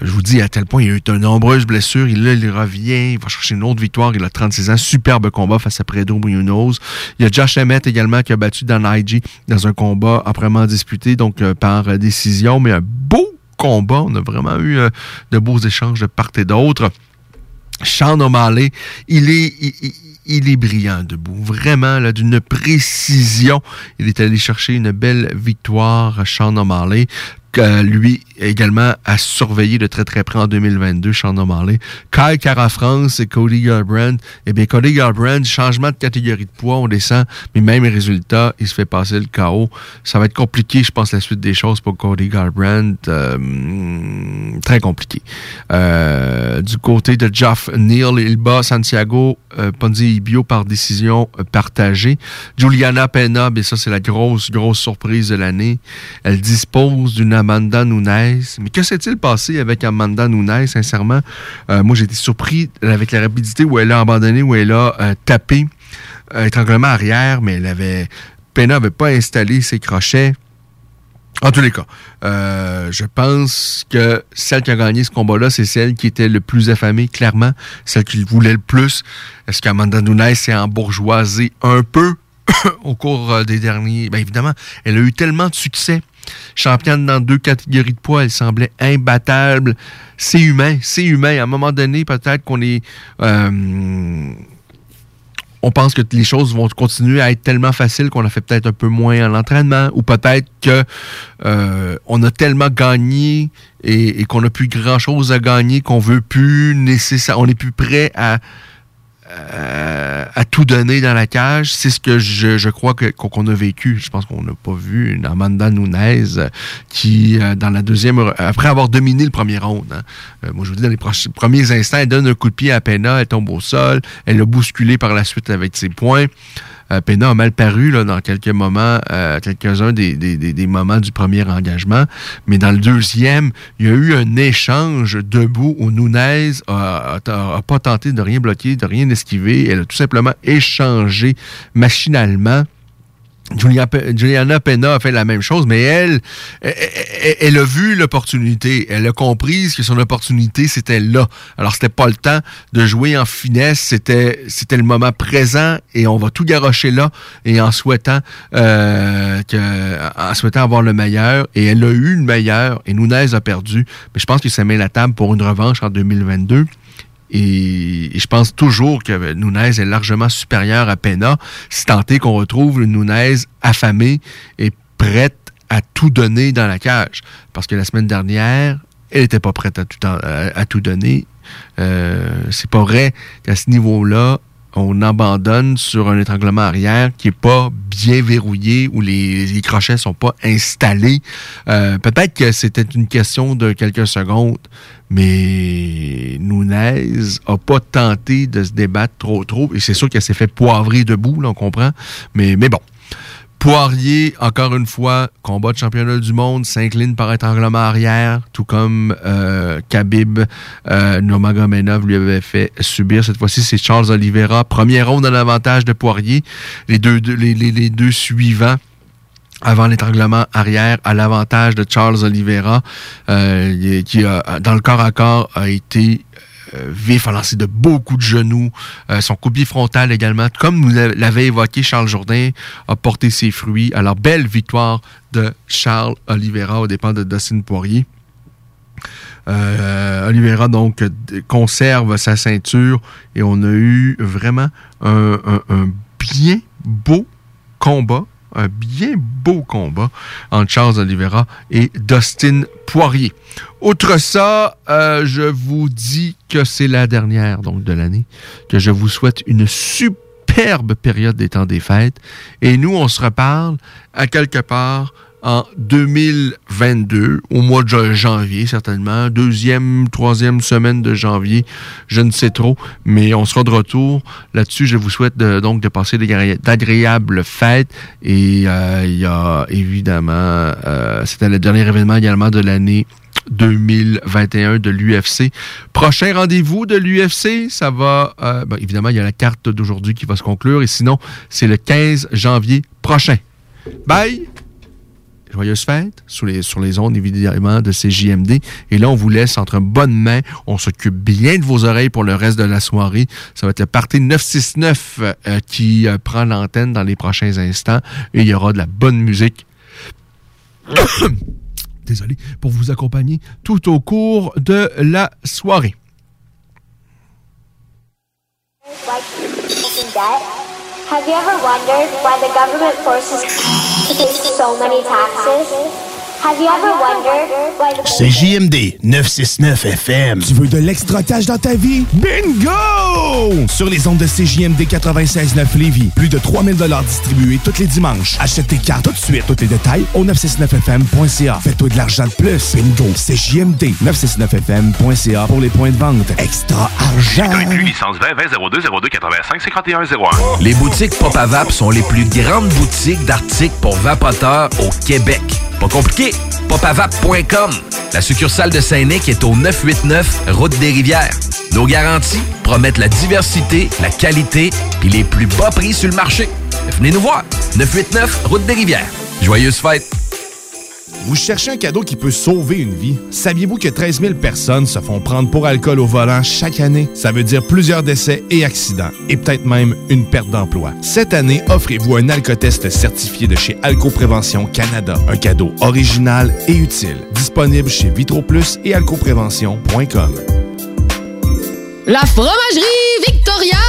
Je vous dis à tel point, il a eu de nombreuses blessures. Il, là, il revient, il va chercher une autre victoire. Il a 36 ans, superbe combat face à Pedro Munoz. Il y a Josh Emmett également qui a battu Dan IG dans un combat âprement disputé, donc par décision, mais un beau combat. On a vraiment eu de beaux échanges de part et d'autre. Sean O'Malley, il est, il est brillant debout, vraiment là, d'une précision. Il est allé chercher une belle victoire, Sean O'Malley, que lui également a surveillé de très très près en 2022, Sean O'Malley. Kyle Cara France et Cody Garbrandt. Eh bien, Cody Garbrandt, changement de catégorie de poids, on descend, mais même résultat, il se fait passer le KO. Ça va être compliqué, je pense, la suite des choses pour Cody Garbrandt. Euh, très compliqué. Euh, du côté de Jeff Neal, il bat Santiago euh, Ponzi Ibio par décision euh, partagée. Juliana Pena, ça c'est la grosse, grosse surprise de l'année. Elle dispose d'une Amanda Nunes. Mais que s'est-il passé avec Amanda Nunes, sincèrement? Euh, moi, j'ai été surpris avec la rapidité où elle a abandonné, où elle a euh, tapé euh, étranglement arrière, mais elle avait... Pena n'avait pas installé ses crochets. En tous les cas, je pense que celle qui a gagné ce combat-là, c'est celle qui était le plus affamée, clairement, celle qui voulait le plus. Est-ce qu'Amanda Nunes s'est embourgeoisée un peu au cours des derniers... Bien évidemment, elle a eu tellement de succès. Championne dans deux catégories de poids, elle semblait imbattable. C'est humain, c'est humain. À un moment donné, peut-être qu'on est... euh, on pense que les choses vont continuer à être tellement faciles qu'on a fait peut-être un peu moins en entraînement, ou peut-être que euh, on a tellement gagné et, qu'on n'a plus grand-chose à gagner qu'on veut plus nécessaire, on n'est plus prêt à, à, à tout donner dans la cage. C'est ce que je, crois qu'on a vécu. Je pense qu'on n'a pas vu une Amanda Nunes euh, qui, euh, dans la deuxième, après avoir dominé le premier round, hein, euh, moi je vous dis, dans les premiers instants, elle donne un coup de pied à Pena, elle tombe au sol, elle l'a bousculé par la suite avec ses poings. Euh, Pena a mal paru là, dans quelques moments, euh, quelques-uns des moments du premier engagement. Mais dans le deuxième, il y a eu un échange debout où Nunez a, a- a pas tenté de rien bloquer, de rien esquiver. Elle a tout simplement échangé machinalement. Juliana Pena a fait la même chose, mais elle, elle, elle- elle a vu l'opportunité. Elle a compris que son opportunité, c'était là. Alors, c'était pas le temps de jouer en finesse. C'était, c'était le moment présent et on va tout garocher là et en souhaitant, euh, que, en souhaitant avoir le meilleur. Et elle a eu le meilleur et Nunez a perdu. Mais je pense que ça met la table pour une revanche en 2022. Et, je pense toujours que Nunez est largement supérieur à Pena, si tant est qu'on retrouve une Nunez affamée et prête à tout donner dans la cage. Parce que la semaine dernière, elle n'était pas prête à tout donner. Euh, c'est pas vrai qu'à ce niveau-là, on abandonne sur un étranglement arrière qui est pas bien verrouillé, où les, les crochets sont pas installés. Euh, Peut-être que c'était une question de quelques secondes, mais Nunez a pas tenté de se débattre trop trop. Et c'est sûr qu'elle s'est fait poivrer debout, là, on comprend. Mais, mais bon. Poirier, encore une fois, combat de championnat du monde, s'incline par étranglement arrière, tout comme euh, Khabib euh, lui avait fait subir. Cette fois-ci, c'est Charles Oliveira. Premier round en avantage de Poirier. Les deux, les, les- deux suivants avant l'étranglement arrière à l'avantage de Charles Oliveira, euh, qui, a, dans le corps à corps, a été vif, a lancé de beaucoup de genoux. Euh, son coup frontal également, comme nous l'a- l'avait évoqué Charles Jourdain, a porté ses fruits. Alors, belle victoire de Charles Oliveira au dépend de Dustin Poirier. Euh, Oliveira donc conserve sa ceinture et on a eu vraiment un bien beau combat, un bien beau combat entre Charles Oliveira et Dustin Poirier. Outre ça, euh, je vous dis que c'est la dernière donc de l'année, que je vous souhaite une superbe période des temps des fêtes et nous on se reparle à quelque part en 2022, au mois de janvier certainement, deuxième, troisième semaine de janvier, je ne sais trop, mais on sera de retour là-dessus. Je vous souhaite donc de passer d'agré- d'agréables fêtes et euh, il y a évidemment, euh, c'était le dernier événement également de l'année 2021 de l'UFC. Prochain rendez-vous de l'UFC, ça va, euh, ben, évidemment, il y a la carte d'aujourd'hui qui va se conclure et sinon, c'est le 15 janvier prochain. Bye! Joyeuses fêtes sur les, sur les ondes, évidemment, de CJMD. Et là, on vous laisse entre bonnes mains. On s'occupe bien de vos oreilles pour le reste de la soirée. Ça va être le Party 969 euh, qui euh, prend l'antenne dans les prochains instants. Et il y aura de la bonne musique. Désolé, pour vous accompagner tout au cours de la soirée. Have you ever wondered why the government forces so many taxes? Have you ever wondered why the CJMD 969 FM. Tu veux de l'extra cash dans ta vie? Bingo! Sur les ondes de CJMD 96.9 Lévis, plus de 3000 distribués tous les dimanches. Achète tes cartes tout de suite. Tous les détails au 969FM.ca. Fais-toi de l'argent de plus. Bingo! CJMD 969FM.ca pour les points de vente. Extra argent! licence 20 20 02 02 85 51 01. Les boutiques Pop à Vap sont les plus grandes boutiques d'articles pour vapoteurs au Québec. Pas compliqué, popavap.com. La succursale de Saint-Nic est au 989 Route des Rivières. Nos garanties promettent la diversité, la qualité et les plus bas prix sur le marché. Venez nous voir. 989 Route des Rivières. Joyeuses fêtes! Vous cherchez un cadeau qui peut sauver une vie? Saviez-vous que 13 000 personnes se font prendre pour alcool au volant chaque année? Ça veut dire plusieurs décès et accidents, et peut-être même une perte d'emploi. Cette année, offrez-vous un alcotest certifié de chez Alcoprévention Canada. Un cadeau original et utile. Disponible chez VitroPlus et alcoprévention.com. La fromagerie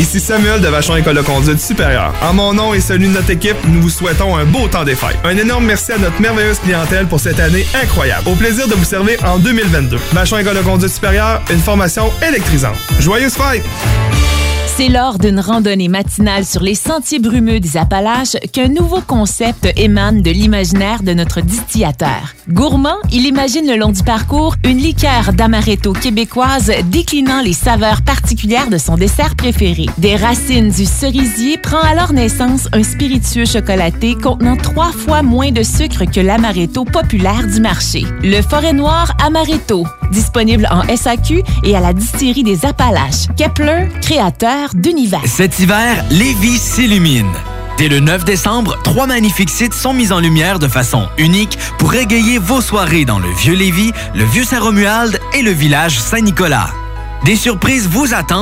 Ici Samuel de Vachon École de conduite supérieure. En mon nom et celui de notre équipe, nous vous souhaitons un beau temps des fêtes. Un énorme merci à notre merveilleuse clientèle pour cette année incroyable. Au plaisir de vous servir en 2022. Vachon École de conduite supérieure, une formation électrisante. Joyeuses fêtes! C'est lors d'une randonnée matinale sur les sentiers brumeux des Appalaches qu'un nouveau concept émane de l'imaginaire de notre distillateur. Gourmand, il imagine le long du parcours une liqueur d'amaretto québécoise déclinant les saveurs particulières de son dessert préféré. Des racines du cerisier prend alors naissance un spiritueux chocolaté contenant trois fois moins de sucre que l'amaretto populaire du marché. Le Forêt Noir Amaretto, disponible en SAQ et à la distillerie des Appalaches. Kepler, créateur d'univers. Cet hiver, Lévis s'illumine. Dès le 9 décembre, trois magnifiques sites sont mis en lumière de façon unique pour égayer vos soirées dans le Vieux Lévis, le Vieux Saint-Romuald et le village Saint-Nicolas. Des surprises vous attendent